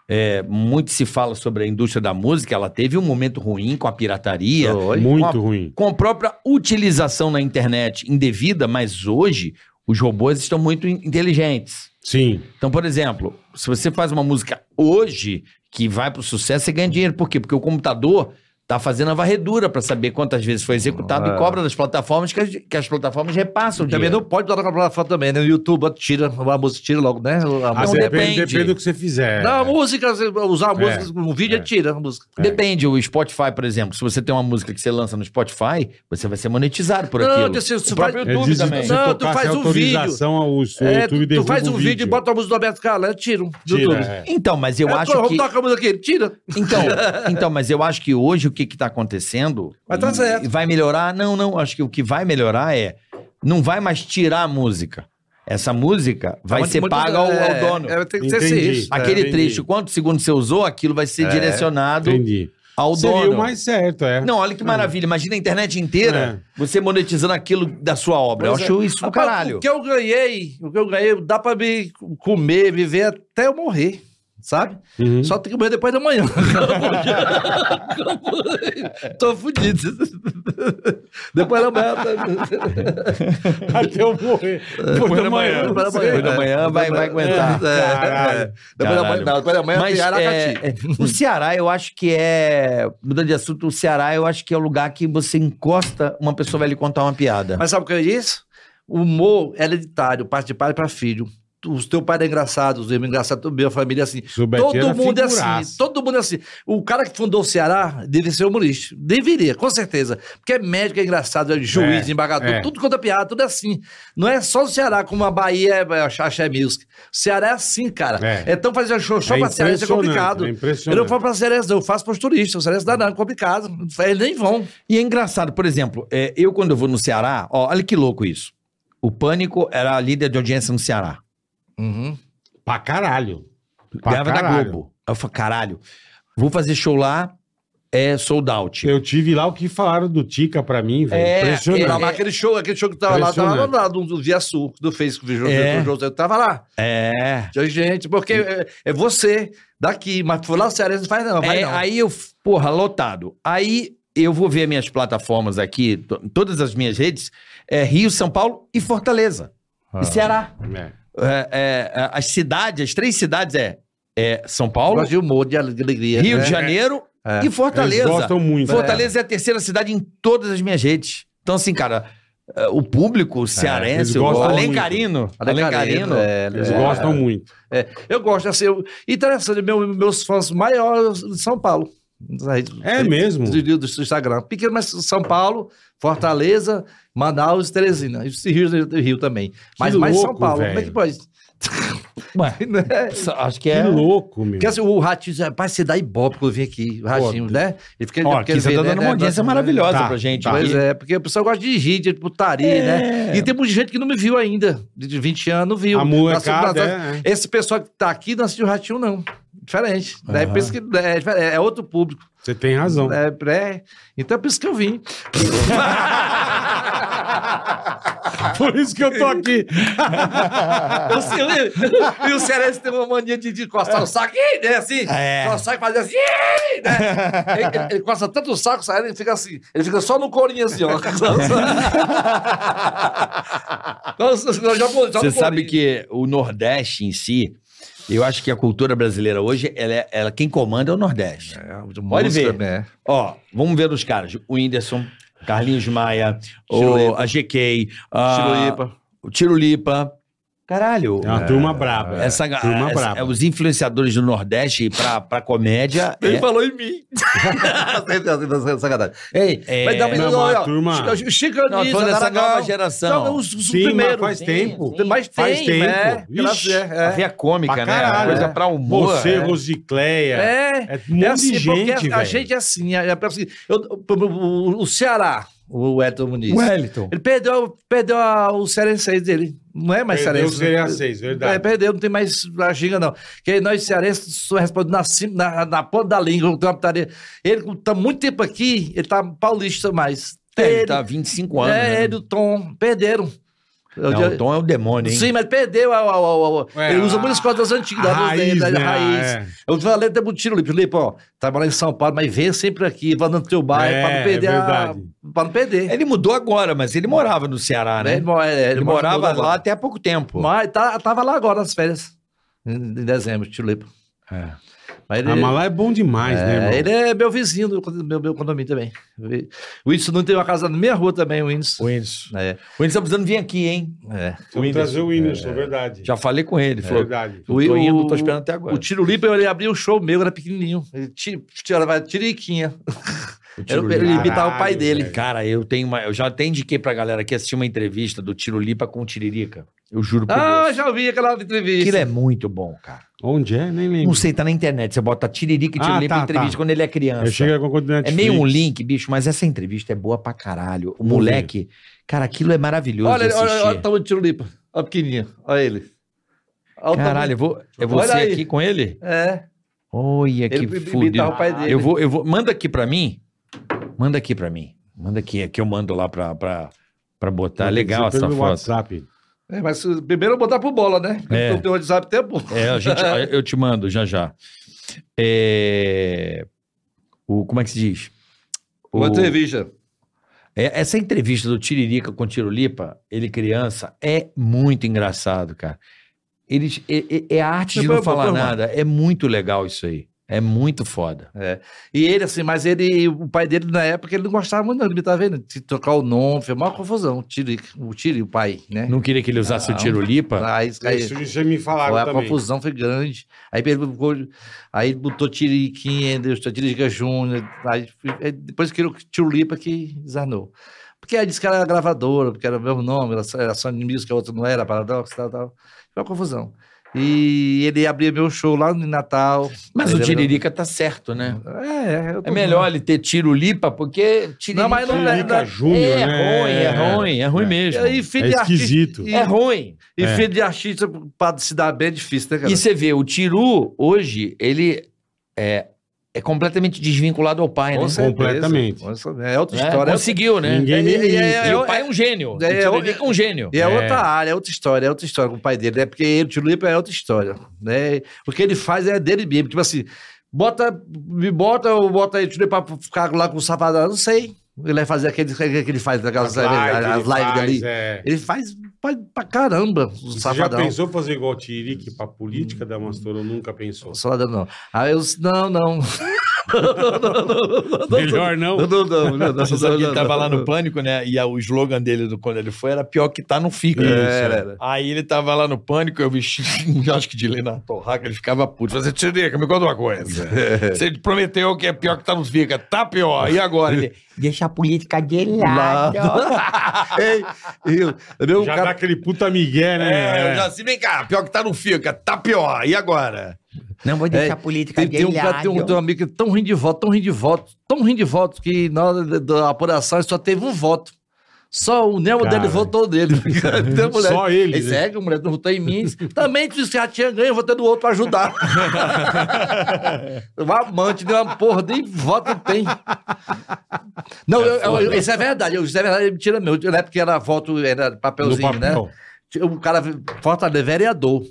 é, muito se fala sobre a indústria da música. Ela teve um momento ruim com a pirataria. Oi. Muito Com a- ruim. com a própria utilização na internet indevida, mas hoje os robôs estão muito in- inteligentes. Sim. Então, por exemplo, se você faz uma música hoje que vai pro sucesso, você ganha dinheiro. Por quê? Porque o computador tá fazendo a varredura para saber quantas vezes foi executado Ah. e cobra das plataformas que as, que as plataformas repassam o Também dinheiro. não pode botar na plataforma também, né? No YouTube, tira, a música tira logo, né? A Ah, Não, música. depende, depende. do que você fizer. Não, a música, usar a música, É, um vídeo, é. tira a música. Depende, o Spotify, por exemplo, se você tem uma música que você lança no Spotify, você vai ser monetizado por Não, aquilo. você- você o próprio vai- YouTube também. Não, tu faz um vídeo. ao o É, YouTube tu, faz o um vídeo e bota a música do Alberto Carlos, tira do YouTube. é. Então, mas eu É, acho que... Vamos tocar a música aqui, tira. Então, então, mas eu acho que hoje o que está acontecendo. Mas tá e- certo. e Vai melhorar? Não, não. Acho que o que vai melhorar é. Não vai mais tirar a música. Essa música vai Muito- ser muito- paga ao, é, ao dono. É, tem que ser isso. Aquele entendi. trecho, quantos segundos você usou, aquilo vai ser direcionado Entendi. ao Seria dono. o mais certo, é. Não, olha que maravilha. Imagina a internet inteira você monetizando aquilo da sua obra. Pois eu é. acho isso do caralho. O que eu ganhei, o que eu ganhei, dá pra me comer, viver até eu morrer. Sabe? Uhum. Só tem que morrer depois da manhã. [LAUGHS] Tô fudido. depois da manhã. tá- Até eu morrer. Depois da manhã. Depois da manhã, Depois da manhã vai, vai aguentar. É, é, é. Depois da manhã, não, depois da manhã Mas tem Aracati. é, é, o Ceará, eu acho que é. Mudando de assunto, o Ceará, eu acho que é o lugar que você encosta, uma pessoa vai lhe contar uma piada. Mas sabe o que eu disse? O humor é hereditário, parte de pai para filho. Os teu pai é engraçado, os irmãos engraçados, toda a família é assim. Todo era mundo é assim, todo mundo é assim. O cara que fundou o Ceará deve ser humorista. Deveria, com certeza. Porque é médico, é engraçado, é juiz, É, desembargador, é. tudo quanto é piada, tudo é assim. Não é só o Ceará, como a Bahia é Axé Music. O Ceará é assim, cara. É. Então fazer show, show É pra Ceará é complicado. é eu não faço pra Ceará, não, eu faço pros turistas. O Ceará dá não, é complicado. Eles nem vão. E é engraçado, por exemplo, é, eu quando eu vou no Ceará, ó, olha que louco isso. O Pânico era a líder de audiência no Ceará. Uhum. Pra caralho. Pra da caralho. Globo. Aí eu falei, caralho, vou fazer show lá, é sold out. Eu tive lá o que falaram do Tica pra mim, velho. É, Impressionante. Tava aquele show, aquele show que tava lá, tava lá, do, do Via Sul, do Facebook, do É. José, eu tava lá. É. Tinha gente, porque é, é você daqui, mas foi lá o Ceará, não faz não, vai É, não. Aí eu, porra, lotado. Aí eu vou ver minhas plataformas aqui, to- todas as minhas redes, é Rio, São Paulo e Fortaleza. Ah. E Ceará. É. É, é, é, as cidades, as três cidades é, é São Paulo, de humor, de alegria. Rio né? de Janeiro É. e Fortaleza. Eles gostam muito. Fortaleza é. a terceira cidade em todas as minhas redes. Então, assim, cara, é, o público cearense, o Alencarino, Alencarino, Alencarino, é, Eles é. gostam muito. É, eu gosto, assim, eu, interessante, meu, meus fãs maiores de São Paulo. É mesmo? Do, Instagram. Pequeno, mas São Paulo, Fortaleza, Manaus e Teresina. E Rio, do Rio também. Mas mais São louco, Paulo. velho. Como é que pode? Ué, [LAUGHS] Né? acho que Que é... louco, meu. Porque assim, o Ratinho, rapaz, você dá ibope que eu vim aqui, o Ratinho, né? Ele fica, Ó, aqui você ele tá dando né, uma audiência né, maravilhosa Tá, pra gente. tá. Pois é, porque o pessoal gosta de rir, de putaria, né? E tem muita gente que não me viu ainda, de 20 anos, não viu. A molecada, é, é. Esse pessoal que tá aqui não assistiu o Ratinho, não. Diferente. Daí pensa que é, é outro público. Você tem razão. É, é, então é por isso que eu vim. [LAUGHS] Por isso que eu tô aqui. [LAUGHS] E o Cearense tem uma mania de, de coçar o saco, ih, né, assim, É. coçar o saco e fazer assim, né? ele, ele, ele coça tanto o saco, sai, ele fica assim, ele fica só no corinho assim, ó. [LAUGHS] Você sabe que o Nordeste em si, eu acho que a cultura brasileira hoje, ela, é- ela- quem comanda é o Nordeste. Pode ver. Né? Ó, vamos ver os caras. O Whindersson, Carlinhos Maia, o, a GK, a, Tirulipa. o Tirulipa. Caralho. É uma turma braba. Essa, turma essa- braba. os influenciadores do Nordeste pra, pra comédia. Ele é- falou em mim. [LAUGHS] Sacanagem. Ei, É, mas dá não, mas a turma- O Chico Não, nessa Aragão. nova geração. Não, os, os Sim, primeiros. mas faz tempo. sim. Mas Faz tem, tempo. né? Vixe. É, A é. veia cômica, Pra né? caralho, Coisa é. pra humor. Você, é. Rosicléia. É, É é assim, gente, a, a gente é assim. É, é assim eu, o, o- o Ceará, o Elton Muniz, Wellington. ele perdeu, perdeu a- o cearense dele. Não é mais Perdeu o cearense. Seria né? 6, verdade. É, perdeu, não tem mais a ginga, não. Porque nós cearenses só respondemos na, na, na ponta da língua. tem uma putaria. Ele tá muito tempo aqui, ele tá paulista mais. É, ele Ele- tá há 25 anos. é, né? ele e o Tom, perderam. Não, o Tom é o demônio, hein? Sim, mas perdeu. A, a- a- É, ele usa muitas coisas antigas, da, raiz, da, da né? raiz. É. Eu falei até pro Tiro Lipe, Lipe, ó, trabalhar em São Paulo, mas vem sempre aqui, vai no teu bairro, É, pra não perder é a... Pra não perder. Ele mudou agora, mas ele morava no Ceará, né? Ele, é, Ele, mora- morava lá até há pouco tempo. Mas tá, tava lá agora nas férias, em, em dezembro, Tiro Lipe. É. Mas ele, Ah, mas lá é bom demais, né, é, irmão? ele é meu vizinho do meu, meu condomínio também. O Whindersson não tem uma casa na minha rua também, o Whindersson. O Whindersson. É, O Whindersson tá precisando vir aqui, hein? é. Vamos trazer o Whindersson, verdade. Já falei com ele. É Falou, verdade. eu tô indo, tô esperando até agora. O Tiro Lipe, ele abriu o show meu, era pequenininho. Ele ti- tirava tiriquinha. Ele Lipa. imitava o pai dele. velho. Cara, eu tenho uma. Eu já até indiquei pra galera aqui assistir uma entrevista do Tiro Lipa com o Tiririca. Eu juro por Ah, Deus. já ouvi aquela entrevista. Aquilo é muito bom, cara. Onde é? Nem lembro. Não sei, tá na internet. Você bota Tiririca e Tiro Ah, Lipa tá, entrevista tá. quando ele é criança. Eu chego com o É meio um link, bicho, mas essa entrevista é boa pra caralho. O moleque, cara, aquilo é maravilhoso Olha, olha, olha o tamanho de tiro lipa. Olha pequenininho. Olha ele. Olha o Caralho, eu vou, eu ser aí. aqui com ele? É. Olha que Ele fudido. o. Eu vou, eu vou. Manda aqui pra mim. Manda aqui pra mim. Manda aqui, aqui eu mando lá pra, pra, pra botar. Legal essa foto. WhatsApp. É, mas primeiro eu botar pro bola, né? É. Não tem WhatsApp tempo. É, a gente, [LAUGHS] eu te mando já já. É, o, como é que se diz? O- Uma entrevista. É, essa entrevista do Tiririca com Tirolipa, ele criança, é muito engraçado, cara. Eles, é, é- é a arte de não eu falar nada. É muito legal isso aí. É muito foda. E ele, assim, mas ele, o pai dele, na época, ele não gostava muito, não. Ele tá vendo? De trocar o nome, foi uma confusão. O Tiri, o Tiri, o pai, né? Não queria que ele usasse o. Tirolipa. [LAUGHS] Aí, aí, Isso, isso já me falaram foi, a também. confusão foi grande. Aí ele aí ele botou Tiriquinha, Tiririca Júnior. Aí, depois criou Tirulipa que desanou. Porque aí disse que era gravadora, porque era o mesmo nome, era, era Sony Music, a outra não era, Paradox, tal, tal. Foi uma confusão. E ele abria meu show lá no Natal. Mas o Tiririca tá certo, né? É, eu tô- É melhor ele ter Tirolipa, porque Tiririca Não, mas não é- Tiririca é- Júnior, é, né? ruim, é ruim, é ruim mesmo. E filho É de artista- esquisito. E, É ruim. e É. filho de artista, para se dar bem, é difícil, né, cara? E você vê, o Tiru, hoje, ele é, é completamente desvinculado ao pai, né? Com certeza. Completamente. É outra É, história. é conseguiu, né? Ninguém nem É, é, é, E o pai é um gênio. É, o é, é um gênio. E é, É. outra área, é outra história, é outra história com o pai dele, né? Porque ele, o Tio Lipa é outra história, né? O que ele faz é dele mesmo, tipo assim, bota, me bota ou bota aí o Tio Lipa pra ficar lá com o safadão, eu não sei. Ele vai fazer aquele que ele faz, aquelas As lives, dali. é. Ele faz pra, pra caramba, o Você já safadão. pensou fazer igual o Tiririca pra política da Mastora? Nunca pensou. Só não. Aí eu disse, não, não. [LAUGHS] [LAUGHS] Melhor não. Não, não, não, não, não, Você sabe que não, ele tava não. lá no Pânico, né? E o slogan dele do, quando ele foi era pior que tá no fica. É. Aí ele tava lá no Pânico, eu vi, [LAUGHS] acho que de ler na torraca, ele ficava puto. Tiririca, me conta uma coisa. Você prometeu que é pior que tá no fica. Tá pior. E agora? Ele, Deixa a política de lado. [LAUGHS] Ei, eu, meu Já cara, dá aquele puta migué, né? é, eu já assim, vem cá, pior que tá no fica. Tá pior. E agora? Não vou deixar É, a política Tem, de tem um, cara, tem, um, tem um amigo que é tão ruim de voto, tão ruim de voto, tão ruim de voto, que na hora da- da apuração ele só teve um voto. Só o Nemo dele votou nele. [LAUGHS] A mulher- Só ele, Ele né? segue, a mulher não votou em mim. Também disse que já tinha ganho, eu votei no outro pra ajudar. [LAUGHS] o amante de uma porra, nem voto tem. Não, eu- eu- eu- isso é verdade. eu- Isso é verdade, é mentira meu. Na época era voto, era papelzinho, né? papel. O cara, Fortaleza, vereador.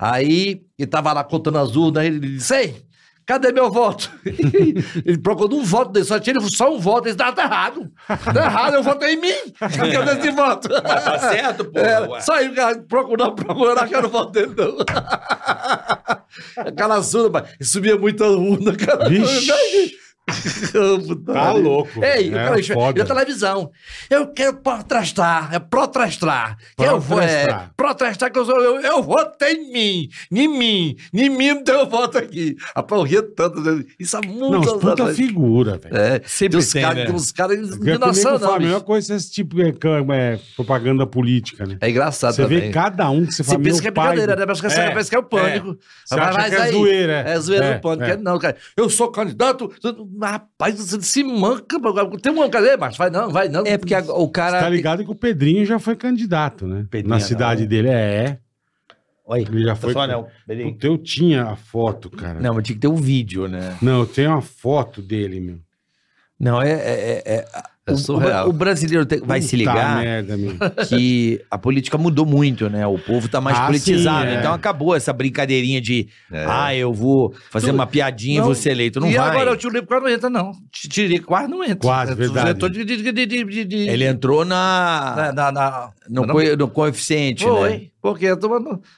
Aí, ele tava lá contando as urnas, ele disse, ei, cadê meu voto? [LAUGHS] ele procurou um voto dele, só tinha só um voto. Ele disse, tá, tá errado. Tá errado, eu votei em mim. Cadê esse voto? Tá certo, pô. É, só aí, o cara procurando, procurando, achando o voto dele, não. [LAUGHS] Aquela urna, mas subia muita urna, cara. Vixe. [LAUGHS] Tá louco. Ei, é, o cara e a televisão. Eu quero protestar, é protestar. Eu vou, é, Protestar. que eu sou eu, eu votei em mim, em mim, em mim não tem voto aqui. Rapaz, eu ria tanto. né? Isso há Não, muitos os puta anos. figura, velho. É, Sempre tem uns tem, caras né? tem uns caras de noção, fala não, a mesma bicho. coisa esse tipo de é, propaganda política, né? É engraçado Você também. vê cada um que você Você fala, pensa meu que é brincadeira, né? Mas que É, pensa que é o pânico. Você acha que é aí, zoeira, é. É zoeira É, do pânico. é. É. Não, cara. Eu sou candidato. Rapaz, você se manca. Tem uma cadê, mas vai não, vai não. É porque a- o Você cara. tá ligado que o Pedrinho já foi candidato, né? Pedrinho, Na cidade não. dele, é. Oi, Ele já foi... só não. Puta, eu tinha a foto, cara. Não, mas tinha que ter um vídeo, né? Não, eu tenho uma foto dele, meu. Não, é. é, é- É o- surreal. o, o brasileiro tem- vai se Puta ligar merda, [LAUGHS] que a política mudou muito, né? O povo tá mais Ah, politizado. sim, é. Então acabou essa brincadeirinha de ah, eu vou fazer Tu- uma piadinha e Não. vou ser eleito. Não e vai. agora o tio Lipo quase não entra, não. Tiririca quase não entra. Quase, É, verdade. entrou de, de, de, de, de, de- Ele entrou na, na, na, na- no, não- co- no coeficiente, Foi, né? porque eu tô...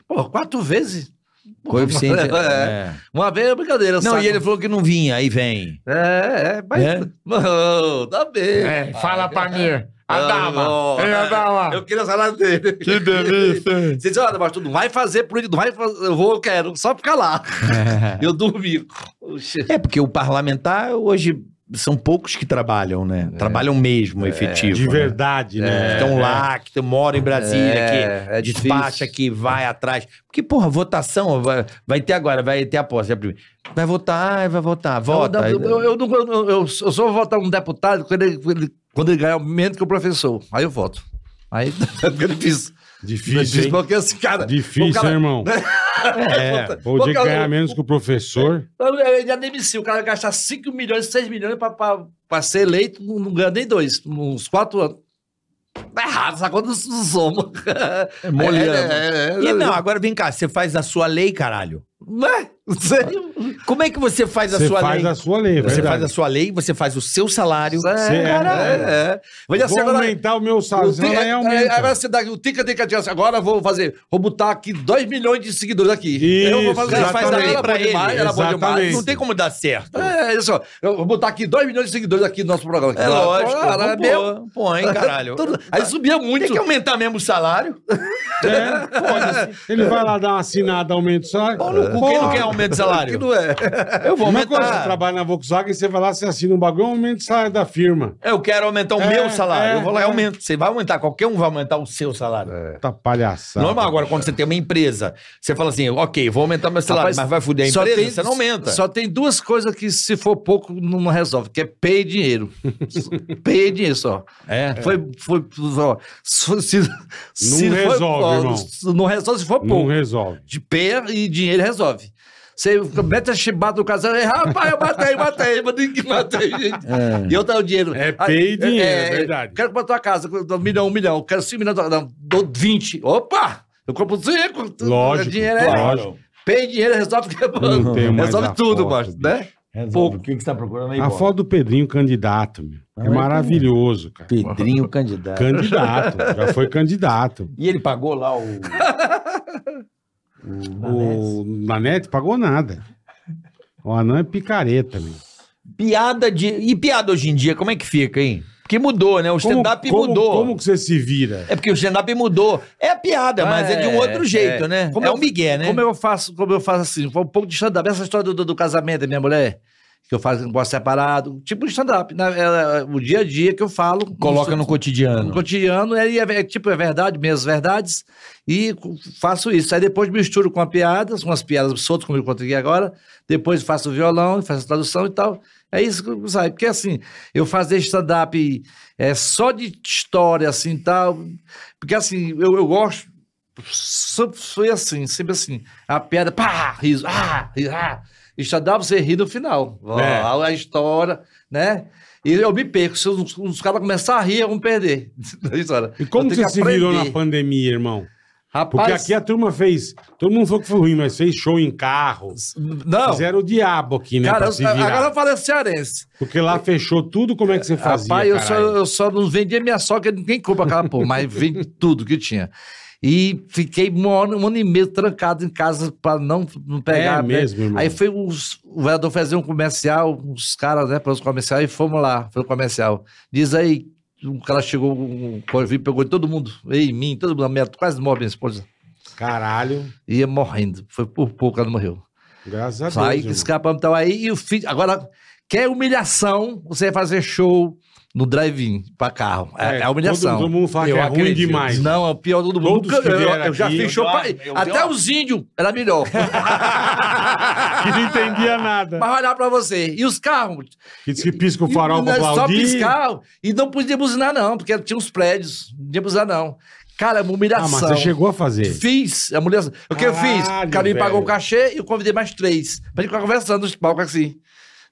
Pô, quatro vezes. [LAUGHS] Coeficiente. É. é. Uma vez é brincadeira. Não, sabe? e ele falou que não vinha, aí vem. É, é, mas... É? Não, tá bem. É, fala pra mim. Adama. não. Ei, Adama. Eu queria falar dele. Que delícia. Você disse, olha, mas tu não vai fazer política, não vai fazer, eu vou, eu quero, só ficar lá. [LAUGHS] Eu dormi. Oxe. É, porque o parlamentar hoje são poucos que trabalham, né? Trabalham mesmo, efetivo. De né? verdade, né? Estão lá, que moram em Brasília, É, que é despacha, que vai atrás. Porque, porra, votação, vai, vai ter agora, vai ter a posse. é. Vai votar, vai votar, vota. Eu, eu, eu, eu, eu, eu só vou votar um deputado quando ele, quando ele, ganhar menos que o professor. Aí eu voto. Aí [LAUGHS] fica difícil. Difícil, hein? porque esse cara. Difícil, cara, hein, irmão? [LAUGHS] É. Pô, o dia que ganhar menos que o professor. Ele já demitiu. O cara vai gastar 5 milhões, 6 milhões pra, pra, pra ser eleito, não, não ganha nem dois, uns 4 anos. Tá errado, essa conta não somos. É moleira. [LAUGHS] É, é, é, E não, agora vem cá, você faz a sua lei, caralho. Né? Como é que você faz a Você sua faz lei? a sua lei, é Você verdade. faz a sua lei, você faz o seu salário. É, Cê- é, é, é. Mas assim, Vou agora, aumentar o meu salário, senão é, aumenta. agora você dá o tica tica, assim, agora eu vou fazer, vou botar aqui 2 milhões de seguidores aqui. eu vou Isso, fazer faz a lei pra demais, ele. era bom Exatamente. demais. Não tem como dar certo. É, isso. Eu vou botar aqui 2 milhões de seguidores aqui no nosso programa. É lógico. Cara, é Pô, meu. [LAUGHS] Põe, caralho. Tudo- Aí subia muito. Tem que aumentar mesmo o salário. É, foda-se. Ele vai lá dar uma assinada, aumenta o salário. Cu, quem não quer aumento de [LAUGHS] Que salário? não é. Eu vou Uma coisa, você aumentar. trabalha na Volkswagen, você vai lá, você assina um bagulho, aumenta o salário da firma. Eu quero aumentar o É, meu salário. é, eu vou lá e é. aumento. Você vai aumentar, qualquer um vai aumentar o seu salário. Tá palhaçada. Normal, agora, quando você tem uma empresa, você fala assim, ok, vou aumentar meu salário, Rapaz, mas vai fuder a só empresa, tem- você não aumenta. Só tem duas coisas que, se for pouco, não resolve, que é pay e dinheiro. [LAUGHS] pay e dinheiro só. É. Foi, foi, ó, se, se- se for- resolve, ó, irmão. Não resolve se for Não pouco. resolve. De pé e dinheiro resolve. Você mete a chibata no casal, e, rapaz, eu matei, matei, [LAUGHS] mas ninguém matei, gente. E eu dou o dinheiro. É pay e dinheiro, é verdade. Quero pra tua casa, um milhão, um milhão, quero cinco milhões, não, dou 20. Opa! Eu compro cinco. Lógico, Dinheiro é, lógico. Pay e dinheiro resolve, mais resolve tudo, macho, né? Pouco. O que, que você tá procurando aí, A foto do Pedrinho candidato, meu. É maravilhoso, cara. Pedrinho candidato. Candidato. Já foi candidato. E ele pagou lá o. [LAUGHS] O Nanete pagou nada. O anão é picareta, meu. Piada de. E piada hoje em dia, como é que fica, hein? Porque mudou, né? O stand-up mudou. Como que você se vira? É porque o stand-up mudou. É a piada, mas é, de um outro jeito, é. né? Como é um migué, né? Como eu faço, como eu faço assim, foi um pouco de stand-up. Essa história do, do- do casamento da minha mulher, que eu faço gosto separado, tipo stand-up. né? É, é, o dia a dia que eu falo. Coloca no cotidiano. No cotidiano, é, é, é, tipo, é verdade, minhas verdades, e faço isso. Aí depois misturo com a piadas, umas piadas soltas, como eu contei agora, depois faço o violão, faço a tradução e tal. É isso que sai. Porque assim, eu fazer stand-up é, só de história, assim, tal, porque assim, eu, eu gosto, sempre foi assim, sempre assim, a piada, pá, riso, ah, riso, ah, stand-up você ri no final, É. a, a história, né? E eu me perco, se os, os caras começarem a rir, eu vou perder. [LAUGHS] história. E como você se virou na pandemia, irmão? Porque Rapaz, aqui a turma fez. Todo mundo falou que foi ruim, mas fez show em carro. não, Fizeram o diabo aqui, né? cara, pra eu- agora eu falei cearense. Porque lá fechou tudo, como é que você fazia? Rapaz, eu só, eu só não vendia minha sogra, ninguém compra aquela porra, mas vendi tudo que tinha. E fiquei um ano, um ano e meio trancado em casa para não, não pegar. É né? mesmo, irmão. Aí foi os, o vereador fazer um comercial, os caras, né, para os comerciais, e fomos lá, foi o comercial. Diz aí, o cara chegou, um, um, pegou todo mundo, em mim, todo mundo, minha, quase morre minha esposa. Caralho. Ia morrendo, foi por pouco ela não morreu. Graças a Deus. Irmão. escapamos, então aí, e o filho, agora, quer humilhação, você vai fazer show no drive-in para carro. É, é humilhação. Todo, todo mundo fala Eu que é ruim acredito. demais. Não, é o pior do mundo. Todos Nunca- que eu, eu já fiz show já- pra... Até os índios era melhor. [LAUGHS] Que não entendia nada. Mas olhar pra você. E os carros? Que diz que pisca o farol E pra nós Só aplaudir. piscar. E não podia buzinar, não, porque tinha uns prédios. Não podia buzinar, não. Cara, é uma Ah, humilhação. mas você chegou a fazer. Fiz. A mulher... O que eu fiz? Caralho, O cara me pagou o cachê e eu convidei mais três. Pra gente ficar conversando nos palcos assim.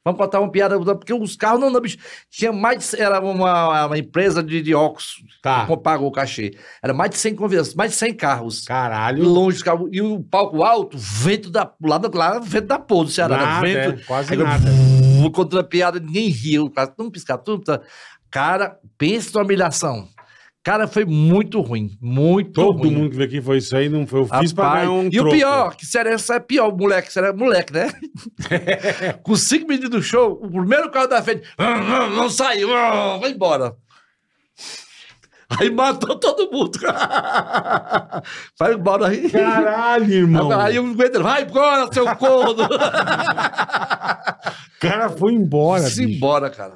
Vamos contar uma piada, porque os carros não, não, bicho. Tinha mais de, Era uma, uma empresa de, de óculos Tá. que pagou o cachê. Era mais de 100 convidados, mais de 100 carros. Caralho. Longe dos carros. E o palco alto, vento da. Lá, lá vento da porra do Ceará. Nada, vento. é, quase aí nada. Vou contra a piada, ninguém riu. Cara, tudo piscar, tudo. tá. Cara, pensa numa humilhação. Cara, foi muito ruim. Muito Todo ruim. mundo que veio aqui foi isso aí, não foi. Eu fiz pra Rapaz, ganhar um e troco. o pior, que Cearense é pior, moleque, Cearense é moleque, né? [LAUGHS] Com cinco minutos do show, o primeiro carro da frente, "Ah, não, não saiu, ah, vai embora. Aí matou todo mundo. [LAUGHS] vai embora aí. Caralho, irmão. Aí o Guedes, vai embora, seu corno. O [LAUGHS] cara foi embora, Se bicho. embora, cara.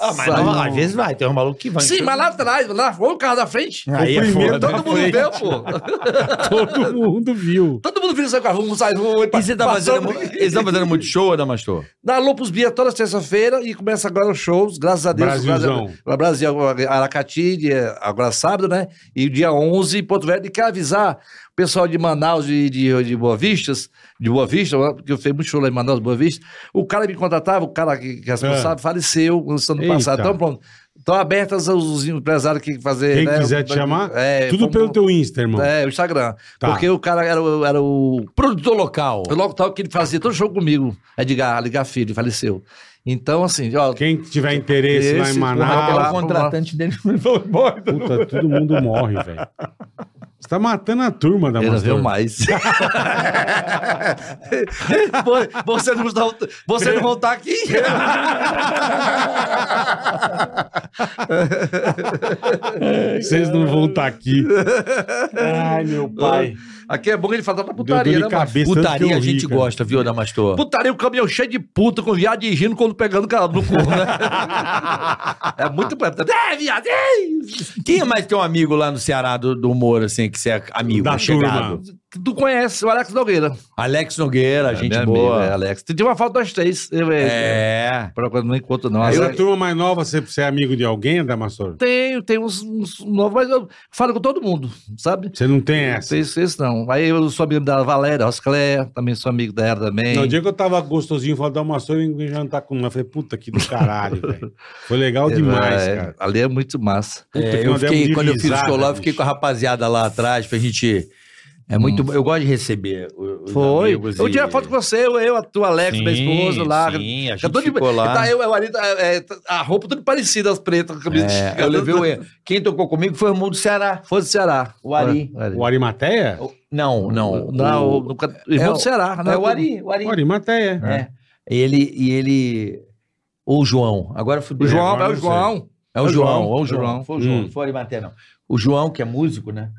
Ah, mas não, às vezes vai, tem um maluco que vai. Sim, mas lá atrás, lá foi o carro da frente. Aí é primeiro foda. Todo mundo viu, pô. [LAUGHS] Todo mundo viu. Todo mundo viu seu carro. Vamos sair, vamos E você tá fazendo, eles estão fazendo muito show, Adamastor? Na Lupus Bia toda terça-feira e começa agora os shows, graças a Deus. Brasilzão. Graças a- Brasil, Aracati, dia- agora sábado, né? E dia 11 em Porto Velho. E quero avisar o pessoal de Manaus e de, de Boa Vistas, de Boa Vista, porque eu fiz muito show lá em Manaus, Boa Vista. O cara me contratava, o cara que, que é responsável, faleceu no ano passado. Então, pronto. Estão abertas os empresários que fazer. Quem né, quiser te chamar, é, Tudo como- pelo teu Insta, irmão. É, o Instagram. Tá. Porque o cara era, o- era o. Produtor local. O logo tal que ele fazia todo show comigo. Edgar, Ligar Filho, faleceu. Então, assim, ó. Quem tiver interesse lá em Manaus. Lá, o contratante dele [LAUGHS] foi embora. Puta, todo mundo morre, velho. Você tá matando a turma da Ele não Mastor. veio mais. [LAUGHS] Você, não, volta- você não voltar aqui? Vocês não vão estar aqui. Ai, meu pai. Aqui é bom que ele fala da Deu putaria, né, cabeça. tanto que Putaria eu a ri, gente cara. gosta, viu, Damastor? Putaria, o caminhão cheio de puta, com viado e rindo quando pegando cara no cu, né? [LAUGHS] é muito... É, viado! é! Quem é mais teu amigo lá no Ceará do, do humor, assim, que você é amigo, Da chegado? turma. Tu conhece o Alex Nogueira. Alex Nogueira, gente Meu boa. amigo, é, Alex. Tem uma foto das três. Eu, é. É. Procurando, não encontro, não. Essa Alex- turma mais nova, você, você é amigo de alguém, Damastor? Tenho, tem uns, uns novos, mas eu falo com todo mundo, sabe? Você não tem essa? Tem esse não. Aí eu sou amigo da Valéria Roscléia, também sou amigo dela também. No dia que eu tava gostosinho, falei, Damastor, eu ia jantar com uma. Eu falei, puta, que do caralho, [LAUGHS] velho. Foi legal demais, É, cara. Ali é muito massa. Puta, É, eu nós fiquei, quando eu fiz o risada, Escolar, eu fiquei com a rapaziada lá atrás pra gente. É muito bom. Eu gosto de receber. os Foi. amigos Eu e- tirei foto com você, eu, eu a tua Alex, Sim, minha esposa lá. Sim, a Já gente tô de- ficou lá. Tá, eu, eu ali, é, é, a roupa tudo parecida, as pretas, com a camisa É, de- eu levei o... Quem tocou comigo foi o irmão do Ceará. Foi do Ceará. O Ari. O Arimateia? O- Não, não. Não, o, o, irmão é do o- Ceará. né? é o Ari. O Ari. O Arimateia. É. Ele, e ele... Ou o João. Agora fui O João, é o não. João. É o É João, é o é João. Foi o João, Hum. não foi o Arimaté, não. O João, que é músico, né?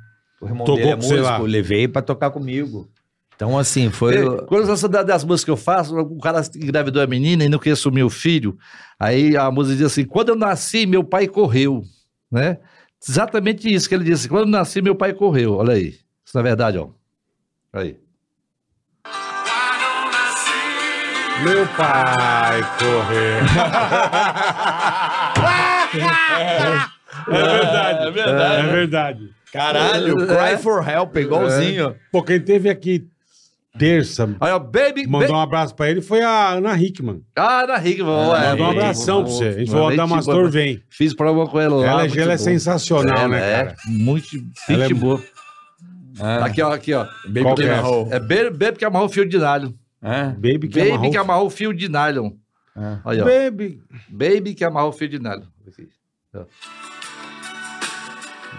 O irmão Tocou dele é músico, eu levei pra tocar comigo. Então, assim, foi... É, Quando essa das músicas que eu faço, o cara engravidou a menina e não queria assumir o filho. Aí a música diz assim: quando eu nasci, meu pai correu. Né? Exatamente isso que ele disse. Quando eu nasci, meu pai correu. Olha aí. Isso na verdade, ó. Aí. Meu pai correr. [LAUGHS] É verdade. É verdade. É verdade. Caralho, Cry for Help, igualzinho. Pô, quem teve aqui terça, Aí, ó, baby. mandou ba- um abraço pra ele, foi a Ana Hickman. Ah, na Rick, vamos lá. Mandou um abração pra você. A gente falou, o Damastor vem. Fiz prova com ela lá. Ela, muito ela é sensacional, Ela né, é cara? Muito Ela é gente boa. Ah, Aqui, ó, aqui, ó. Baby Qual que é? Roll. É baby, baby que amarrou o fio de nylon. É? Baby que Baby amarrou... que amarrou o fio de nylon. É. Aí, ó. Baby. Baby que amarrou o fio de nylon. Aqui. ó.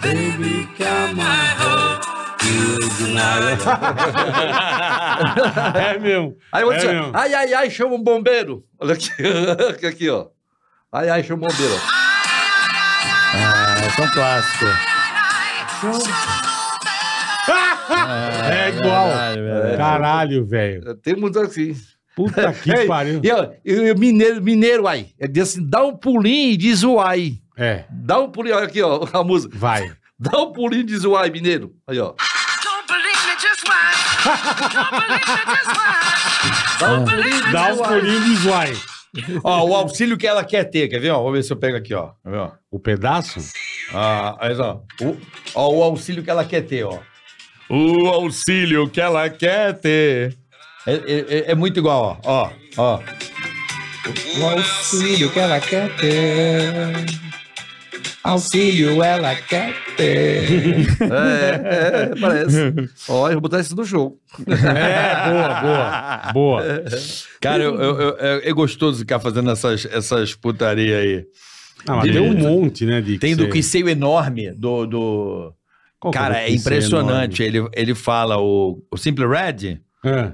Baby é mesmo. Aí É disse, mesmo. ai, ai, ai, chama um bombeiro. Olha aqui, [LAUGHS] aqui, aqui, ó. Ai, ai, chama um bombeiro. Ah, são clássicos. É igual. verdade, verdade. Caralho, velho. Tem muito assim. Puta que pariu. E, e mineiro, mineiro, ai. Ele diz assim, dá um pulinho e diz o ai. É, Dá um pulinho, olha aqui, ó, [LAUGHS] a música. vai. [LAUGHS] Dá um pulinho e diz o ai, mineiro. Aí, ó. Watch. Dá pulinho diz Dá um o ai. pulinho de zoai. [LAUGHS] Ó, o auxílio que ela quer ter, quer ver? Ó, vou ver se eu pego aqui, ó. Quer ver, ó? O pedaço? Ah, olha só. O, ó, o auxílio que ela quer ter, ó. O auxílio que ela quer ter. É, é- é- é muito igual, ó. Ó, ó. O auxílio que ela quer ter. Auxílio ela quer ter. É, é, parece. [LAUGHS] Ó, eu vou botar isso no show. É, boa, boa. Boa. Cara, eu, eu- eu- é, é gostoso ficar fazendo essas, essas putaria aí. Ah, mas tem um monte, né, de Tem do que seio enorme, do. do... Qual que Cara, é impressionante. Ele, ele fala o, o Simple Red. enorme?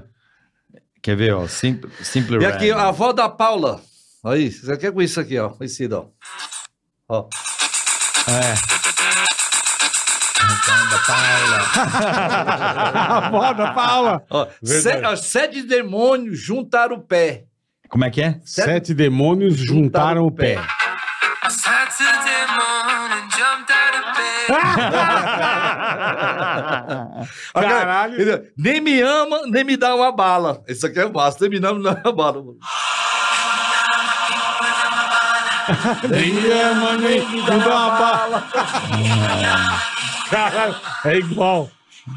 Quer ver, ó? Simple, Simple E Red. aqui, a avó da Paula. Aí, você quer com isso aqui, ó. Conhecido, ó. Ó. A avó da Paula. ó. Se- sete demônios juntaram o pé. Como é que é? Sete demônios juntaram o pé. [LAUGHS] Bed. Caralho. Nem me ama, nem me dá uma bala. Isso aqui é massa. Nem me ama, nem me dá uma bala. Caralho, é igual.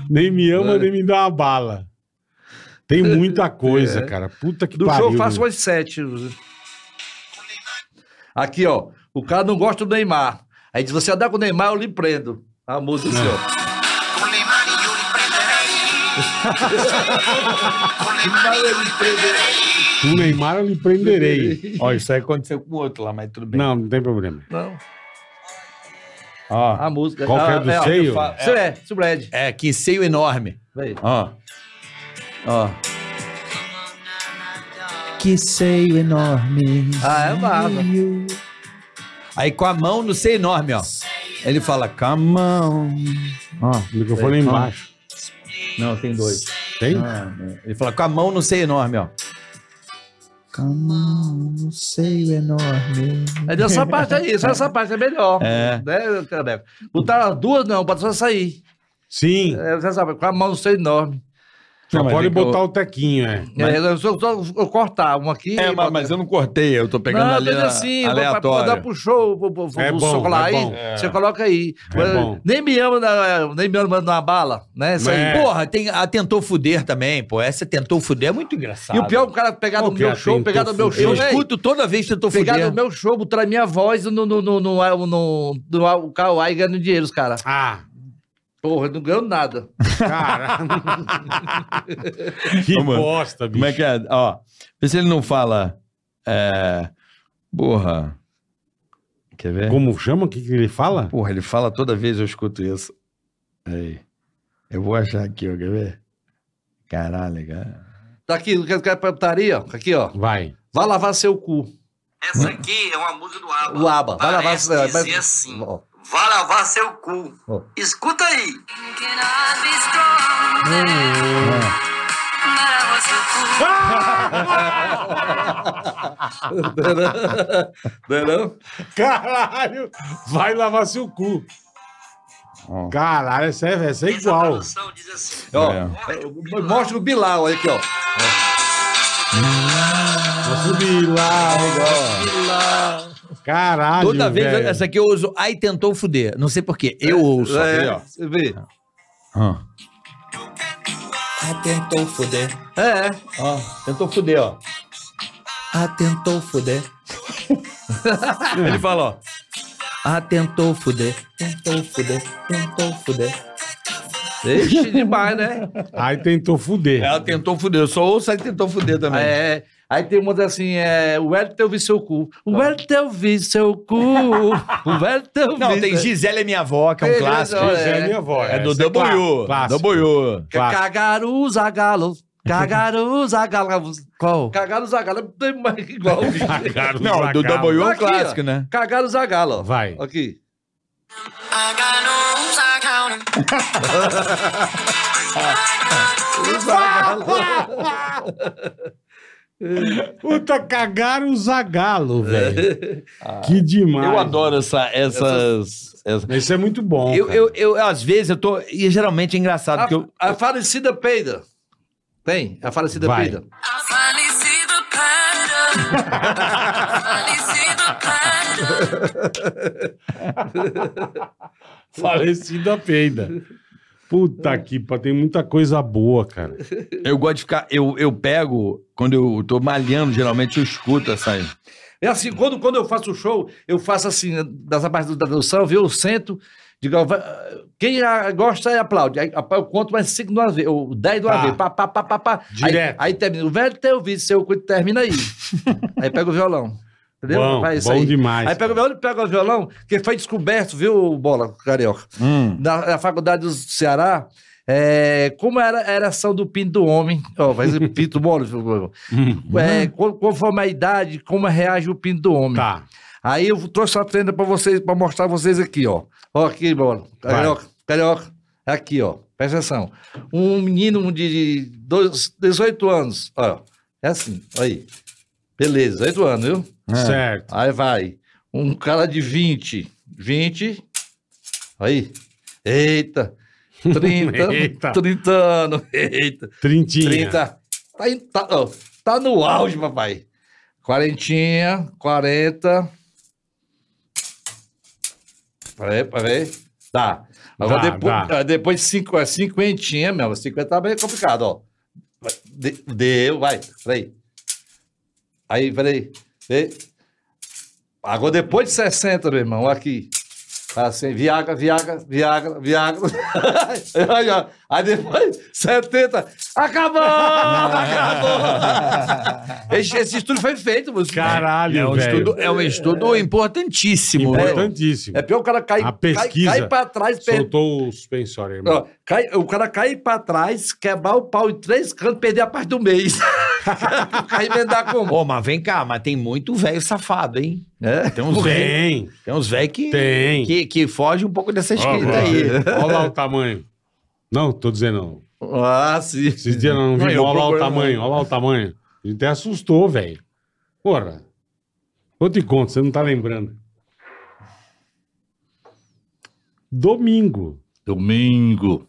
Nem me ama, nem me dá uma bala. Tem muita coisa, É. cara. Puta que Do pariu. show eu faço umas sete. Aqui, ó. O cara não gosta do Neymar. Aí diz, você andar com o Neymar, eu lhe prendo. A música assim, ó. Con Neymar y yo le O Neymar eu lhe prenderei. Ó, isso aí aconteceu com o outro lá, mas tudo bem. Não, não tem problema. Não, Ó, a música. Qual que é do ó, seio? eu falo- Isso é, isso é Brad. é, que seio enorme. Vai. Ó. Ó. Que seio enorme. Ah, é massa. Aí com a mão no seio enorme, ó. Ele fala, com a mão. Ó. O microfone é embaixo. Não, tem dois. Tem? Ah, é. Ele fala, com a mão no seio enorme, ó. Com a mão no seio enorme. É dessa parte aí, só essa parte é melhor. É. Né? Botar as duas, não, pode só sair. Sim. É, você sabe, com a mão não sei enorme. Só Não, mas pode é que eu- botar o tequinho, é. É, eu, só, só- eu cortar um aqui. É, e mas, botar- mas eu não cortei, eu tô pegando não, ali mas na, assim, aleatório. dar pro show, pro, pro, pro É bom, chocolate é aí, bom. você coloca aí. É Mas bom. Nem me ama, na- nem me ama numa bala, né? Isso aí. É. Porra, tem a Tentou Fuder também, pô. Essa Tentou Fuder é muito engraçado. E o pior, o cara pegar no é meu show, pegar no meu? Eu show, né? escuto toda vez que Tentou Pegar Fuder. no meu show, botar minha voz no, no, no, no, no, no, no o Kawaii ganhando dinheiro, os caras. Ah, Porra, eu não ganho nada. cara. [LAUGHS] que mano, bosta, bicho. Como é que é? Ó, vê se ele não fala. É. Porra. Quer ver? Como chama? O que, que ele fala? Porra, ele fala toda vez, eu escuto isso. Aí. Eu vou achar aqui, ó, quer ver? Caralho, cara. Tá aqui, quer, quer putaria? ó? Aqui, ó. Vai. Vai lavar seu cu. Essa aqui é uma música do ABBA. O aba. Vai lavar seu dizer assim. Ó. Vai lavar seu cu. Ó. Escuta aí. Não? [LAUGHS] Caralho! Vai lavar seu cu. Caralho, essa é, essa é igual. assim. Ó, É. mostra o Bilal, aqui, ó. Vou subir lá. Caralho. Toda vez, velho. essa aqui eu uso. Ai, tentou fuder. Não sei porquê. Eu ouço. É, aqui, ó. você vê. Ah. Ah, tentou fuder. É, Ó, tentou fuder, ó. Ah, tentou fuder. [LAUGHS] Ele fala, ó. Ah, tentou fuder. Tentou fuder. Tentou fuder. Ixi, demais, né? Aí tentou fuder. Ela tentou fuder. Eu só ouço aí tentou fuder também. É, aí tem uma assim, é, o Hélio vi seu cu. O Hélio eu vi seu cu. [LAUGHS] O Hélio. Não, tem Gisele é minha avó, que é um clássico. Gisele, é, é. minha avó. É do essa clá- W. clássico. W. Clássico. Cagaru Zagalo. Cagaru Zagalo. Qual? Cagaru Zagalo. Tem mais igual. [LAUGHS] Não, do. W é um clássico, né? Cagaru Zagalo. ó. Vai. Aqui. [LAUGHS] Puta, cagaram o Zagalo, velho. [LAUGHS] Que demais. Eu adoro essa, essas. essas- Isso é muito bom. Eu, cara. eu, eu, às vezes, eu tô. E geralmente é engraçado, A, porque eu. a falecida peida. Tem? A falecida Vai. peida. Falecida peida. [LAUGHS] Puta que pariu, tem muita coisa boa, cara. [LAUGHS] Eu gosto de ficar. Eu, eu pego, quando eu tô malhando, geralmente eu escuto essa aí. É assim, quando, quando eu faço o show, eu faço assim, dessa parte da tradução, viu? Eu sento, digo, vai- quem ah, gosta aí aplaude. Aí eu conto mais cinco de uma vez, ou dez de uma Tá. vez, pá, pá, pá, pá, pá. Direto. Aí, aí termina, o velho teu vídeo, seu cu termina aí. [LAUGHS] aí pega o violão. Entendeu? Bom, Faz isso bom aí. demais. Aí pega o violão, pega o violão, que foi descoberto, viu, Bola, Carioca? Hum. na, na faculdade do Ceará, é, como era a ereção do pinto do homem, ó, vai dizer [LAUGHS] pinto mole, é, co- conforme a idade, como reage o pinto do homem. Tá. Aí eu trouxe a trenda pra vocês, para mostrar vocês aqui, ó. Ó, aqui, bola. Vai. Carioca, carioca. Aqui, ó. Presta atenção. Um menino de dois, 18 anos, ó. É assim, aí. Beleza, 18 anos, viu? Certo. Aí vai. Um cara de 20. 20. Aí. Eita. 30. [LAUGHS] Eita. 30 anos. [LAUGHS] Eita. Trintinha. 30. Tá, em- tá, ó, tá no auge, papai. Quarentinha, 40. Peraí, peraí. Tá. Agora Dá, depois, dá. ah, depois cinco, é cinquentinha, meu. 50 tá bem complicado, ó. De- deu, vai. Peraí. Aí, peraí. Agora, depois de 60, meu irmão, aqui. Assim, Viagra, Viagra, Viagra, Viagra. [LAUGHS] aí, ó. aí depois, 70. Acabou! [LAUGHS] Acabou! esse, esse estudo foi feito, você. Caralho, É um, velho. estudo, é um estudo importantíssimo. né? Importantíssimo. É pior o cara cai, A cai, pesquisa cai pra trás, per... Soltou o suspensório, irmão. Ó, cai, o cara cai pra trás, quebrar o pau em três cantos, perder a parte do mês. [LAUGHS] [LAUGHS] Cai emendar como? Ô, mas vem cá, mas tem muito velho safado, hein? É? Tem uns velhos Tem, uns velho que, tem. que, que foge um pouco dessa Ó, escrita aí. [LAUGHS] Olha lá o tamanho. Não, tô dizendo. Ah, sim. Esses dias não eu Olha lá o tamanho, olha lá o tamanho. A gente até assustou, velho. Porra. Eu te conto, você não tá lembrando. Domingo. Domingo.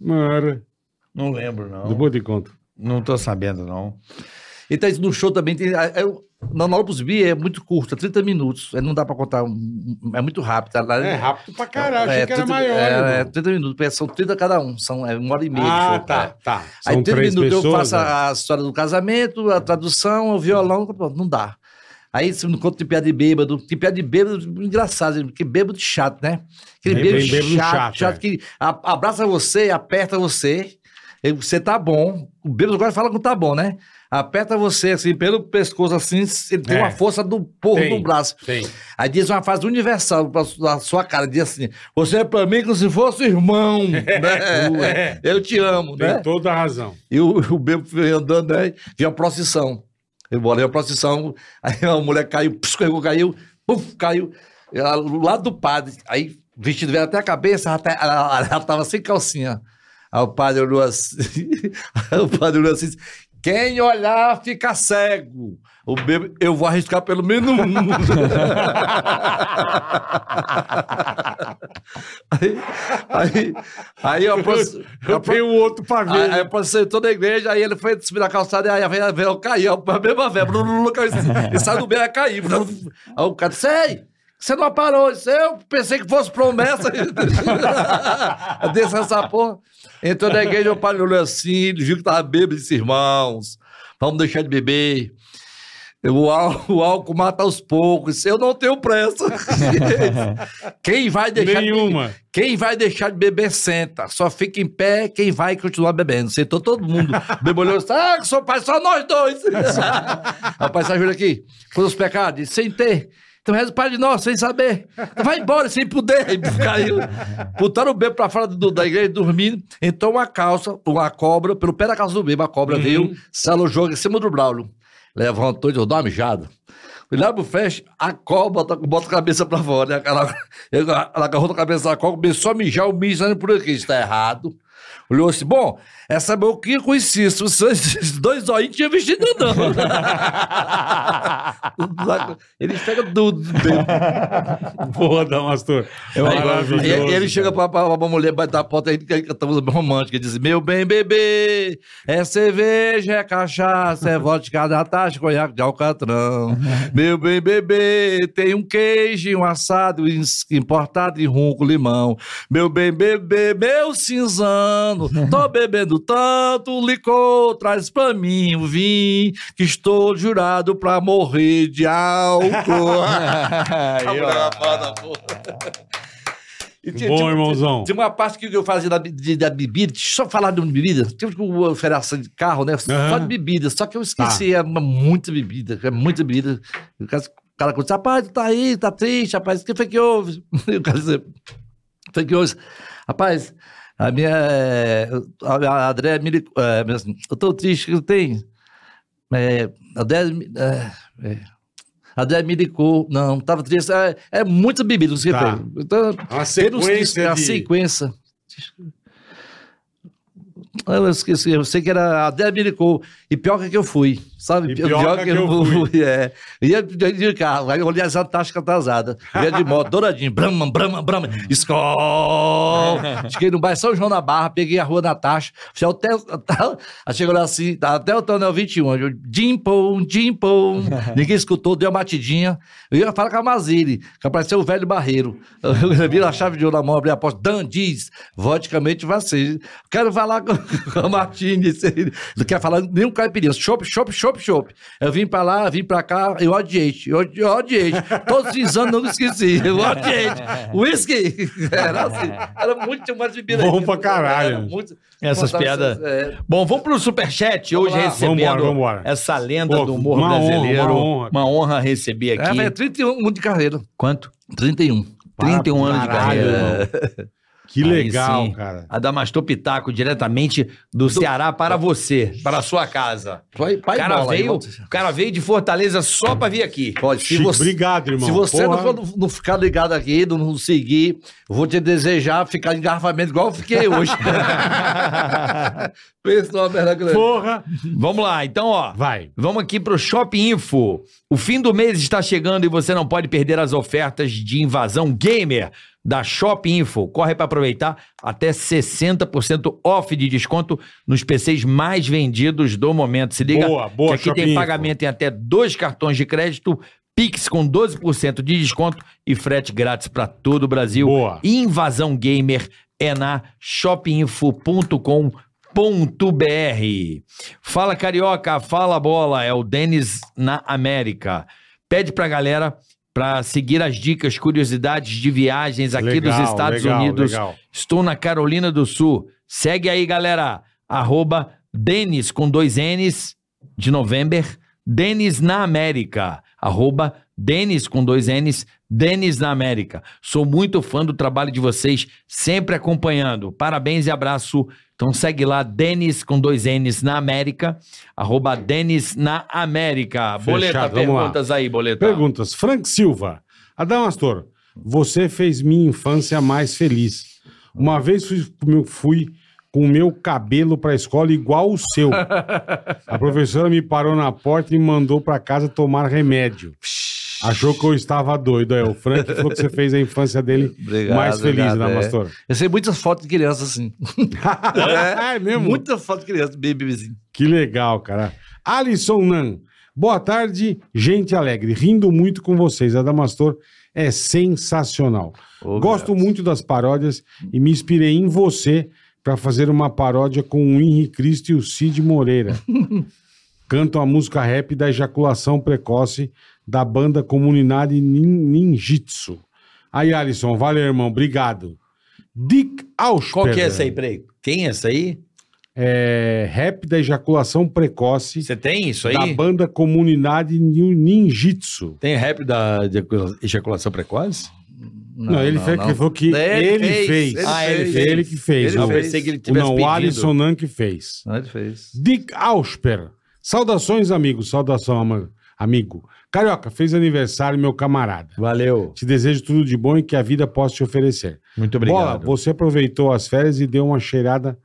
Mara. Não lembro, não. Depois eu te conto. Não tô sabendo, não. Então, no show também tem. é- é Na dos bi é muito curta, 30 minutos. É, Não dá pra contar. É muito rápido. tá? É rápido pra caralho. Achei É, que era 30 maior. É, é, irmão. 30 minutos. porque São 30 cada um. São é, uma hora e meia. de ah, show, tá, é. tá. Aí São 30 três minutos eu pessoas. faço né? a, história do casamento, a tradução, o violão, pronto, não dá. Aí você não conta de piada de bêbado, tem piada de bêbado engraçado, porque bêbado chato, né? Aquele bêbado, bêbado chato, chato, chato, é. que abraça você, aperta você, você tá bom. O bêbado agora fala que tá bom, né? Aperta você assim, pelo pescoço assim, ele tem É. uma força do porro Tem. no braço. Tem. Aí diz uma frase universal na sua cara, diz assim, você é pra mim como se fosse irmão, [LAUGHS] né? Eu te amo, Tem né? toda a razão. E o, o bêbado foi andando, aí vinha a procissão. Eu bora, a procissão, aí a mulher caiu, escorregou, caiu, puf, caiu, ela, do lado do padre. Aí vestido veio até a cabeça, ela, tá- ela, ela tava sem calcinha. Aí o padre olhou assim, [LAUGHS] o padre olhou assim, quem olhar fica cego. O bêbado, eu vou arriscar pelo menos um. [LAUGHS] aí, aí, aí Eu a pro- tenho outro pra ver. Aí, aí apareceu toda a igreja, aí ele foi subir na calçada, e aí a velha cair, a mesma velha, caiu [LAUGHS] e saiu do meio, aí caiu. Aí o cara disse, ei, você não parou, Eu pensei que fosse promessa. [LAUGHS] Desce essa porra. Entrou na igreja, o padre olhou assim, ele viu que tava bêbado, e disse, irmãos, vamos deixar de beber. O, ál- o álcool mata aos poucos. Eu não tenho pressa. [LAUGHS] Quem vai deixar de Nenhuma. quem vai deixar de beber, senta. Só fica em pé quem vai continuar bebendo. Sentou todo mundo. [LAUGHS] Bebolhou, ah, que seu pai, só nós dois. Rapaz, ajuda aqui. Os pecados, sem ter. Então o Pai de nós, sem saber. Vai embora, sem poder. Aí Caiu. Botaram o bebo pra fora do- da igreja dormindo. Entrou uma calça, uma cobra, pelo pé da calça do bebo, a cobra veio, se alojou em cima do Braulio. Levantou e deu uma mijada. Fui lá pro flash, a cobra bota, bota a cabeça pra fora. né? Ela, ela, agarrou na cabeça da cobra, começou a mijar o mijo por aqui. Isso tá errado. Olhou assim, bom, essa boquinha com isso, esses dois olhinhos tinha vestido não. [LAUGHS] ele pega tudo. Porra, Damastor. Aí, Maravilhoso. aí ele chega pra, pra, pra mulher, bate a porta, aí canta música romântica, diz, meu bem, bebê, é cerveja, é cachaça, é vodka da taxa, conhaque de alcatrão. meu bem, bebê, tem um queijo, um assado importado e rum com limão. Meu bem, bebê, meu cinzano, tô bebendo tanto licor, traz pra mim o vinho, que estou jurado pra morrer de álcool. [LAUGHS] Aí. E tinha- Bom, tinha- irmãozão. Tem uma parte que eu fazia da, de- da bebida, deixa eu só falar de uma bebida. Tem uma oferta de carro, né? Só Aham. de bebida, só que eu esqueci, é uma, muita bebida, é muita bebida. O cara, o cara disse, rapaz, tu tá aí, tá triste, rapaz, o que foi que houve? [LAUGHS] O cara disse, "O que foi que houve? Rapaz, a minha, é, a, a André me ligou, é, me assim, eu tô triste, que tenho. É, a André, me- é, é, a André me ligou, não, tava triste, é, é muita bebida, o Tá. que. Então, pelos sequência a de... sequência. Eu esqueci, eu sei que era a Débora Miricou. E pior que eu fui, sabe? E pior que eu fui. É. Ia de, carro, aí eu olhei as taxas atrasadas. Ia de moto, douradinho, brama, brama, brama, escol. Cheguei no bairro São João da Barra, peguei a rua Natasha, fui até, até, chegou lá assim, até o Tonel 21, eu, Dimpom, Dimpom. Ninguém escutou, deu uma batidinha. Eu ia falar com a Mazile, que apareceu o velho barreiro. Eu vi a chave de ouro na mão, abri a porta. Dan diz, vodicamente ser. Quero falar com, com a Martins. Não quer falar nenhum caipirinha. Chopp, chopp, chopp. Chopp, chopp. Eu vim pra lá, vim pra cá, eu odiei. Eu odi- eu odiei. Todos os anos não esqueci. Eu odiei. Whisky. [LAUGHS] Era assim. Era muito mais bebida. Bom pra caralho. Muito- Essas piadas. é. Bom, vamos pro Superchat. Hoje lá. recebendo Vambora, vambora. essa lenda Pô, do humor uma honra, brasileiro. uma honra. Uma honra receber É, aqui. velho, 31 de carreira. Quanto? 31. 31 anos de carreira. [LAUGHS] Que Aí legal, sim. cara. Adamastor Pitaco, diretamente do Ceará para você, para a sua casa. O pai cara, bola, veio, o cara veio de Fortaleza só para vir aqui. Pode, se Chique, você, obrigado, irmão. se você não, não ficar ligado aqui, não, não seguir, eu vou te desejar ficar em engarrafamento igual eu fiquei hoje. [LAUGHS] Pensa numa merda grande. Porra. Vamos lá, então, ó. Vai. Vamos aqui pro Shopping Info. O fim do mês está chegando e você não pode perder as ofertas de invasão gamer da Shopping Info. Corre para aproveitar até 60% off de desconto nos PCs mais vendidos do momento. Se liga Boa, boa, que aqui Shopping tem Info. pagamento em até dois cartões de crédito, Pix com 12% de desconto e frete grátis para todo o Brasil. Boa. Invasão Gamer é na shopinfo.com.br. Fala Carioca, fala bola, é o Denis na América. Pede pra galera pra seguir as dicas, curiosidades de viagens aqui Legal, dos Estados legal, Unidos. legal. Estou na Carolina do Sul. Segue aí, galera. Arroba Denis com dois N's de novembro. Denis na América. Arroba Denis com dois N's. Denis na América. Sou muito fã do trabalho de vocês, sempre acompanhando. Parabéns e abraço. Então segue lá, Denis com dois N's na América. Arroba Denis na América. Boleta, Fechado, lá. perguntas aí, Boleta. Perguntas. Frank Silva. Adamastor, você fez minha infância mais feliz. Uma vez fui, fui com o meu cabelo pra escola igual o seu. [LAUGHS] A professora me parou na porta e me mandou pra casa tomar remédio. Achou que eu estava doido. É, o Frank falou que você fez a infância dele [LAUGHS] Obrigado, mais feliz, obrigado, é. Adamastor. Eu sei muitas fotos de criança assim. [LAUGHS] É, mesmo? Muitas fotos de criança, bem bebezinho. Que legal, cara. Alisson Nan. Boa tarde, gente alegre. Rindo muito com vocês. Adamastor é sensacional. Gosto muito das paródias e me inspirei em você para fazer uma paródia com o Henrique Cristo e o Cid Moreira. [LAUGHS] Canto a música rap da ejaculação precoce da banda Comunidade Nin- Ninjitsu. Aí, Alisson, valeu, irmão. Obrigado. Dick Ausper. Qual que é essa aí, peraí? Quem é essa aí? É, rap da ejaculação precoce Você tem isso da aí? banda Comunidade Nin- Ninjitsu. Tem rap da de ejaculação precoce? Não, ele, fez, ele falou que Ele ele, fez, fez. ele Ah, ele Ele, fez. que fez. Ele não, Eu fez. pensei que ele o tivesse não, o pedido. Alisson Nan que fez. Não, ele fez. Dick Ausper. Saudações, amigo. Saudação, ama- amigo. Carioca, fez aniversário, meu camarada. Valeu. Te desejo tudo de bom e que a vida possa te oferecer. Muito Bola, obrigado. você aproveitou as férias e deu uma cheirada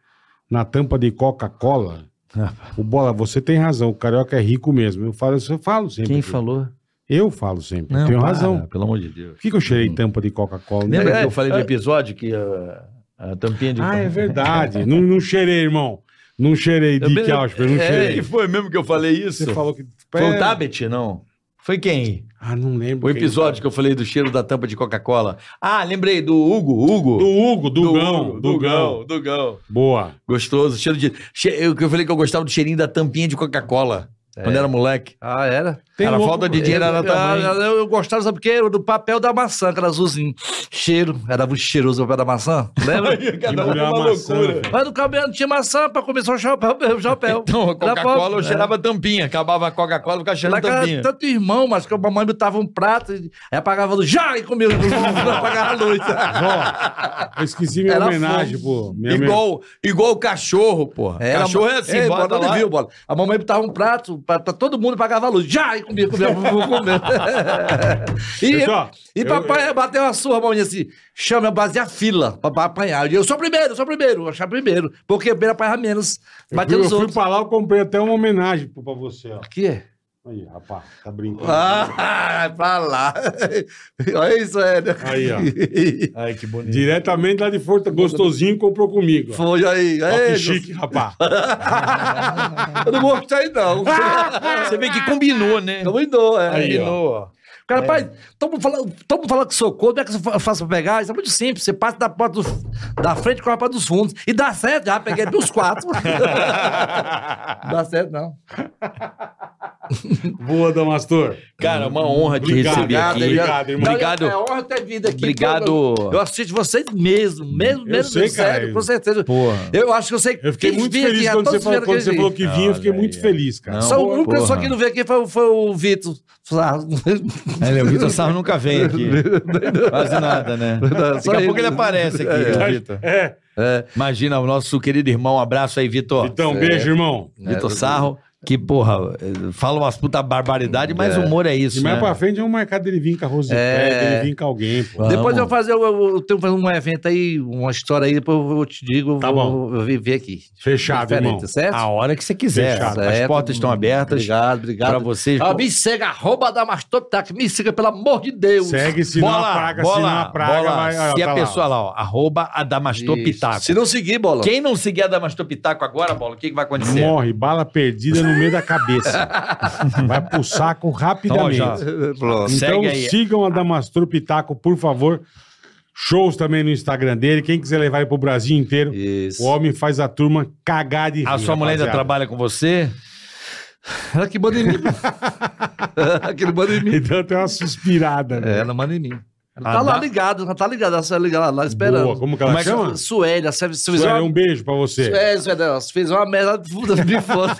na tampa de Coca-Cola. Ah. O Bola, você tem razão. O Carioca é rico mesmo. Eu falo, eu falo sempre. Quem falou? Eu falo sempre. Não, Tenho para, razão. Pelo amor de Deus. Por que, que eu cheirei tampa de Coca-Cola? Lembra É, que eu falei do é. episódio que a, a tampinha de... Ah, é verdade. não, não cheirei, irmão. Não cheirei, Dick Ausper, não É, cheirei. e foi mesmo que eu falei isso? Você falou que... Foi o. Tabet, não? Foi quem? Ah, não lembro. O quem episódio que eu falei do cheiro da tampa de Coca-Cola. Ah, lembrei, do Hugo. Hugo. Do Hugo, Do Dugão. Hugo, Dugão. Dugão. Boa. Gostoso. Cheiro de. che- eu falei que eu gostava do cheirinho da tampinha de Coca-Cola. Quando era moleque. Ah, era? Tem era louco- falta de dinheiro, era eu, tamanho. eu, eu gostava, sabe o quê? Era Do papel da maçã, que era azulzinho. Cheiro. Era muito cheiroso o papel da maçã. Lembra? [LAUGHS] Engoliu a maçã, velho. Mas no cabelo não tinha maçã pra começar o chapéu. O chapéu. Então, a Era Coca-Cola eu cheirava tampinha. Acabava a Coca-Cola, ficava Lá cheirando era tampinha. tanto irmão, mas que a mamãe botava um prato, e aí apagava a luz, já, e comia, [LAUGHS] não apagava a luz. Ó, eu esqueci minha Era homenagem, pô. Minha Igual, igual o cachorro, porra. Era- cachorro é assim, bota bola, lá. viu, bola? A mamãe botava um prato pra, pra todo mundo apagava a luz, já, e comia, comia, comia. [LAUGHS] comia. e, Pessoal, e eu- papai bateu uma surra, mamãe, assim, chama, fazia fila pra, pra apanhar. E eu sou primeiro, sou primeiro, eu achava primeiro, porque primeiro apanhava menos, Eu bateu fui, nos eu fui pra lá, eu comprei até uma homenagem pra você, ó. Que é? Aí, rapaz, tá brincando. Ah, [LAUGHS] pra lá. Olha isso, é. né? Aí, ó. Ai, que bonito. Diretamente lá de Forta, gostosinho, comprou comigo. ó. Foi aí. Ó, que chique, rapaz. [LAUGHS] Eu não gostei, não. Você vê que combinou, né? Combinou, é. Aí, ó. Combinou, ó. Cara, pai, todo falando, falando que sou contra, como é que eu faço pra pegar? Isso é muito simples. Você passa da porta do- da frente com a porta dos fundos. E dá certo, já peguei dos quatro. não [LAUGHS] dá certo, não. [LAUGHS] Boa, Damastor. Cara, uma honra te Obrigado, receber obrigado, aqui. obrigado, irmão. Obrigado. É honra ter vindo aqui. Obrigado. Eu, eu assisto vocês mesmo, mesmo, Eu mesmo, sei, cara. sério, com certeza. Porra. Eu acho que eu sei Eu fiquei muito vinha feliz aqui, quando, você falou, quando você falou que vinha. Eu fiquei muito feliz, cara. Não, Só uma pessoa que não veio aqui foi, foi o Vitor. [LAUGHS] É, o Vitor Sarro nunca vem aqui. [LAUGHS] Quase nada, né? Daqui a ele. pouco ele aparece aqui, É. Vitor. É. Imagina o nosso querido irmão. Um abraço aí, Vitor. Então, beijo, irmão. Vitor Sarro, que, porra, eh, fala umas puta barbaridade, mas o humor é isso, E mais né? pra frente vamos marcar dele vir com a É. dele vir com alguém, pô. Vamos. Depois eu vou fazer, eu, eu- tenho que fazer um evento aí, uma história aí, depois eu te digo, eu Tá vou, vou ver aqui. Fechado, Diferente, irmão. certo? A hora que você quiser. Fechado. As Certo. portas estão abertas Obrigado, obrigado. pra vocês. Ah, me segue, arroba da Mastoptac, me siga, pelo amor de Deus. Segue, a bola, praga, bola, senão a praga bola. vai... ó, Se tá a pessoa lá, ó, arroba. Se não seguir, bola. Quem não seguir Adamastor Pitaco agora, bola, o que, que vai acontecer? Morre, bala perdida no meio da cabeça. [LAUGHS] Vai pro saco rapidamente. Então, Segue aí. sigam a Damastor Pitaco, por favor. Shows também no Instagram dele. Quem quiser levar ele pro Brasil inteiro, Isso. o homem faz a turma cagar de rir, A sua mulher ainda rapaziada. trabalha com você? Ela que manda em mim. [LAUGHS] Aquele manda em mim. Então tem uma suspirada. né? É, ela manda em mim. Ela tá lá ligada, ela tá ligada, ela tá ligada lá, esperando. Boa, como que ela Como é que- chama? Suélia, uma... um beijo pra você. Suélia, Suélia, ela fez uma merda de [LAUGHS] foda.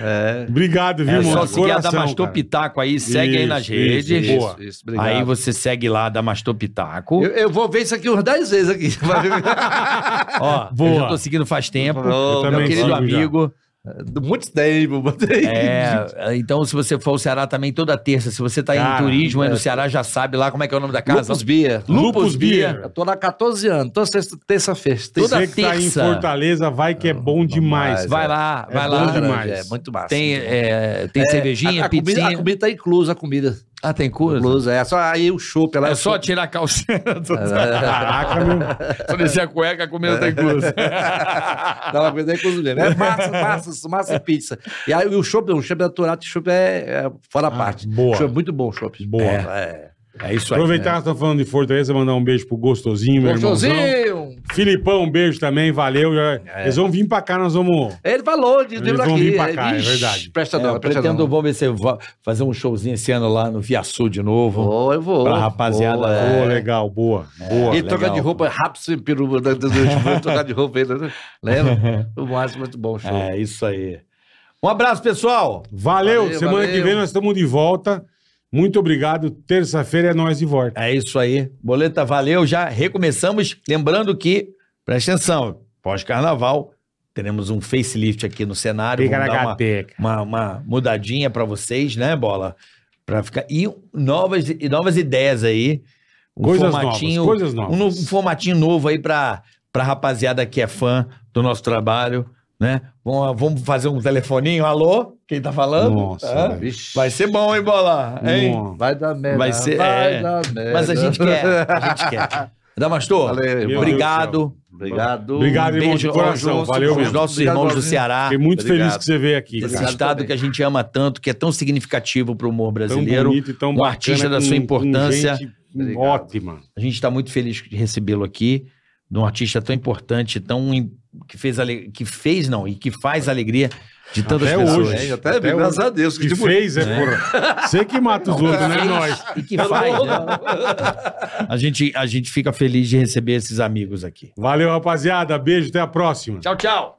é. Obrigado, viu, É mano? só seguir a coração, Damastor cara. Pitaco aí, segue aí Isso, nas isso, redes. isso. Boa. Isso, obrigado. Aí você segue lá, Damastor Pitaco. Eu, eu vou ver isso aqui umas 10 vezes aqui. [LAUGHS] Ó, Boa. eu já tô seguindo faz tempo. Eu meu querido sigo já. [LAUGHS] Muito tempo, botei. É, então, se você for ao Ceará também toda terça, se você tá Cara, em turismo aí no é. Ceará, já sabe lá como é que é o nome da casa. Lupus Bia. Lupus Beer. Eu tô lá há 14 anos, toda sexta- terça-feira. Toda Você que tá em terça. Fortaleza, vai que é bom demais. Vai lá, É vai bom lá. demais. É muito massa. Tem, bom. é, tem cervejinha, a, a comida, a comida tá inclusa, a comida. Ah, tem coisa? Inclusa, é só aí o chopp. ela É só tirar a calcinha. [LAUGHS] Caraca, meu. Só descer a cueca, a comida tá inclusa. Dá uma coisa [LAUGHS] inclusa mesmo. É massa, massa, massa e pizza. E aí o chopp, o chopp natural, o chopp é, é fora a parte. boa. Chopp, muito bom o chopp. Boa. É. É isso aí. Aproveitar que nós estamos falando de Fortaleza, mandar um beijo pro Gostosinho, meu irmãozão. Gostosinho! Filipão, um beijo também, valeu. Já- Eles vão vir pra cá, nós vamos... Ele falou de Eles vão aqui. vir pra cá, é Vixe, verdade. Presta É, presta pretendo, vamos ver se eu vou fazer um showzinho esse ano lá no Via Sul de novo. Vou, eu vou. Pra rapaziada lá. é. Legal, boa, boa. E trocar de roupa rápido, sem peru, da- trocar de roupa aí, né? Lembra? [LAUGHS] O mais muito bom, show. É, isso aí. Um abraço, pessoal. Valeu, Valeu, semana valeu. que vem nós estamos de volta. Muito obrigado. Terça-feira é nós de volta. É isso aí. Boleta, valeu. Já recomeçamos. Lembrando que, presta atenção, pós-carnaval, teremos um facelift aqui no cenário. Fica Vamos dar uma, uma, uma mudadinha pra vocês, né, Bola? Pra ficar... E novas, e novas ideias aí. Um Coisas formatinho, novas, coisas novas. Um, novo- um formatinho novo aí pra, pra rapaziada que é fã do nosso trabalho, né? Vamos, vamos fazer um telefoninho. Alô? Quem tá falando? Nossa. Vixe. Vai ser bom, hein, Bola? Hein? Vai dar merda. Vai ser- Vai é. dar merda. Mas a gente quer, a gente quer. Damastor, Valeu, obrigado. Obrigado. Obrigado, irmão, de Beijo coração. aos, Valeu mesmo. nossos Obrigado, irmãos do. Ceará. Fiquei muito Obrigado. feliz que você veio aqui. Esse Obrigado estado também. que a gente ama tanto, que é tão significativo para o humor Tão brasileiro. bonito e tão um bacana, artista da com- sua com importância. Ótima. A gente está muito feliz de recebê-lo aqui, de um artista tão importante, tão que fez ale- que fez não e que faz alegria de tantas Até pessoas. hoje. É, até, Até graças hoje. a Deus. Que Que tipo, fez, é, porra. Você que mata os outros, né? Nós. E que faz. né? A gente a gente fica feliz de receber esses amigos aqui. Valeu, rapaziada. Beijo, até a próxima. Tchau, tchau.